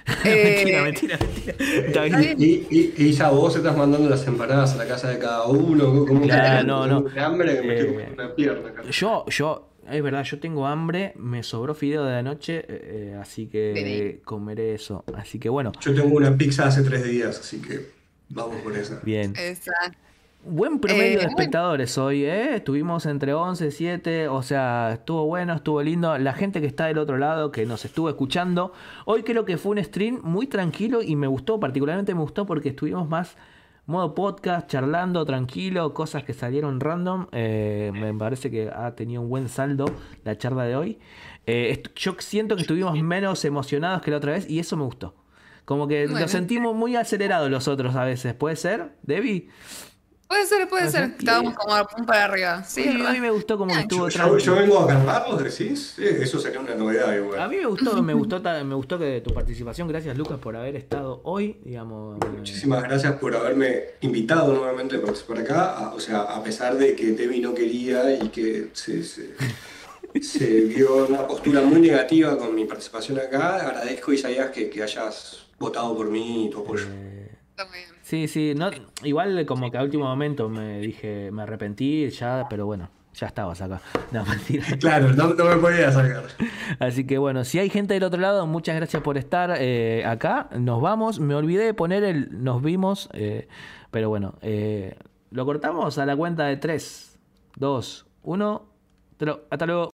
mentira, Eh, mentira, mentira. Bien. Y, y, y ya vos estás mandando las empanadas a la casa de cada uno, como Claro, no, no. hambre que me estoy Eh, una pierna. acá. Yo, yo, es verdad, yo tengo hambre, me sobró fideo de anoche, eh, eh, así que comeré eso. Así que bueno, Yo tengo una pizza hace tres días, así que vamos con esa. bien. Exacto. Buen promedio Eh, de bueno. espectadores hoy, ¿eh? Estuvimos entre 11, 7, o sea, estuvo bueno, estuvo lindo. La gente que está del otro lado, que nos estuvo escuchando, hoy creo que fue un stream muy tranquilo y me gustó, particularmente me gustó porque estuvimos más modo podcast, charlando, tranquilo, cosas que salieron random. Eh, me parece que ha tenido un buen saldo la charla de hoy. Eh, yo siento que estuvimos menos emocionados que la otra vez y eso me gustó. Como que Bueno. lo sentimos muy acelerados los otros a veces. ¿Puede ser, Debbie? Puede ser, puede ser. Estábamos como a pum para arriba. Sí, a mí me gustó como que estuvo Yo, yo, vengo a calmarlos, decís. Sí, eso sería una novedad igual. A mí me gustó, me gustó, me gustó que tu participación. Gracias, Lucas, por haber estado hoy, digamos. eh, Muchísimas gracias por haberme invitado nuevamente para por acá. o sea, a pesar de que Debbie no quería y que se, se, se vio una postura muy negativa con mi participación acá, agradezco, Isaías, que, que hayas votado por mí y tu apoyo. Está muy bien. Sí, sí, no, igual como que a último momento me dije, me arrepentí ya, pero bueno, ya estabas acá. No, mentira. Claro, no, no me podía sacar. Así que bueno, si hay gente del otro lado, muchas gracias por estar eh, acá. Nos vamos. Me olvidé de poner el nos vimos, eh, pero bueno, eh, lo cortamos a la cuenta de 3, 2, 1. Hasta luego.